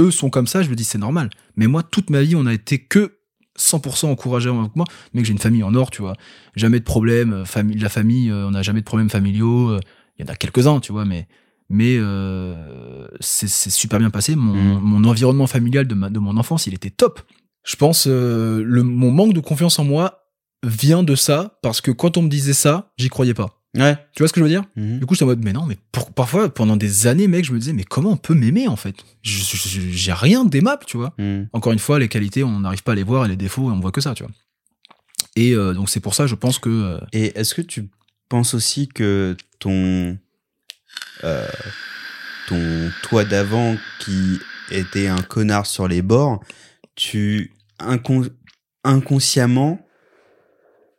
S1: eux, sont comme ça, je me dis, c'est normal. Mais moi, toute ma vie, on a été que 100% encouragés avec moi. Mais que j'ai une famille en or, tu vois. Jamais de problème. euh, Famille, la famille, euh, on n'a jamais de problèmes familiaux. euh, Il y en a quelques-uns, tu vois, mais. Mais euh, c'est super bien passé. Mon,
S2: Mhm.
S1: mon environnement familial de, ma, de mon enfance, il était top. Je pense euh, le, mon manque de confiance en moi vient de ça parce que quand on me disait ça, j'y croyais pas.
S2: Ouais.
S1: Tu vois ce que je veux dire?
S2: Mhm.
S1: Du coup, j'étais en mode, mais non, mais pour- parfois, pendant des années, mec, je me disais, mais comment on peut m'aimer en fait? J'ai rien d'aimable, tu vois.
S2: Mm.
S1: Encore une fois, les qualités, on n'arrive pas à les voir et les défauts, on voit que ça, tu vois. Et euh, donc, c'est pour ça, je pense que. euh,
S2: Et est-ce que tu penses aussi que ton euh, ton toi d'avant qui était un connard sur les bords, tu incon- inconsciemment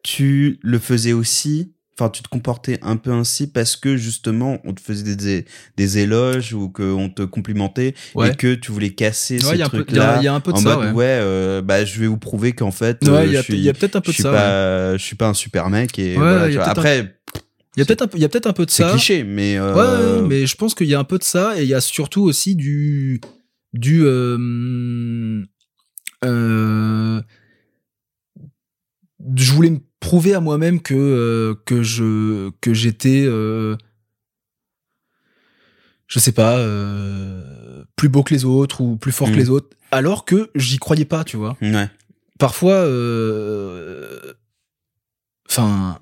S2: tu le faisais aussi Enfin, tu te comportais un peu ainsi parce que justement, on te faisait des, des éloges ou qu'on te complimentait
S1: Ouais.
S2: et que tu voulais casser
S1: Ouais,
S2: ce
S1: il y
S2: truc-là
S1: il y a un peu de
S2: en
S1: ça,
S2: mode
S1: ouais.
S2: ouais, euh, bah je vais vous prouver qu'en fait,
S1: Ouais,
S2: euh,
S1: il y a,
S2: je suis,
S1: peut-être un peu de ça.
S2: pas, je suis pas un super mec et voilà.
S1: y Il y a peut-être un, peu- il y a peut-être un peu de
S2: c'est
S1: ça.
S2: cliché, mais
S1: Ouais,
S2: euh,
S1: ouais, mais je pense qu'il y a un peu de ça et il y a surtout aussi du du euh, euh, je voulais me prouver à moi-même que que je que j'étais je sais pas plus beau que les autres ou plus fort
S2: Mm.
S1: que les autres alors que j'y croyais pas tu vois
S2: ouais.
S1: parfois enfin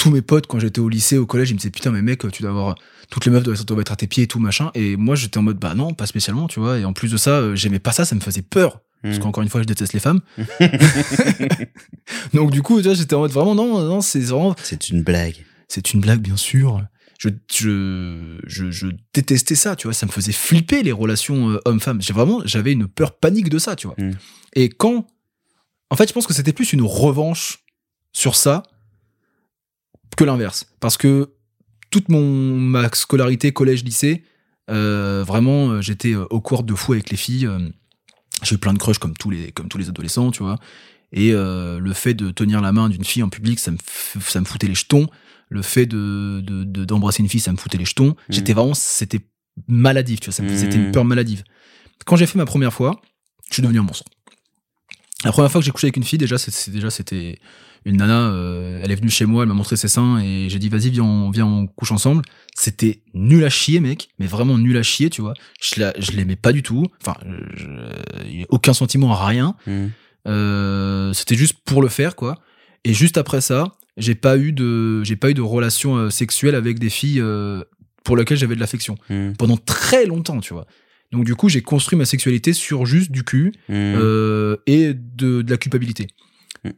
S1: tous mes potes quand j'étais au lycée au collège ils me disaient putain mais mec tu dois avoir toutes les meufs doivent, être à tes pieds et tout machin et moi j'étais en mode bah non pas spécialement tu vois et en plus de ça euh, j'aimais pas ça ça me faisait peur parce
S2: Mm.
S1: qu'encore une fois je déteste les femmes <laughs> <laughs> donc du coup tu vois, j'étais en mode vraiment non non c'est vraiment
S2: C'est une blague.
S1: c'est une blague bien sûr je, je, je, je détestais ça, tu vois, ça me faisait flipper les relations euh, homme-femme. J'ai vraiment, j'avais une peur panique de ça, tu vois.
S2: Mm.
S1: Et quand, en fait, je pense que c'était plus une revanche sur ça que l'inverse, parce que toute mon ma scolarité, collège, lycée, euh, vraiment, euh, j'étais euh, au cours de fou avec les filles. j'ai eu plein de crushs comme tous les comme tous les adolescents, tu vois. Et euh, le fait de tenir la main d'une fille en public, ça me ça me foutait les jetons. Le fait de de- de- d'embrasser une fille, ça me foutait les jetons. J'étais vraiment, c'était maladif, tu vois. C'était une peur maladive. Quand j'ai fait ma première fois, je suis devenu un monstre. La première fois que j'ai couché avec une fille, déjà, c'est- déjà c'était une nana. euh, elle est venue chez moi, elle m'a montré ses seins et j'ai dit vas-y viens, on, viens, on couche ensemble. C'était nul à chier, mec, mais vraiment nul à chier, tu vois. Je la- je l'aimais pas du tout. Enfin, je- aucun sentiment à rien.
S2: Mm.
S1: Euh, c'était juste pour le faire quoi et juste après ça j'ai pas eu de j'ai pas eu de relation euh, sexuelle avec des filles pour lesquelles j'avais de l'affection
S2: Mm.
S1: pendant très longtemps tu vois donc du coup j'ai construit ma sexualité sur juste du cul
S2: Mm.
S1: euh, et de, de la culpabilité.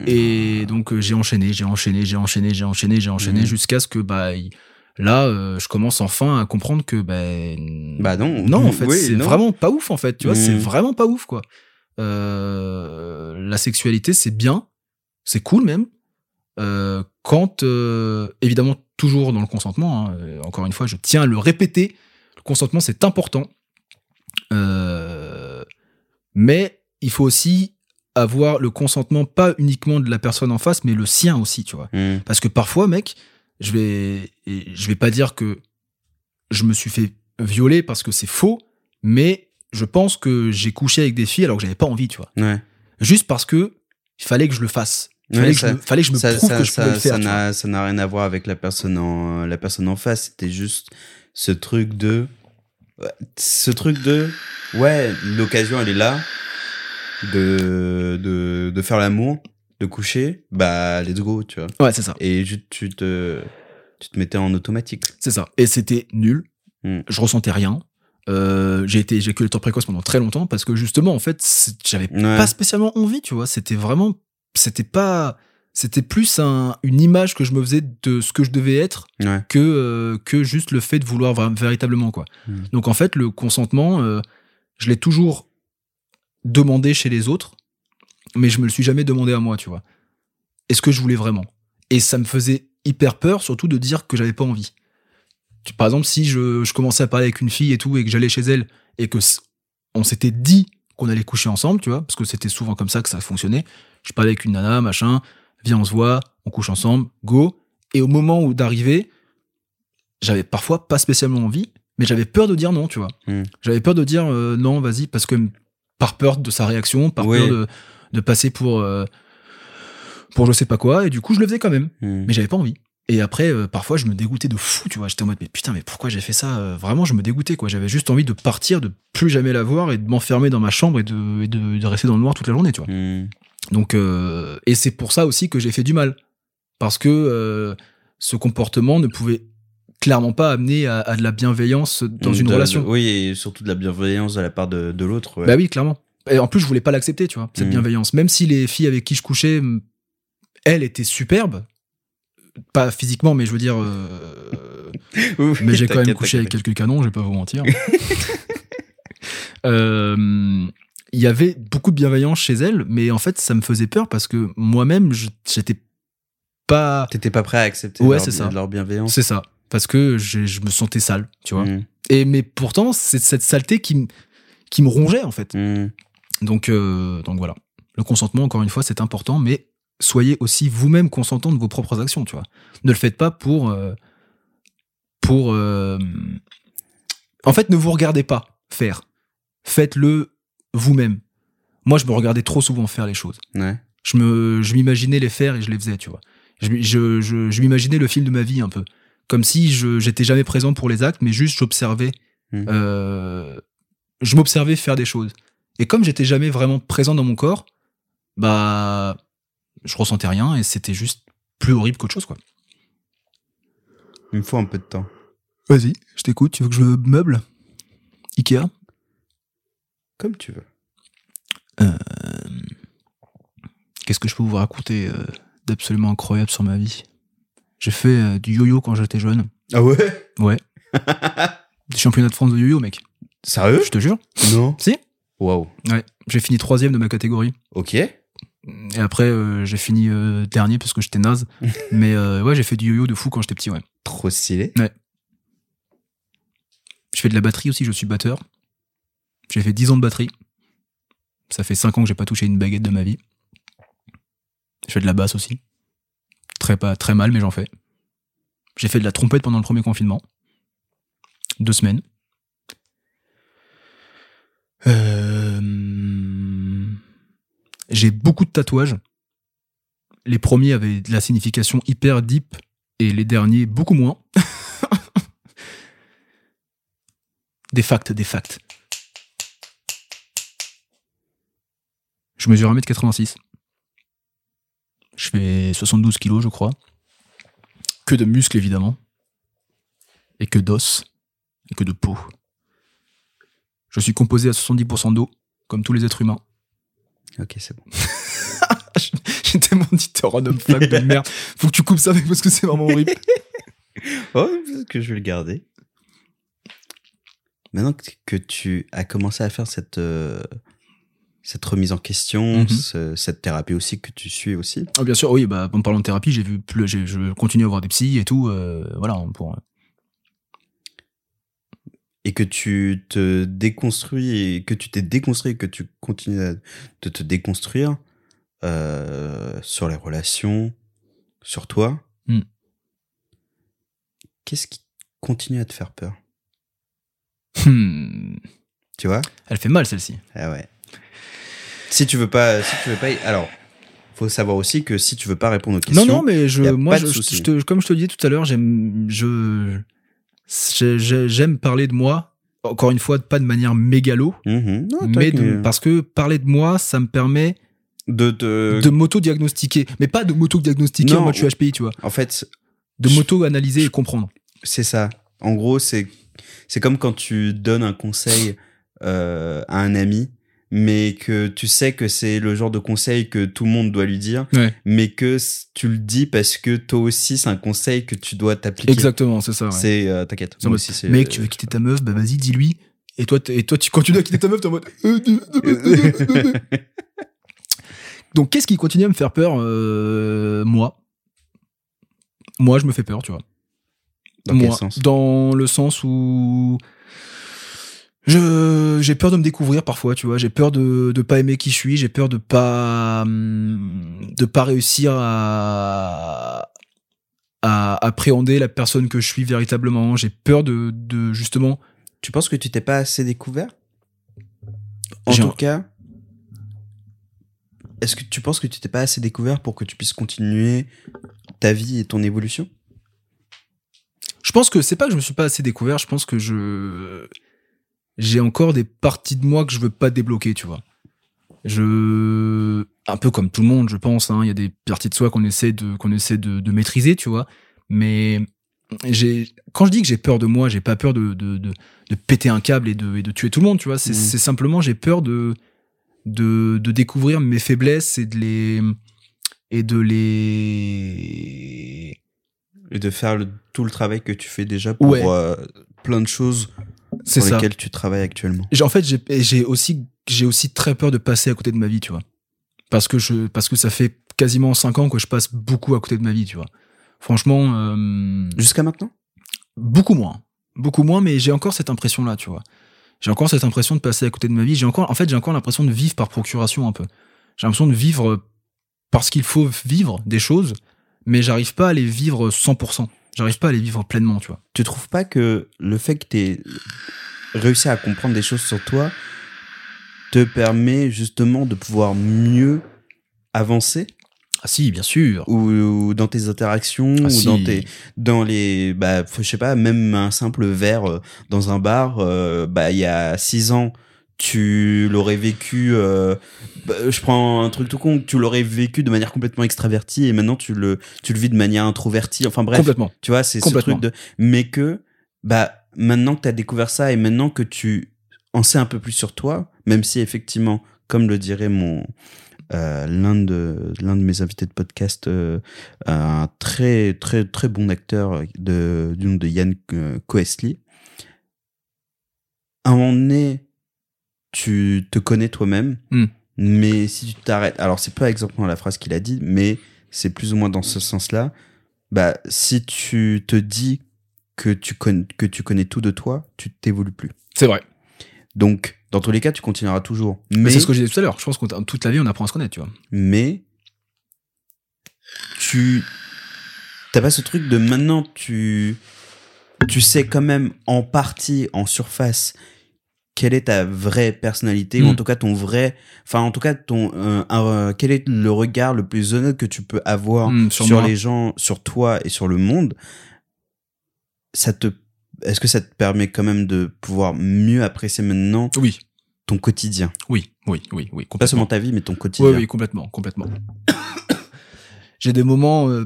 S1: Et donc euh, j'ai enchaîné j'ai enchaîné j'ai enchaîné j'ai enchaîné j'ai enchaîné
S2: Mhm.
S1: jusqu'à ce que bah il- là euh, je commence enfin à comprendre que bah
S2: Bah non.
S1: non, en fait,
S2: Oui,
S1: c'est vraiment pas ouf, en fait. Tu vois, c'est
S2: Mhm.
S1: vraiment pas ouf, quoi. Euh, la sexualité, c'est bien, c'est cool même, euh, quand, euh, évidemment, toujours dans le consentement, hein, euh, encore une fois, je tiens à le répéter, le consentement, c'est important. Euh, mais il faut aussi avoir le consentement, pas uniquement de la personne en face, mais le sien aussi, tu vois.
S2: Hmm.
S1: Parce que parfois, mec, je vais, je vais pas dire que je me suis fait violer parce que c'est faux, mais je pense que j'ai couché avec des filles alors que j'avais pas envie, tu vois.
S2: Ouais.
S1: Juste parce que il fallait que je le fasse. Il
S2: Ouais,
S1: fallait, que je me, fallait que je me
S2: ça,
S1: prouve
S2: ça-
S1: que je pouvais le faire.
S2: ça n'a rien à voir avec la personne en la personne en face c'était juste ce truc de ce truc de ouais l'occasion elle est là de de, de faire l'amour de coucher bah let's go tu vois
S1: Ouais, c'est ça.
S2: et tu te tu te mettais en automatique
S1: C'est ça. Et c'était nul.
S2: Hmm.
S1: Je ressentais rien. Euh, j'ai été éjaculateur précoce pendant très longtemps parce que justement, en fait, j'avais
S2: Ouais.
S1: pas spécialement envie, tu vois. C'était vraiment, c'était pas, c'était plus un, une image que je me faisais de ce que je devais être
S2: ouais
S1: que euh, que juste le fait de vouloir véritablement quoi.
S2: Hmm.
S1: Donc en fait, le consentement, euh, je l'ai toujours demandé chez les autres, mais je me le suis jamais demandé à moi, tu vois. Est-ce que je voulais vraiment? Et ça me faisait hyper peur, surtout de dire que j'avais pas envie. Par exemple, si je, je commençais à parler avec une fille et tout, et que j'allais chez elle, et que on s'était dit qu'on allait coucher ensemble, tu vois, parce que c'était souvent comme ça que ça fonctionnait. Je parlais avec une nana, machin, viens, on se voit, on couche ensemble, go. Et au moment où d'arriver, j'avais parfois pas spécialement envie, mais j'avais peur de dire non, tu vois.
S2: Hmm.
S1: J'avais peur de dire euh, non, vas-y, parce que par peur de sa réaction, par peur de, de passer pour, euh, pour je sais pas quoi, et du coup, je le faisais quand même,
S2: Hmm.
S1: mais j'avais pas envie. Et après, euh, parfois, je me dégoûtais de fou, tu vois. J'étais en mode, mais putain, mais pourquoi j'ai fait ça Euh, Vraiment, je me dégoûtais, quoi. J'avais juste envie de partir, de plus jamais la voir et de m'enfermer dans ma chambre et de, et de, de rester dans le noir toute la journée, tu vois.
S2: Hmm.
S1: Donc, euh, et c'est pour ça aussi que j'ai fait du mal. Parce que ce comportement ne pouvait clairement pas amener à, à de la bienveillance dans une
S2: De-
S1: relation.
S2: de- oui et surtout de la bienveillance de la part de, de l'autre ouais.
S1: Bah oui, clairement. Et en plus, je voulais pas l'accepter, tu vois, cette
S2: Mhm.
S1: bienveillance. Même si les filles avec qui je couchais, elles étaient superbes. Pas physiquement, mais je veux dire. euh, <laughs>
S2: Oui,
S1: mais j'ai quand même couché avec quelques canons, je vais pas vous mentir. <laughs> Euh, Il y avait beaucoup de bienveillance chez elles, mais en fait, ça me faisait peur parce que moi-même, j'étais pas.
S2: t'étais pas prêt à accepter
S1: Ouais,
S2: leur,
S1: ça.
S2: leur bienveillance
S1: C'est ça. Parce que je, me sentais sale, tu vois.
S2: Hmm.
S1: Et mais pourtant, c'est cette saleté qui, m- qui me rongeait, en fait.
S2: Hmm.
S1: Donc, euh, donc voilà. Le consentement, encore une fois, c'est important, mais soyez aussi vous-même consentant de vos propres actions, tu vois. Ne le faites pas pour. euh, pour. euh, en fait, ne vous regardez pas faire. Faites-le vous-même. Moi, je me regardais trop souvent faire les choses.
S2: ouais
S1: Je me, je m'imaginais les faire et je les faisais, tu vois. Je, je, je, je m'imaginais le film de ma vie un peu. Comme si je, j'étais jamais présent pour les actes, mais juste j'observais.
S2: Mhm.
S1: euh, je m'observais faire des choses. Et comme j'étais jamais vraiment présent dans mon corps, bah, je ressentais rien et c'était juste plus horrible qu'autre chose, quoi.
S2: il me faut un peu de temps
S1: Vas-y, je t'écoute. Tu veux que je meuble? Ikea?
S2: Comme tu veux
S1: Qu'est-ce que je peux vous raconter euh, d'absolument incroyable sur ma vie? J'ai fait euh, du yo-yo quand j'étais jeune.
S2: ah ouais?
S1: Ouais. <laughs> Des championnats de France de yo-yo, mec.
S2: sérieux?
S1: Je te jure.
S2: non
S1: Si
S2: waouh
S1: Ouais. J'ai fini troisième de ma catégorie.
S2: ok
S1: Et après, euh, j'ai fini euh, dernier parce que j'étais naze. <laughs> Mais euh, ouais, j'ai fait du yo-yo de fou quand j'étais petit, ouais.
S2: trop stylé
S1: Je fais de la batterie aussi, je suis batteur. J'ai fait 10 ans de batterie. Ça fait 5 ans que j'ai pas touché une baguette de ma vie. Je fais de la basse aussi. Très, pas, très mal, mais j'en fais. J'ai fait de la trompette pendant le premier confinement. Deux semaines. Euh, J'ai beaucoup de tatouages. Les premiers avaient de la signification hyper deep et les derniers beaucoup moins. <laughs> Des facts, des facts. Je mesure 1m86. Je fais 72 kilos, je crois. Que de muscles, évidemment. Et que d'os. Et que de peau. Je suis composé à 70% d'eau, comme tous les êtres humains.
S2: ok c'est bon <laughs>
S1: J'étais mon auditeur en homme flag de merde. Faut que tu coupes ça avec parce que c'est vraiment horrible. <laughs>
S2: oh peut-être que je vais le garder maintenant que- que tu as commencé à faire cette euh, cette remise en question,
S1: Mhm.
S2: ce- cette thérapie aussi que tu suis aussi.
S1: Ah, bien sûr, oui, bah, en parlant de thérapie, j'ai vu plus, je continue à voir des psys et tout, euh, voilà, pour,
S2: Et que tu te déconstruis et que tu t'es déconstruit et que tu continues de te déconstruire euh, sur les relations, sur toi.
S1: Mm.
S2: Qu'est-ce qui continue à te faire peur?
S1: Hmm.
S2: Tu vois?
S1: Elle fait mal celle-ci.
S2: Ah ouais. Si tu veux pas, si tu veux pas, alors faut savoir aussi que si tu veux pas répondre aux questions,
S1: Non, non, mais je, moi, je, je te- comme je te le disais tout à l'heure, j'aime, je, j'ai- j'ai- j'aime parler de moi. Encore une fois, pas de manière mégalo,
S2: Mhm. Non,
S1: mais de- parce que parler de moi, ça me permet
S2: de, de-
S1: de m'auto-diagnostiquer. Mais pas de m'auto-diagnostiquer en mode je suis HPI, tu vois.
S2: en fait,
S1: De m'auto-analyser et comprendre.
S2: c'est ça. En gros, c'est c'est comme quand tu donnes un conseil euh, à un ami, mais que tu sais que c'est le genre de conseil que tout le monde doit lui dire,
S1: Ouais.
S2: mais que tu le dis parce que toi aussi c'est un conseil que tu dois t'appliquer.
S1: Exactement, c'est ça. ouais.
S2: C'est euh, t'inquiète. Moi aussi, c'est-
S1: Mec, tu veux quitter ta meuf, bah vas-y, dis-lui. Et toi, et toi tu, quand tu dois quitter ta meuf, t'es en mode. Donc, qu'est-ce qui continue à me faire peur euh, Moi? Moi, je me fais peur, tu vois.
S2: Dans quel
S1: moi,
S2: sens?
S1: Dans le sens où. Je, j'ai peur de me découvrir parfois, tu vois. J'ai peur de, de pas aimer qui je suis. J'ai peur de pas, hum, de pas réussir à, à appréhender la personne que je suis véritablement. J'ai peur de, de justement.
S2: Tu penses que tu t'es pas assez découvert? En tout cas, est-ce que tu penses que tu t'es pas assez découvert pour que tu puisses continuer ta vie et ton évolution?
S1: Je pense que c'est pas que je me suis pas assez découvert. Je pense que je j'ai encore des parties de moi que je veux pas débloquer, tu vois. Je un peu comme tout le monde, je pense. hein, Il y a des parties de soi qu'on essaie de qu'on essaie de, de maîtriser, tu vois. Mais j'ai quand je dis que j'ai peur de moi, j'ai pas peur de, de, de, de péter un câble et de, et de tuer tout le monde, tu vois. C'est c'est simplement j'ai peur de, de de découvrir mes faiblesses et de les et de les
S2: Et de faire le- tout le travail que tu fais déjà pour
S1: Ouais.
S2: euh, plein de choses sur
S1: ça.
S2: lesquelles tu travailles actuellement.
S1: En fait, j'ai aussi, j'ai aussi très peur de passer à côté de ma vie, tu vois. Parce que, je, parce que ça fait quasiment 5 ans que je passe beaucoup à côté de ma vie, tu vois. Franchement, euh,
S2: Jusqu'à maintenant?
S1: beaucoup moins. Beaucoup moins, mais j'ai encore cette impression-là, tu vois. J'ai encore cette impression de passer à côté de ma vie. J'ai encore, en fait, j'ai encore l'impression de vivre par procuration un peu. J'ai l'impression de vivre parce qu'il faut vivre des choses, mais j'arrive pas à les vivre 100%. J'arrive pas à les vivre pleinement, tu vois.
S2: Tu trouves pas que le fait que tu aies réussi à comprendre des choses sur toi te permet justement de pouvoir mieux avancer?
S1: Ah si, bien sûr.
S2: ou, ou dans tes interactions
S1: Ah
S2: ou
S1: si.
S2: dans tes dans les bah je sais pas même un simple verre euh, dans un bar euh, bah il y a six ans tu l'aurais vécu euh, bah, je prends un truc tout con tu l'aurais vécu de manière complètement extravertie et maintenant tu le tu le vis de manière introvertie enfin bref
S1: Complètement.
S2: tu vois c'est ce truc de mais que bah maintenant que tu as découvert ça et maintenant que tu en sais un peu plus sur toi même si effectivement comme le dirait mon euh, l'un de l'un de mes invités de podcast euh, un très très très bon acteur de du nom de Yann Koesli à un moment donné tu te connais toi-même
S1: Hmm.
S2: mais si tu t'arrêtes alors c'est pas exactement la phrase qu'il a dit mais c'est plus ou moins dans ce sens-là bah si tu te dis que tu connais que tu connais tout de toi tu t'évolues plus
S1: C'est vrai.
S2: donc dans tous les cas tu continueras toujours
S1: Mais
S2: mais
S1: c'est ce que j'ai dit tout à l'heure. Je pense que toute la vie, on apprend à se connaître, tu vois.
S2: mais tu t'as pas ce truc de maintenant tu tu sais quand même en partie en surface quelle est ta vraie personnalité ou en tout cas ton vrai enfin en tout cas ton euh, un- quel est le regard le plus honnête que tu peux avoir
S1: Mm,
S2: sur, les gens sur toi et sur le monde ça te est-ce que ça te permet quand même de pouvoir mieux apprécier maintenant
S1: Oui,
S2: ton quotidien?
S1: Oui, oui, oui, oui.
S2: pas seulement ta vie mais ton quotidien
S1: Oui, oui, complètement, complètement. <coughs> j'ai des moments, euh,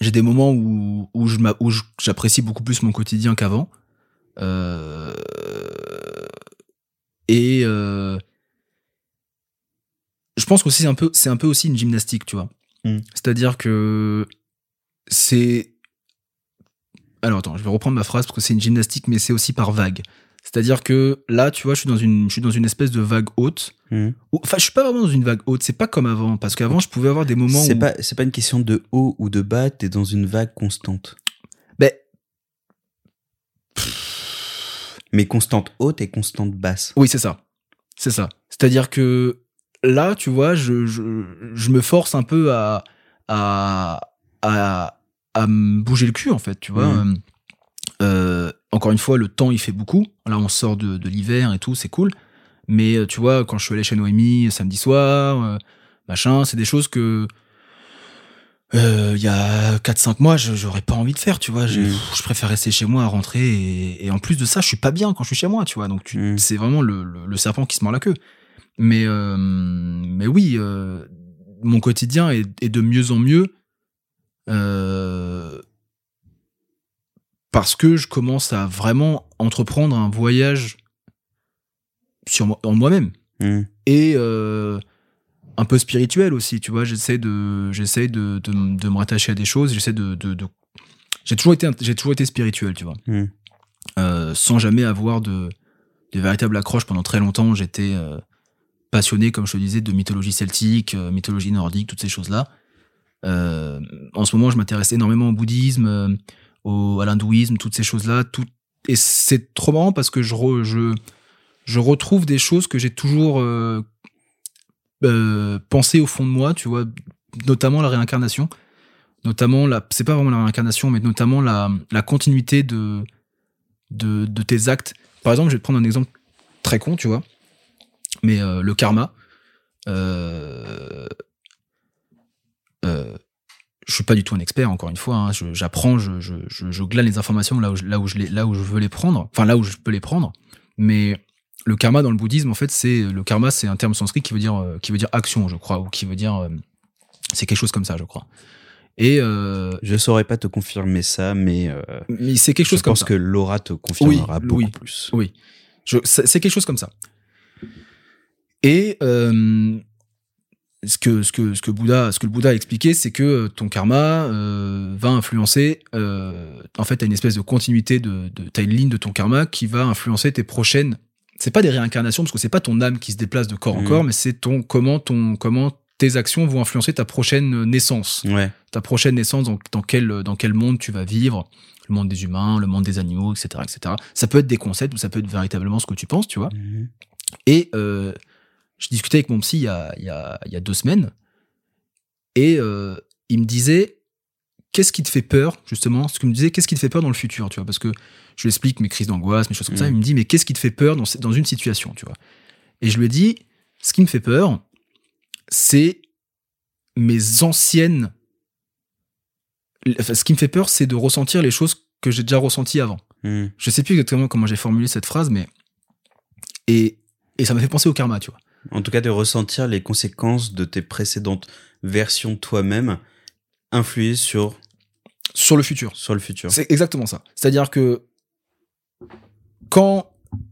S1: j'ai des moments où, où je où je- j'apprécie beaucoup plus mon quotidien qu'avant. Euh, et euh, je pense que c'est un peu, c'est un peu aussi une gymnastique, tu vois.
S2: Mm.
S1: C'est-à-dire que c'est. Alors attends, je vais reprendre ma phrase parce que c'est une gymnastique, mais c'est aussi par vague. C'est-à-dire que là, tu vois, je suis dans une, je suis dans une espèce de vague haute. Ou- Enfin, je suis pas vraiment dans une vague haute. C'est pas comme avant, parce qu'avant, je pouvais avoir des moments
S2: C'est
S1: où.
S2: pas, c'est pas une question de haut ou de bas, t'es dans une vague constante. Mais constante haute et constante basse.
S1: Oui, c'est ça. C'est ça. C'est-à-dire que là, tu vois, je, je, je me force un peu à, à, à, à me bouger le cul, en fait, tu vois.
S2: Mhm.
S1: Euh, encore une fois, le temps, il fait beaucoup. Là, on sort de, de l'hiver et tout, c'est cool. Mais euh, tu vois, quand je suis allé chez Noémie samedi soir, euh, machin, c'est des choses que euh, il y a 4-5 mois, je- j'aurais pas envie de faire, tu vois. J'ai-
S2: Mhm.
S1: Je préfère rester chez moi à rentrer. Et, et en plus de ça, je suis pas bien quand je suis chez moi, tu vois. Donc,
S2: Mhm.
S1: c'est vraiment le, le- le serpent qui se mord la queue. Mais, euh, mais oui, euh, mon quotidien est, est de mieux en mieux. euh, parce que je commence à vraiment entreprendre un voyage sur en moi-même
S2: Mhm.
S1: et euh, un peu spirituel aussi tu vois. J'essaie de j'essaie de, de, me rattacher à des choses. J'essaie de, de, de- j'ai toujours été j'ai toujours été spirituel tu vois.
S2: Mhm.
S1: Euh, sans jamais avoir de de véritable accroche pendant très longtemps. J'étais euh, passionné comme je te disais de mythologie celtique euh, mythologie nordique toutes ces choses là en ce moment je m'intéresse énormément au bouddhisme au, à l'hindouisme toutes ces choses là tout et c'est trop marrant parce que je re- je je retrouve des choses que j'ai toujours euh, pensé au fond de moi, tu vois, notamment la réincarnation, notamment la, c'est pas vraiment la réincarnation, mais notamment la, la continuité de, de, tes actes. Par exemple, je vais te prendre un exemple très con, tu vois, mais euh, le karma. Euh, euh, je suis pas du tout un expert, encore une fois. hein, J'apprends, je, je, je, glane les informations là où, là, où je les, là où je veux les prendre, enfin là où je peux les prendre. Mais le karma dans le bouddhisme, en fait, c'est le karma, c'est un terme sanskrit qui veut dire euh, qui veut dire action, je crois, ou qui veut dire euh, c'est quelque chose comme ça, je crois. Et euh,
S2: Je saurais pas te confirmer ça, mais euh,
S1: mais c'est quelque chose
S2: je
S1: comme
S2: pense
S1: ça.
S2: que Laura te confirmera
S1: Oui,
S2: beaucoup
S1: oui.
S2: plus.
S1: Oui, Je- c'est quelque chose comme ça. Et ce que ce que ce que Bouddha ce que le Bouddha a expliqué, c'est que ton karma va influencer. en fait, t'as une espèce de continuité de, de t'as une ligne de ton karma qui va influencer tes prochaines. C'est pas des réincarnations parce que c'est pas ton âme qui se déplace de corps en
S2: Mhm.
S1: corps, mais c'est ton comment ton comment tes actions vont influencer ta prochaine naissance
S2: Ouais.
S1: ta prochaine naissance, dans, dans, quel, dans quel monde tu vas vivre, le monde des humains, le monde des animaux, etc., etc. Ça peut être des concepts ou ça peut être véritablement ce que tu penses, tu vois.
S2: Mhm.
S1: Et euh, je discutais avec mon psy il y a, il y a, il y a deux semaines, et euh, il me disait, qu'est-ce qui te fait peur, justement Ce qu'il me disait, qu'est-ce qui te fait peur dans le futur, tu vois? Parce que je lui explique mes crises d'angoisse, mes choses comme ça,
S2: Mhm.
S1: il me dit, mais qu'est-ce qui te fait peur dans, dans une situation, tu vois? Et je lui ai dit, ce qui me fait peur, c'est mes anciennes enfin, ce qui me fait peur, c'est de ressentir les choses que j'ai déjà ressenties avant.
S2: Mhm.
S1: Je sais plus exactement comment j'ai formulé cette phrase, mais et, et ça m'a fait penser au karma, tu vois.
S2: En tout cas, de ressentir les conséquences de tes précédentes versions de toi-même influer sur,
S1: Sur le futur.
S2: sur le futur.
S1: C'est exactement ça. C'est-à-dire que quand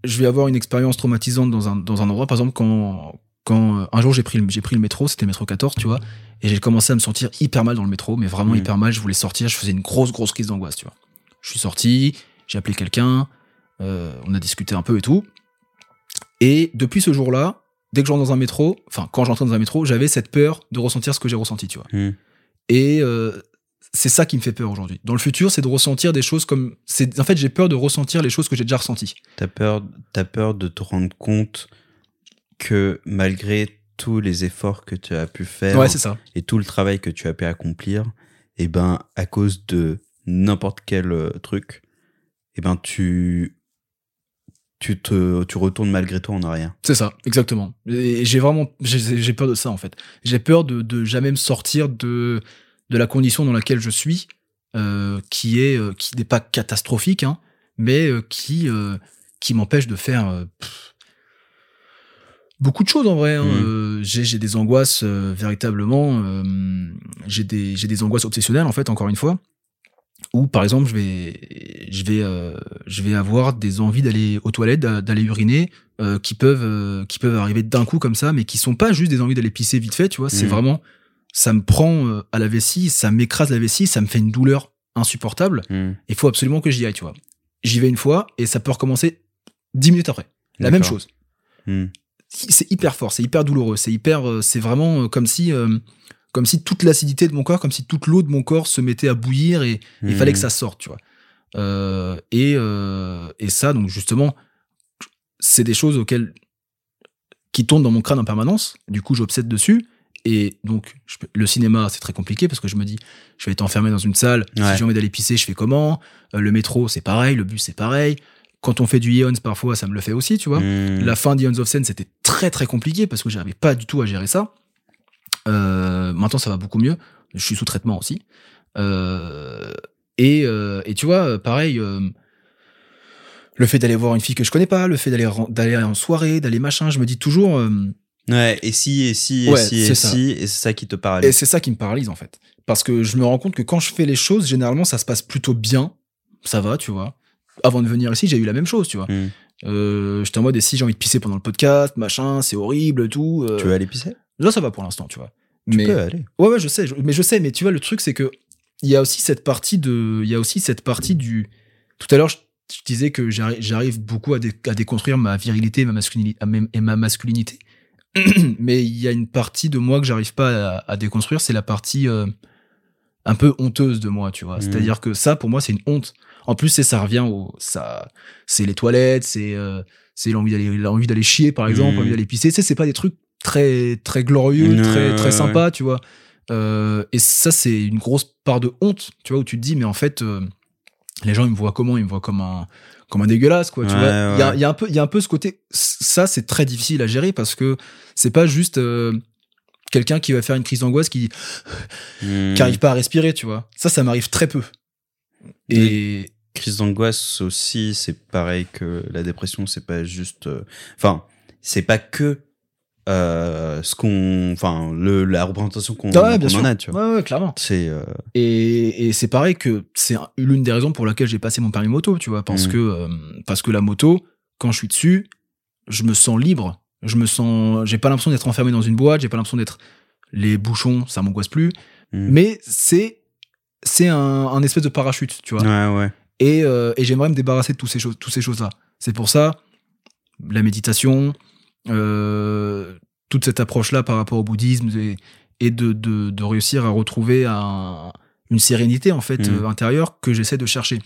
S1: je vais avoir une expérience traumatisante dans un, dans un endroit, par exemple, quand, quand euh, un jour j'ai pris, le- j'ai pris le métro, c'était le métro 14, tu vois, et j'ai commencé à me sentir hyper mal dans le métro, mais vraiment
S2: Mhm.
S1: hyper mal, je voulais sortir, je faisais une grosse, grosse crise d'angoisse, tu vois. Je suis sorti, j'ai appelé quelqu'un, euh, on a discuté un peu et tout. Et depuis ce jour-là, dès que je rentre dans un métro, enfin, quand j'entrais dans un métro, j'avais cette peur de ressentir ce que j'ai ressenti, tu vois.
S2: Mhm.
S1: Et euh, c'est ça qui me fait peur aujourd'hui. Dans le futur, c'est de ressentir des choses comme. c'est En fait, j'ai peur de ressentir les choses que j'ai déjà ressenties.
S2: T'as peur, t'as peur de te rendre compte que malgré tous les efforts que tu as pu faire
S1: Ouais, c'est ça.
S2: et tout le travail que tu as pu accomplir, et ben à cause de n'importe quel euh, truc, et ben tu tu te tu retournes malgré toi en arrière.
S1: C'est ça, exactement. Et j'ai vraiment. J'ai peur de ça, en fait. J'ai peur de, de jamais me sortir de, de la condition dans laquelle je suis, euh, qui est euh, qui n'est pas catastrophique, hein, mais euh, qui, qui m'empêche de faire. pff, Beaucoup de choses en vrai. hein. Euh, j'ai j'ai des angoisses véritablement. j'ai des j'ai des angoisses obsessionnelles en fait. Encore une fois, où par exemple je vais je vais euh, je vais avoir des envies d'aller aux toilettes, d'a- d'aller uriner, euh, qui peuvent euh, qui peuvent arriver d'un coup comme ça, mais qui sont pas juste des envies d'aller pisser vite fait. Tu vois, c'est
S2: Mhm.
S1: vraiment ça me prend à la vessie, ça m'écrase la vessie, ça me fait une douleur insupportable.
S2: Mhm.
S1: Il faut absolument que j'y aille. Tu vois, j'y vais une fois et ça peut recommencer dix minutes après. La même chose.
S2: Hmm.
S1: C'est hyper fort, c'est hyper douloureux, c'est hyper, c'est vraiment comme si, comme si toute l'acidité de mon corps, comme si toute l'eau de mon corps se mettait à bouillir et il
S2: Hmm.
S1: fallait que ça sorte, tu vois. Euh, et, euh, et ça, donc justement, c'est des choses auxquelles qui tournent dans mon crâne en permanence. Du coup, j'obsède dessus. Et donc, je le cinéma, c'est très compliqué parce que je me dis, je vais être enfermé dans une salle.
S2: Ouais.
S1: Si j'ai envie d'aller pisser, je fais comment? Euh, Le métro, c'est pareil. Le bus, c'est pareil. Quand on fait du Ions, parfois, ça me le fait aussi, tu vois.
S2: Hmm.
S1: La fin d'Ions of Sen, c'était très très compliqué parce que j'arrivais pas du tout à gérer ça. Euh, maintenant, ça va beaucoup mieux. Je suis sous traitement aussi. Euh, et, euh, et tu vois, pareil, le fait d'aller voir une fille que je connais pas, le fait d'aller en soirée, d'aller machin, je me dis toujours. euh,
S2: Ouais, et si, et si, et si, et
S1: ça.
S2: si, et c'est ça qui te
S1: et
S2: paralyse.
S1: c'est ça qui me paralyse en fait. Parce que je me rends compte que quand je fais les choses, généralement, ça se passe plutôt bien. Ça va, tu vois. Avant de venir ici, j'ai eu la même chose, tu vois.
S2: Hmm.
S1: Euh, J'étais en mode, et si j'ai envie de pisser pendant le podcast, machin, c'est horrible, tout. euh,
S2: Tu veux aller pisser?
S1: Là, ça va pour l'instant, tu vois.
S2: Tu
S1: mais
S2: peux aller.
S1: ouais, ouais, je sais, je- mais je sais, mais tu vois, le truc, c'est que il y a aussi cette partie de, il y a aussi cette partie du. Tout à l'heure, je, je disais que j'arri- j'arrive beaucoup à, dé- à déconstruire ma virilité, ma masculinité, et ma masculinité. <clears throat> mais il y a une partie de moi que j'arrive pas à, à déconstruire, c'est la partie euh, un peu honteuse de moi, tu vois.
S2: Mhm.
S1: C'est-à-dire que ça, pour moi, c'est une honte. En plus, c'est ça revient au, ça, c'est les toilettes, c'est, euh, c'est l'envie d'aller, l'envie d'aller chier, par exemple,
S2: Mhm.
S1: l'envie d'aller pisser. Tu sais, c'est pas des trucs très, très glorieux, très, très sympas, tu vois. Euh, et ça, c'est une grosse part de honte, tu vois, où tu te dis, mais en fait, euh, les gens, ils me voient comment? Ils me voient comme un, comme un dégueulasse, quoi, tu
S2: Ouais,
S1: vois. Il y, a, y un peu, il y a un peu ce côté. Ça, c'est très difficile à gérer parce que c'est pas juste quelqu'un qui va faire une crise d'angoisse qui,
S2: Hmm.
S1: qui arrive pas à respirer, tu vois. Ça, ça m'arrive très peu. Et
S2: crise d'angoisse aussi, c'est pareil que la dépression, c'est pas juste. euh, Enfin, c'est pas que euh, ce qu'on. Enfin, le, la représentation qu'on
S1: Ah ouais,
S2: en
S1: sûr.
S2: a, tu vois.
S1: Ouais, ouais, clairement.
S2: C'est. euh,
S1: Et, et c'est pareil que c'est un- l'une des raisons pour laquelle j'ai passé mon permis moto, tu vois, parce
S2: Mhm.
S1: que euh, parce que la moto, quand je suis dessus, je me sens libre. Je me sens, j'ai pas l'impression d'être enfermé dans une boîte, j'ai pas l'impression d'être les bouchons, ça m'angoisse plus.
S2: hmm.
S1: Mais c'est c'est un, un espèce de parachute, tu vois.
S2: Ouais, ouais.
S1: Et, euh, et j'aimerais me débarrasser de toutes ces choses, toutes ces choses-là. C'est pour ça la méditation, euh, toute cette approche-là par rapport au bouddhisme et, et de, de, de réussir à retrouver un- une sérénité en fait
S2: Mhm.
S1: euh, intérieure que j'essaie de chercher.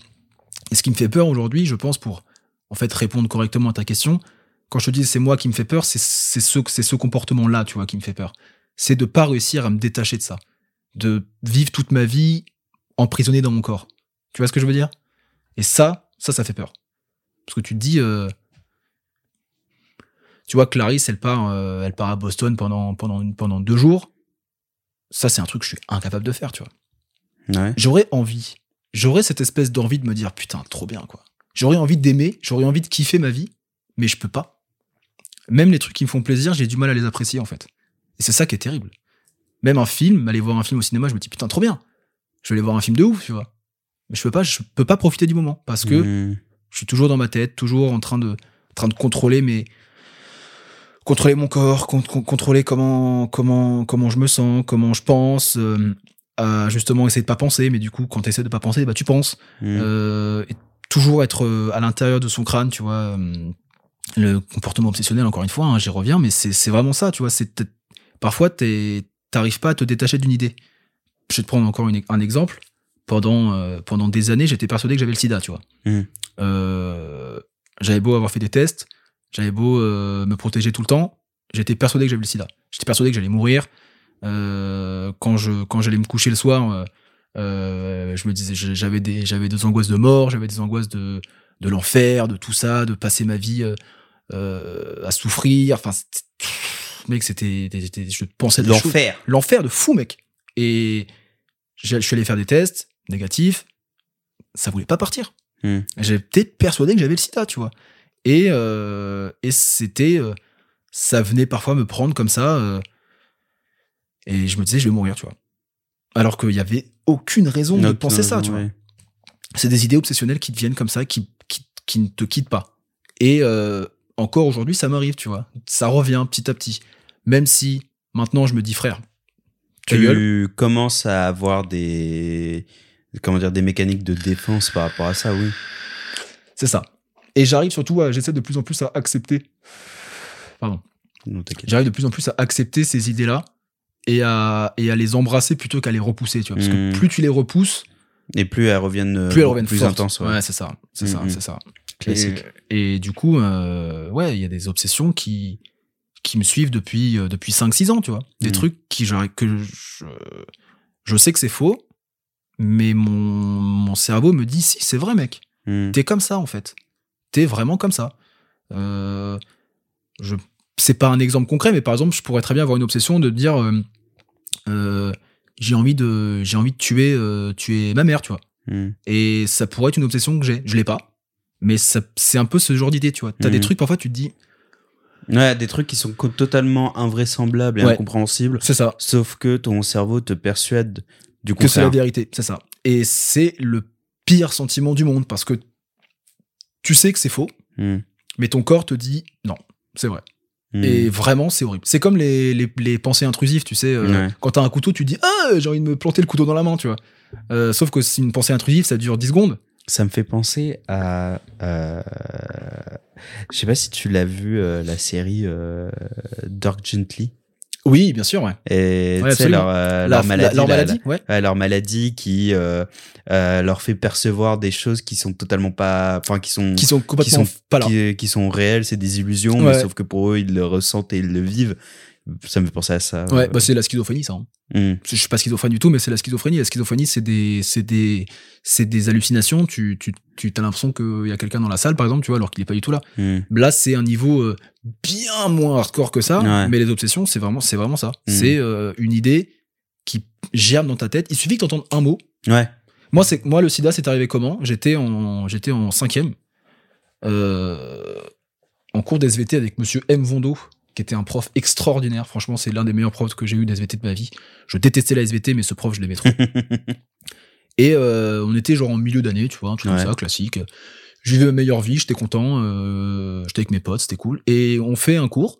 S1: Et ce qui me fait peur aujourd'hui, je pense, pour en fait répondre correctement à ta question, quand je te dis c'est moi qui me fait peur, c'est ce, c'est ce comportement-là, tu vois, qui me fait peur. C'est de pas réussir à me détacher de ça, de vivre toute ma vie emprisonné dans mon corps. Tu vois ce que je veux dire? Et ça, ça, ça fait peur. Parce que tu te dis, euh, tu vois, Clarisse, elle part, euh, elle part à Boston pendant, pendant, une- pendant deux jours. Ça, c'est un truc que je suis incapable de faire, tu vois.
S2: Ouais.
S1: J'aurais envie, j'aurais cette espèce d'envie de me dire, putain, trop bien, quoi. J'aurais envie d'aimer, j'aurais envie de kiffer ma vie, mais je peux pas. Même les trucs qui me font plaisir, j'ai du mal à les apprécier, en fait. Et c'est ça qui est terrible. Même un film, aller voir un film au cinéma, je me dis, putain, trop bien. Je vais aller voir un film de ouf, tu vois. Mais je peux pas, je peux pas profiter du moment parce que
S2: Hmm.
S1: je suis toujours dans ma tête, toujours en train de, en train de contrôler mes, contrôler mon corps, con- con- contrôler comment, comment, comment je me sens, comment je pense, euh, à justement essayer de pas penser, mais du coup, quand tu essaies de pas penser, bah tu penses.
S2: Hmm.
S1: Euh, et toujours être euh, à l'intérieur de son crâne, tu vois. le comportement obsessionnel, encore une fois, hein, j'y reviens, mais c'est c'est vraiment ça, tu vois. C'est parfois, t'arrives pas à te détacher d'une idée. Je vais te prendre encore une- un exemple. Pendant, euh, pendant des années, j'étais persuadé que j'avais le sida, tu vois.
S2: Mm.
S1: Euh, j'avais beau avoir fait des tests, j'avais beau euh, me protéger tout le temps, j'étais persuadé que j'avais le sida. J'étais persuadé que j'allais mourir. Quand je quand j'allais me coucher le soir, je me disais j'avais des j'avais des angoisses de mort, j'avais des angoisses de de l'enfer, de tout ça, de passer ma vie à souffrir. Enfin, mec, c'était je pensais
S2: L'enfer.
S1: l'enfer de fou, mec. Et je suis allé faire des tests négatifs, ça voulait pas partir.
S2: Hmm.
S1: J'étais persuadé que j'avais le sida, tu vois. Et, euh, et c'était. euh, ça venait parfois me prendre comme ça. euh, et je me disais, je vais mourir, tu vois. Alors qu'il y avait aucune raison de penser ça, tu vois. C'est des idées obsessionnelles qui te viennent comme ça, qui, qui, qui ne te quittent pas. Et encore aujourd'hui, ça m'arrive, tu vois. Ça revient petit à petit. Même si maintenant, je me dis, frère. Tu
S2: commences à avoir des comment dire des mécaniques de défense par rapport à ça, oui.
S1: C'est ça. Et j'arrive surtout à, j'essaie de plus en plus à accepter. Pardon. J'arrive de plus en plus à accepter ces idées-là et à, et à les embrasser plutôt qu'à les repousser, tu vois. Parce que plus tu les repousses,
S2: Et plus elles reviennent,
S1: plus elles reviennent
S2: plus intenses. Ouais.
S1: Ouais, c'est ça. C'est ça,
S2: Mhm.
S1: c'est ça.
S2: Classique.
S1: Et, et du coup, euh, ouais, il y a des obsessions qui, qui me suivent depuis, euh, depuis 5-6 ans, tu vois. Des trucs qui, que je, je sais que c'est faux, mais mon, mon cerveau me dit si, c'est vrai, mec.
S2: Mm.
S1: T'es comme ça, en fait. T'es vraiment comme ça. Euh, je, c'est pas un exemple concret, mais par exemple, je pourrais très bien avoir une obsession de dire euh, euh, j'ai envie de, j'ai envie de tuer, euh, tuer ma mère, tu vois.
S2: Mm.
S1: Et ça pourrait être une obsession que j'ai. Je l'ai pas. Mais c'est un peu ce genre d'idée, tu vois. T'as des trucs, parfois, tu te dis,
S2: Ouais, des trucs qui sont totalement invraisemblables et
S1: Ouais.
S2: incompréhensibles,
S1: c'est ça.
S2: sauf que ton cerveau te persuade du
S1: Que c'est la vérité, c'est ça. Et c'est le pire sentiment du monde parce que tu sais que c'est faux,
S2: Mm.
S1: mais ton corps te dit non, c'est vrai.
S2: Mm.
S1: Et vraiment, c'est horrible. C'est comme les, les, les pensées intrusives, tu sais. euh,
S2: Ouais.
S1: Quand t'as un couteau, tu dis Ah, j'ai envie de me planter le couteau dans la main, tu vois. Euh, sauf que si une pensée intrusive, ça dure 10 secondes.
S2: Ça me fait penser à. euh, Je sais pas si tu l'as vu, euh, la série Dark Gently.
S1: Oui, bien sûr, ouais.
S2: Et
S1: Ouais,
S2: tu leur, euh, leur maladie.
S1: la- leur
S2: la-
S1: maladie, ouais.
S2: Leur maladie qui euh, euh, leur fait percevoir des choses qui sont totalement pas. Enfin, qui sont.
S1: Qui sont complètement
S2: sont
S1: pas là.
S2: qui, qui sont réelles, c'est des illusions, mais sauf que pour eux, ils le ressentent et ils le vivent. Ça me fait penser à ça.
S1: Ouais, bah c'est la schizophrénie, ça. hein.
S2: Mm.
S1: Je suis pas schizophrène du tout, mais c'est la schizophrénie. La schizophrénie, c'est des, c'est des, c'est des hallucinations. Tu, tu, tu as l'impression qu'il y a quelqu'un dans la salle, par exemple, tu vois, alors qu'il est pas du tout là.
S2: Mm.
S1: Là, c'est un niveau euh, bien moins hardcore que ça.
S2: Ouais.
S1: Mais les obsessions, c'est vraiment, c'est vraiment ça.
S2: Mhm.
S1: C'est euh, une idée qui germe dans ta tête. Il suffit que tu un mot.
S2: Ouais.
S1: Moi, c'est, moi, le sida, c'est arrivé comment? J'étais en, j'étais en cinquième, euh, en cours d'SVT avec monsieur M. Vondo, qui était un prof extraordinaire. Franchement, c'est l'un des meilleurs profs que j'ai eu d'SVT de ma vie. Je détestais la SVT, mais ce prof, je l'aimais trop. <laughs> Et euh, on était genre en milieu d'année, tu vois, un truc
S2: Ouais.
S1: comme ça, classique. Je vivais ma meilleure vie, j'étais content, euh, j'étais avec mes potes, c'était cool. Et on fait un cours.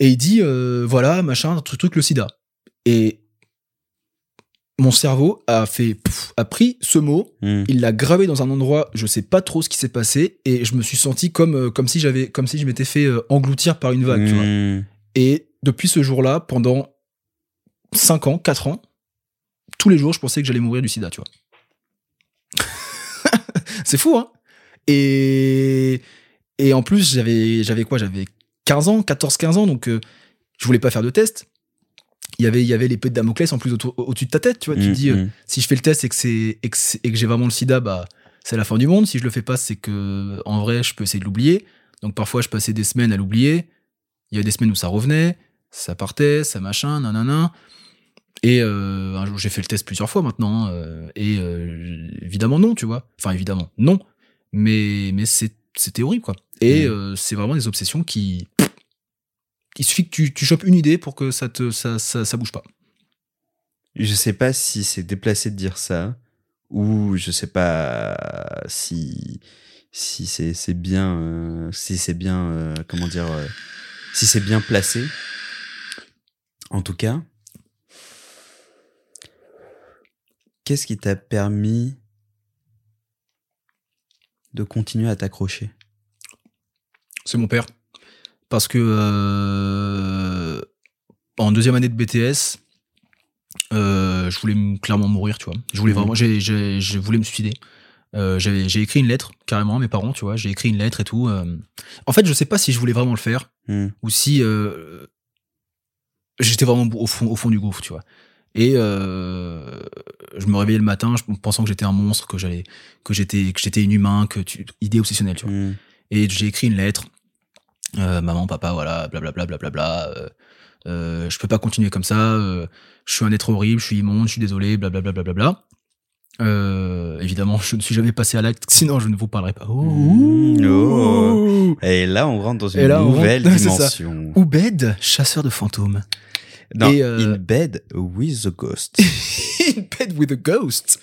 S1: Et il dit, euh, voilà, machin, truc, truc, le sida. Et mon cerveau a fait, pff, a pris ce mot,
S2: Mm.
S1: il l'a gravé dans un endroit, je sais pas trop ce qui s'est passé, et je me suis senti comme, euh, comme si j'avais, comme si je m'étais fait euh, engloutir par une vague, tu vois.
S2: Mm.
S1: Et depuis ce jour-là, pendant 5 ans, 4 ans, tous les jours, je pensais que j'allais mourir du sida, tu vois. <laughs> c'est fou, hein et, et en plus, j'avais, j'avais quoi? J'avais 15 ans, 14-15 ans, donc euh, je voulais pas faire de test. Il y avait, il y avait l'épée de Damoclès en plus autour- au-dessus de ta tête, tu vois. Tu te
S2: Mm,
S1: dis, euh,
S2: mm.
S1: si je fais le test et que, c'est, et que, j'ai vraiment le sida, bah, c'est la fin du monde. Si je le fais pas, c'est que, en vrai, je peux essayer de l'oublier. Donc parfois, je passais des semaines à l'oublier. Il y a des semaines où ça revenait, ça partait, ça machin, nanana. Et euh, un jour, j'ai fait le test plusieurs fois maintenant. euh, et évidemment, non, tu vois. Enfin, évidemment, non. Mais, mais c'est, c'était horrible, quoi. Et
S2: Mm.
S1: c'est vraiment des obsessions qui. Il suffit que tu, tu chopes une idée pour que ça, te, ça, ça, ça bouge pas.
S2: Je sais pas si c'est déplacé de dire ça ou je sais pas si si c'est c'est bien euh, si c'est bien euh, comment dire euh, si c'est bien placé. En tout cas, qu'est-ce qui t'a permis de continuer à t'accrocher?
S1: C'est mon père. Parce que euh, en deuxième année de BTS, euh, je voulais clairement mourir, tu vois. Je voulais
S2: Mhm.
S1: vraiment, j'ai, j'ai- je voulais me suicider. Euh, j'ai écrit une lettre carrément à mes parents, tu vois. J'ai écrit une lettre et tout. euh. En fait, je sais pas si je voulais vraiment le faire
S2: Hmm.
S1: ou si j'étais vraiment au fond, au fond du gouffre, tu vois. Et euh, je me réveillais le matin, je- pensant que j'étais un monstre, que j'allais, que j'étais, que j'étais inhumain, que tu, idée obsessionnelle, tu vois.
S2: Hmm.
S1: Et j'ai écrit une lettre. Euh, maman, papa, voilà, blablabla, blablabla. Euh, euh, je peux pas continuer comme ça. euh, je suis un être horrible, je suis immonde, je suis désolé, blablabla, blablabla. Euh, évidemment, <laughs> je ne suis jamais passé à l'acte, <laughs> sinon je ne vous parlerai pas.
S2: Mmh, oh. Et là, on rentre dans une
S1: là,
S2: nouvelle <laughs>
S1: rentre-
S2: dimension.
S1: Oubed, chasseur de fantômes.
S2: Non,
S1: Et,
S2: In bed with the ghost.
S1: In bed with a ghost.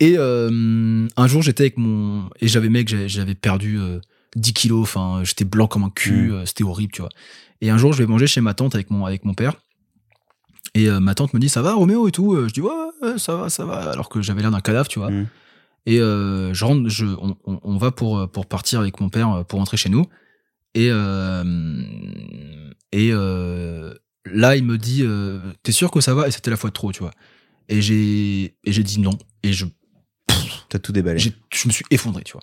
S1: Et un jour, j'étais avec mon. Et j'avais, mec, j'avais- perdu 10 kilos. Enfin, j'étais blanc comme un cul.
S2: Mm.
S1: euh, C'était horrible, tu vois. Et un jour, je vais manger chez ma tante avec mon, avec mon père. Et euh, ma tante me dit Ça va, Roméo et tout Euh, Je dis Ouais, ouais, ça va, ça va. Alors que j'avais l'air d'un cadavre, tu vois.
S2: Mm.
S1: Et euh, je rentre, je, on, on- on va pour, pour partir avec mon père pour rentrer chez nous. Et, euh, et là, il me dit T'es sûr que ça va? Et c'était la fois de trop, tu vois. Et j'ai et j'ai dit non. Et je,
S2: T'as tout déballé.
S1: je me suis effondré, tu vois.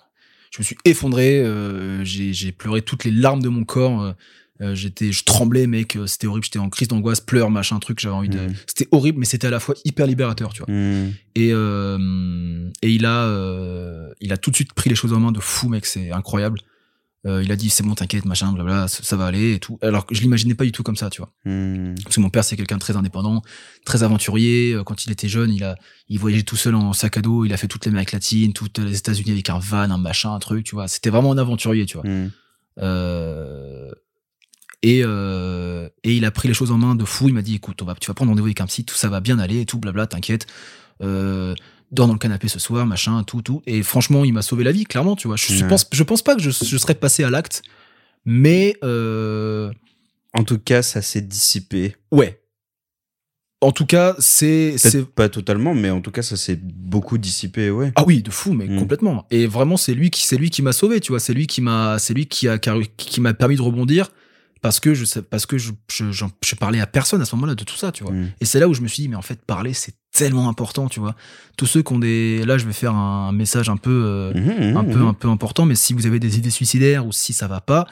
S1: Je me suis effondré. euh, j'ai pleuré toutes les larmes de mon corps. euh, euh, j'étais, je tremblais, mec. euh, C'était horrible. J'étais en crise d'angoisse, pleurs, machin, truc. J'avais envie de.
S2: Mhm.
S1: C'était horrible, mais c'était à la fois hyper libérateur, tu vois.
S2: Hmm.
S1: Et, euh, et il a, euh, il a tout de suite pris les choses en main de fou, mec, c'est incroyable. Euh, il a dit c'est bon, t'inquiète, machin, blablabla, ça, ça va aller et tout. Alors que je l'imaginais pas du tout comme ça, tu vois.
S2: Hmm.
S1: Parce que mon père c'est quelqu'un de très indépendant, très aventurier. Euh, Quand il était jeune, il a, il voyageait tout seul en sac à dos. Il a fait toute l'Amérique latine, toutes les États-Unis avec un van, un machin, un truc, tu vois. C'était vraiment un aventurier, tu vois.
S2: Hmm.
S1: Euh, et, euh, et il a pris les choses en main de fou. Il m'a dit, écoute, on va, tu vas prendre rendez-vous avec un psy, tout ça va bien aller et tout, blabla, t'inquiète. Euh, dors dans le canapé ce soir, machin, tout, tout. Et franchement, il m'a sauvé la vie, clairement, tu vois. Je,
S2: Ouais.
S1: pense, je pense pas que je, je serais passé à l'acte, mais euh,
S2: En tout cas, ça s'est dissipé.
S1: ouais. En tout cas, c'est,
S2: pas totalement, mais en tout cas, ça s'est beaucoup dissipé, ouais.
S1: Ah oui, de fou, mais
S2: Mm.
S1: complètement. Et vraiment, c'est lui qui, c'est lui qui m'a sauvé, tu vois. C'est lui qui m'a, c'est lui qui a, qui m'a permis de rebondir parce que je, parce que je, je, parlais à personne à ce moment-là de tout ça, tu vois.
S2: Hmm.
S1: Et c'est là où je me suis dit, mais en fait, parler, c'est tellement important, tu vois. Tous ceux qui ont des, là, je vais faire un message un peu, euh, un
S2: mhm,
S1: peu,
S2: mhm.
S1: un peu important, mais si vous avez des idées suicidaires ou si ça va pas,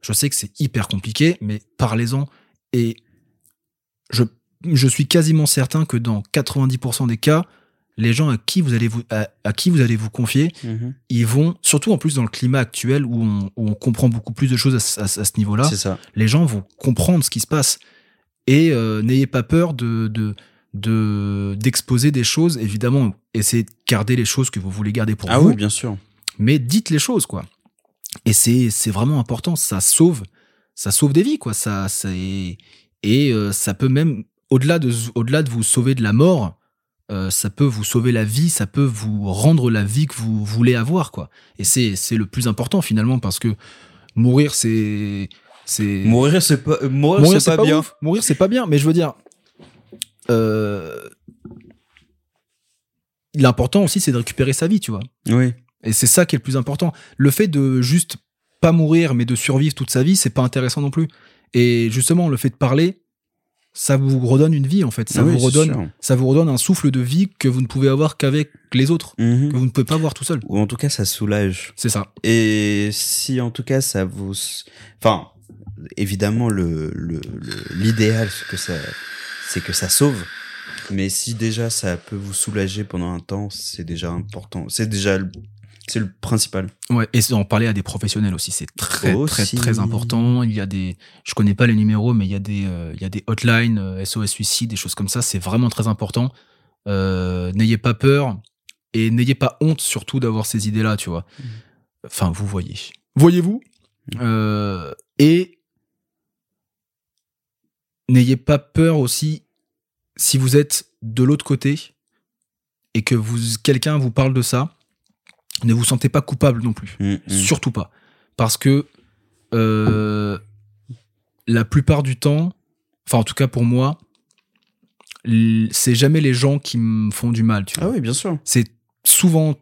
S1: je sais que c'est hyper compliqué, mais parlez-en. Et je, je suis quasiment certain que dans 90% des cas, les gens à qui vous allez vous, à, à qui vous allez vous confier, ils vont, surtout en plus dans le climat actuel où on, où on comprend beaucoup plus de choses à, ce- à ce- à ce niveau-là,
S2: C'est ça.
S1: les gens vont comprendre ce qui se passe. Et euh, n'ayez pas peur de, de, de, d'exposer des choses. Évidemment, essayez de garder les choses que vous voulez garder pour
S2: Ah
S1: vous
S2: oui, bien sûr.
S1: mais dites les choses quoi et c'est c'est vraiment important ça sauve ça sauve des vies quoi ça c'est et euh, ça peut même au-delà de au-delà de vous sauver de la mort euh, ça peut vous sauver la vie ça peut vous rendre la vie que vous voulez avoir quoi et c'est c'est le plus important finalement parce que mourir c'est c'est
S2: Mourir, c'est pas, euh, mourir,
S1: mourir
S2: c'est pas, bien.
S1: ouf. mourir c'est pas bien mais je veux dire l'important aussi c'est de récupérer sa vie tu vois
S2: Oui.
S1: et c'est ça qui est le plus important. Le fait de juste pas mourir, mais de survivre toute sa vie, c'est pas intéressant non plus. Et justement, le fait de parler, ça vous redonne une vie en fait. Ça
S2: oui,
S1: vous redonne, ça vous redonne un souffle de vie que vous ne pouvez avoir qu'avec les autres,
S2: Mhm.
S1: que vous ne pouvez pas avoir tout seul.
S2: Ou en tout cas, ça soulage.
S1: C'est ça.
S2: Et si en tout cas ça vous, enfin, évidemment le le- le- l'idéal c'est que ça, c'est que ça sauve. Mais si déjà ça peut vous soulager pendant un temps, c'est déjà important. C'est déjà le, c'est le principal.
S1: Ouais. Et en parler à des professionnels aussi, c'est très très
S2: Aussi.
S1: très important. Il y a des, je connais pas les numéros, mais il y a des, euh, il y a des hotlines, euh, SOS suicide, des choses comme ça. C'est vraiment très important. Euh, n'ayez pas peur et n'ayez pas honte surtout d'avoir ces idées-là, tu vois. Enfin, vous voyez. Voyez-vous? Euh, Et n'ayez pas peur aussi si vous êtes de l'autre côté et que vous quelqu'un vous parle de ça, ne vous sentez pas coupable non plus.
S2: Mhm.
S1: Surtout pas. Parce que euh, la plupart du temps, enfin en tout cas pour moi, c'est jamais les gens qui me font du mal. Tu vois.
S2: Ah oui, bien sûr.
S1: C'est souvent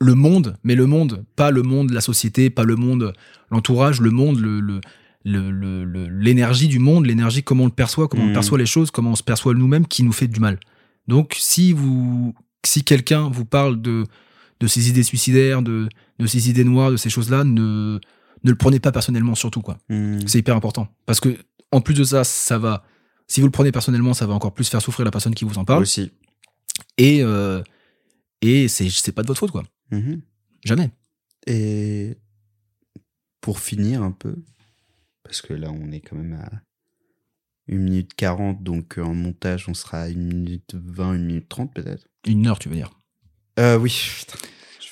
S1: le monde, mais le monde, pas le monde, la société, pas le monde, l'entourage, le monde, le- l'énergie du monde, l'énergie, comment on le perçoit, comment on
S2: Mhm.
S1: perçoit les choses, comment on se perçoit nous-mêmes, qui nous fait du mal. Donc, si vous, si quelqu'un vous parle de, de ces idées suicidaires, de, de ces idées noires, de ces choses-là, ne, ne le prenez pas personnellement, surtout, quoi.
S2: Mhm.
S1: C'est hyper important. Parce que, en plus de ça, ça va, si vous le prenez personnellement, ça va encore plus faire souffrir la personne qui vous en parle.
S2: Aussi.
S1: Et, euh, et c'est, pas de votre faute, quoi.
S2: Mhm.
S1: Jamais.
S2: Et pour finir un peu, parce que là on est quand même à 1 minute 40, donc euh, en montage on sera à 1 minute 20, 1 minute 30 peut-être.
S1: Une heure, tu veux dire?
S2: Euh, oui. Putain.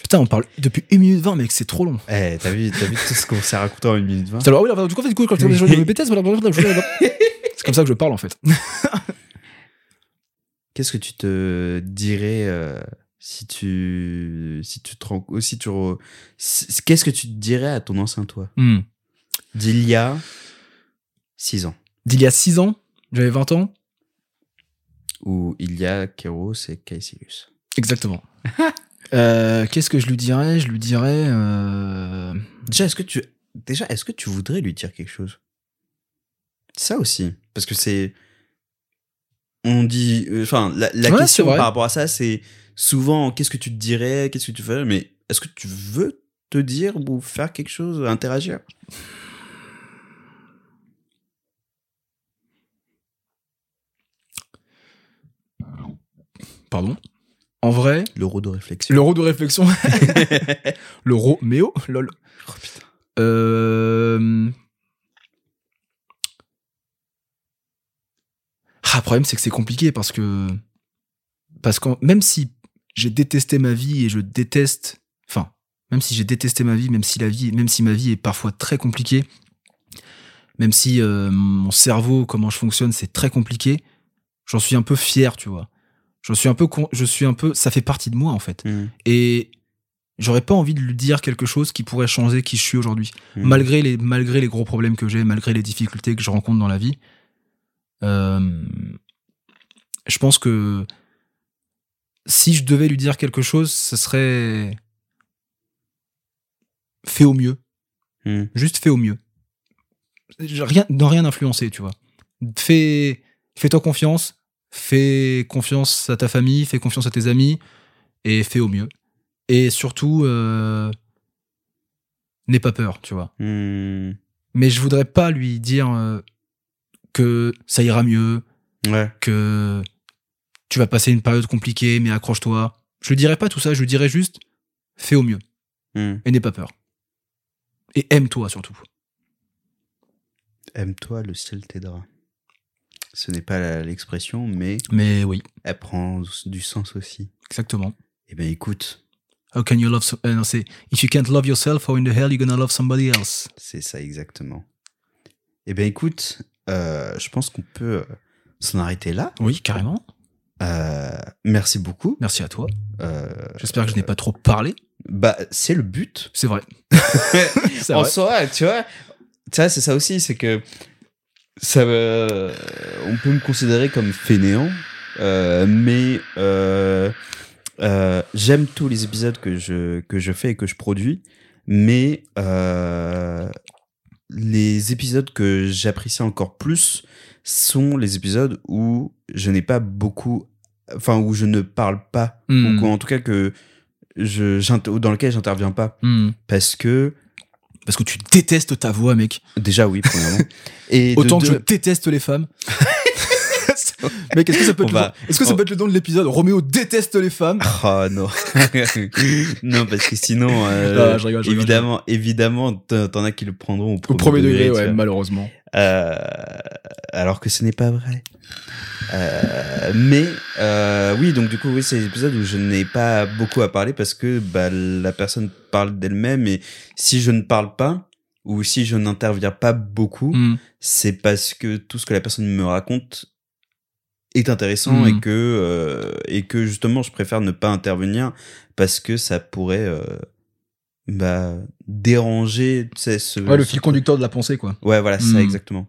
S1: Putain, on parle depuis 1 minute 20, mec, c'est trop long.
S2: Eh, t'as vu, t'as vu tout ce qu'on s'est raconté en 1 minute 20
S1: Alors, oui, alors, du coup, en fait, du coup, quand je je- je me pétais, c'est comme ça que je parle, en fait. <laughs>
S2: Qu'est-ce que tu te dirais euh, si tu si tu te rends si tu re- si- qu'est-ce que tu te dirais à ton ancien toi?
S1: Hmm.
S2: D'il y a 6 ans.
S1: D'il y a 6 ans, j'avais 20 ans.
S2: ou il y a Kéros et Caecilius.
S1: Exactement. <laughs> Euh, Qu'est-ce que je lui dirais? Je lui dirais. euh,
S2: Déjà, est-ce que tu, déjà, est-ce que tu voudrais lui dire quelque chose? Ça aussi, parce que c'est, on dit, euh, enfin, la, la
S1: Ouais,
S2: question par rapport à ça, c'est souvent, qu'est-ce que tu te dirais, qu'est-ce que tu ferais, mais est-ce que tu veux te dire ou faire quelque chose, interagir?
S1: Pardon. En vrai,
S2: L'euro de réflexion.
S1: l'euro de réflexion. <laughs> L'euro méo Lol.
S2: Oh, putain.
S1: Euh... Ah, le problème, c'est que c'est compliqué parce que. Parce que même si j'ai détesté ma vie et je déteste. Enfin, même si j'ai détesté ma vie, même si la vie, même si ma vie est parfois très compliquée, même si euh, mon cerveau, comment je fonctionne, c'est très compliqué, j'en suis un peu fier, tu vois. J'en suis un peu, con- je suis un peu, ça fait partie de moi en fait.
S2: Mm.
S1: Et j'aurais pas envie de lui dire quelque chose qui pourrait changer qui je suis aujourd'hui
S2: Mm.
S1: malgré les malgré les gros problèmes que j'ai, malgré les difficultés que je rencontre dans la vie, euh, je pense que si je devais lui dire quelque chose, ce serait fais au mieux,
S2: Mm.
S1: juste fais au mieux. Rien, dans rien influencer, tu vois. Fais, fais-toi confiance, fais confiance à ta famille, fais confiance à tes amis et fais au mieux. Et surtout, euh, n'aie pas peur, tu vois
S2: Mm.
S1: mais je voudrais pas lui dire euh, que ça ira mieux,
S2: Ouais.
S1: que tu vas passer une période compliquée, mais accroche-toi. Je lui dirais pas tout ça, je lui dirais juste fais au mieux
S2: Mm.
S1: et n'aie pas peur. Et aime-toi surtout.
S2: Aime-toi, le ciel t'aidera. Ce n'est pas l'expression, mais
S1: Mais oui,
S2: elle prend du sens aussi.
S1: exactement.
S2: Eh bien, écoute,
S1: How can you love so- euh, non, c'est if you can't love yourself, how in the hell you gonna love somebody else?
S2: c'est ça exactement. Eh bien, écoute, euh, je pense qu'on peut euh, s'en arrêter là.
S1: Oui, carrément.
S2: Euh, merci beaucoup.
S1: Merci à toi. J'espère que je n'ai pas trop parlé.
S2: bah, c'est le but.
S1: C'est vrai. <laughs> <laughs>
S2: En
S1: vrai.
S2: soi, tu vois, tu vois, c'est ça aussi, c'est que ça, euh, on peut me considérer comme fainéant, euh, mais euh, j'aime tous les épisodes que je que je fais et que je produis, mais les épisodes que j'apprécie encore plus sont les épisodes où je n'ai pas beaucoup, enfin où je ne parle pas,
S1: Hmm.
S2: ou en tout cas que je dans lequel j'interviens pas,
S1: Hmm.
S2: parce que
S1: Parce que tu détestes ta voix, mec.
S2: Déjà, oui, premièrement. Et de
S1: Autant que je déteste les femmes. <laughs> <laughs> Mec, est-ce que ça peut être, le, est-ce que ça peut être le nom de l'épisode Roméo déteste les femmes <laughs>
S2: Oh non. <laughs> non, parce que sinon, euh,
S1: Ah, je rigole, je rigole.
S2: évidemment, évidemment, t'en as qui le prendront au
S1: Au
S2: premier,
S1: premier degré, ouais, malheureusement.
S2: Euh, alors que ce n'est pas vrai. Euh, mais euh, oui, donc du coup, oui, c'est des épisodes où je n'ai pas beaucoup à parler parce que bah, la personne parle d'elle-même et si je ne parle pas ou si je n'interviens pas beaucoup,
S1: Hmm.
S2: c'est parce que tout ce que la personne me raconte est intéressant
S1: Mm.
S2: et que euh, et que justement je préfère ne pas intervenir parce que ça pourrait euh, bah, déranger tu sais, ce,
S1: Ouais, le
S2: ce-
S1: fil conducteur de la pensée, quoi.
S2: ouais voilà c'est ça
S1: Mm.
S2: exactement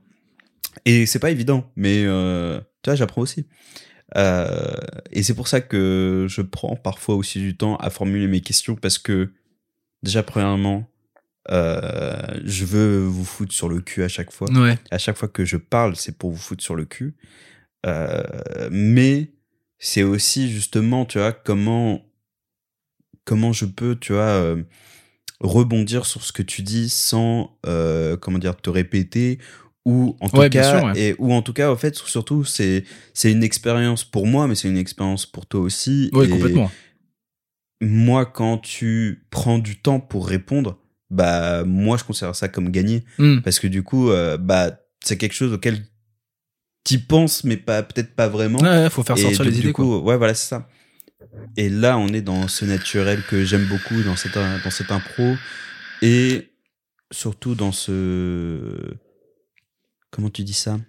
S2: et c'est pas évident mais euh, tu vois j'apprends aussi Euh, et c'est pour ça que je prends parfois aussi du temps à formuler mes questions parce que déjà premièrement euh, je veux vous foutre sur le cul à chaque fois
S1: Ouais.
S2: à chaque fois que je parle, c'est pour vous foutre sur le cul. Euh, mais c'est aussi justement, tu vois, comment comment je peux, tu vois, euh, rebondir sur ce que tu dis sans, euh, comment dire, te répéter ou en tout
S1: Ouais,
S2: cas
S1: sûr, ouais.
S2: et ou en tout cas, en fait, surtout, c'est c'est une expérience pour moi, mais c'est une expérience pour toi aussi. Et
S1: complètement.
S2: Moi, quand tu prends du temps pour répondre, bah moi, je considère ça comme gagné
S1: Hmm.
S2: parce que du coup euh, bah c'est quelque chose auquel t'y penses mais pas peut-être pas vraiment
S1: Ouais, ouais, faut faire sortir les
S2: du
S1: idées, quoi.
S2: coup ouais voilà c'est ça et là on est dans ce naturel que j'aime beaucoup dans cette dans cette impro et surtout dans ce comment tu dis ça?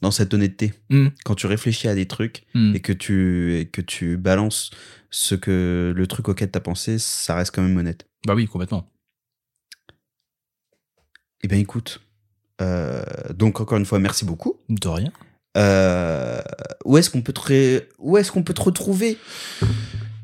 S2: Dans cette honnêteté
S1: Hmm.
S2: quand tu réfléchis à des trucs
S1: Hmm.
S2: et que tu et que tu balances ce que le truc auquel t'as pensé ça reste quand même honnête
S1: Bah oui, complètement.
S2: Eh bien, écoute. Euh, donc, encore une fois, merci beaucoup.
S1: De rien.
S2: Euh, où est-ce qu'on peut te, où est-ce qu'on peut te retrouver?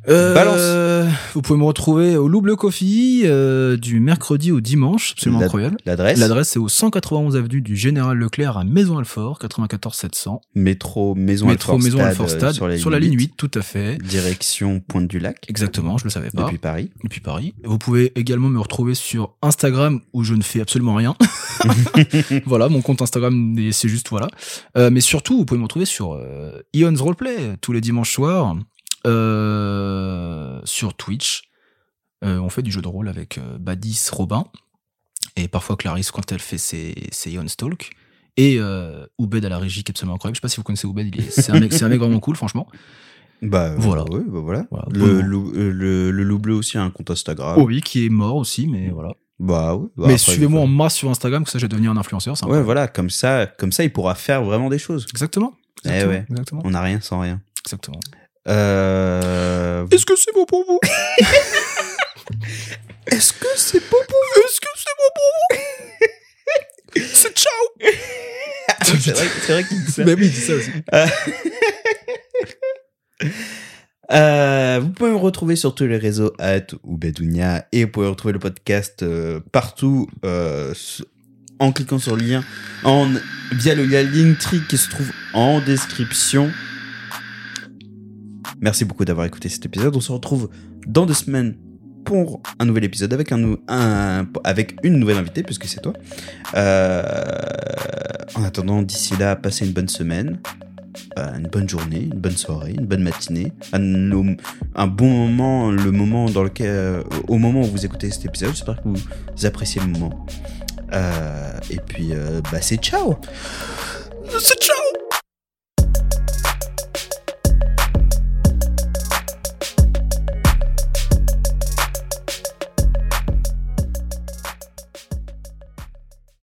S1: Euh,
S2: Balance.
S1: Vous pouvez me retrouver au Loup Coffee euh, du mercredi au dimanche, absolument
S2: La-
S1: incroyable.
S2: L'adresse
S1: L'adresse c'est au 191 avenue du Général Leclerc à Maison Alfort, 94 700.
S2: Métro Maison
S1: Métro
S2: Alfort
S1: Maison
S2: Stade,
S1: Alfort
S2: euh,
S1: Stade sur la, ligne 8,
S2: 8,
S1: tout à fait.
S2: Direction Pointe du Lac,
S1: Exactement, je le savais pas.
S2: depuis Paris.
S1: Depuis Paris. Vous pouvez également me retrouver sur Instagram où je ne fais absolument rien. <laughs> <laughs> voilà, mon compte Instagram, c'est juste voilà. Euh, mais surtout, vous pouvez me retrouver sur euh, Ion's Roleplay tous les dimanches soirs, euh, sur Twitch. Euh, on fait du jeu de rôle avec euh, Badis, Robin, et parfois Clarisse quand elle fait ses, ses Ion's Talk. Et Oubed à la régie qui est absolument incroyable. Je sais pas si vous connaissez Oubed, c'est un, mec- c'est un mec vraiment cool, franchement.
S2: Bah
S1: Voilà.
S2: ouais, bah voilà.
S1: Voilà.
S2: Le, loup, le, le loup bleu aussi a un compte Instagram.
S1: Oh oui, qui est mort aussi, mais voilà.
S2: Bah oui. bah
S1: mais suivez-moi en masse sur Instagram, que ça, je vais devenir un influenceur.
S2: Ouais, voilà, comme ça, comme ça, il pourra faire vraiment des choses.
S1: Exactement.
S2: Eh
S1: Exactement.
S2: ouais.
S1: Exactement.
S2: On n'a rien sans rien.
S1: Exactement.
S2: Euh...
S1: Est-ce que c'est bon <laughs> pour vous?
S2: Est-ce que c'est bon pour
S1: Est-ce que c'est bon pour vous? <laughs> C'est ciao
S2: C'est vrai, c'est vrai qu'il dit ça.
S1: Oui, il dit ça aussi. <laughs>
S2: Euh, vous pouvez me retrouver sur tous les réseaux at ou Bedounia et vous pouvez retrouver le podcast euh, partout euh, en cliquant sur le lien en, via le lien Linktree qui se trouve en description. Merci beaucoup d'avoir écouté cet épisode. On se retrouve dans deux semaines pour un nouvel épisode avec, un, avec une nouvelle invitée, puisque c'est toi. Euh, en attendant, d'ici là, passez une bonne semaine, euh, une bonne journée, une bonne soirée, une bonne matinée, un, bon moment, le moment dans lequel, euh, au moment où vous écoutez cet épisode. J'espère que vous appréciez le moment. Et puis, bah, c'est ciao!
S1: C'est ciao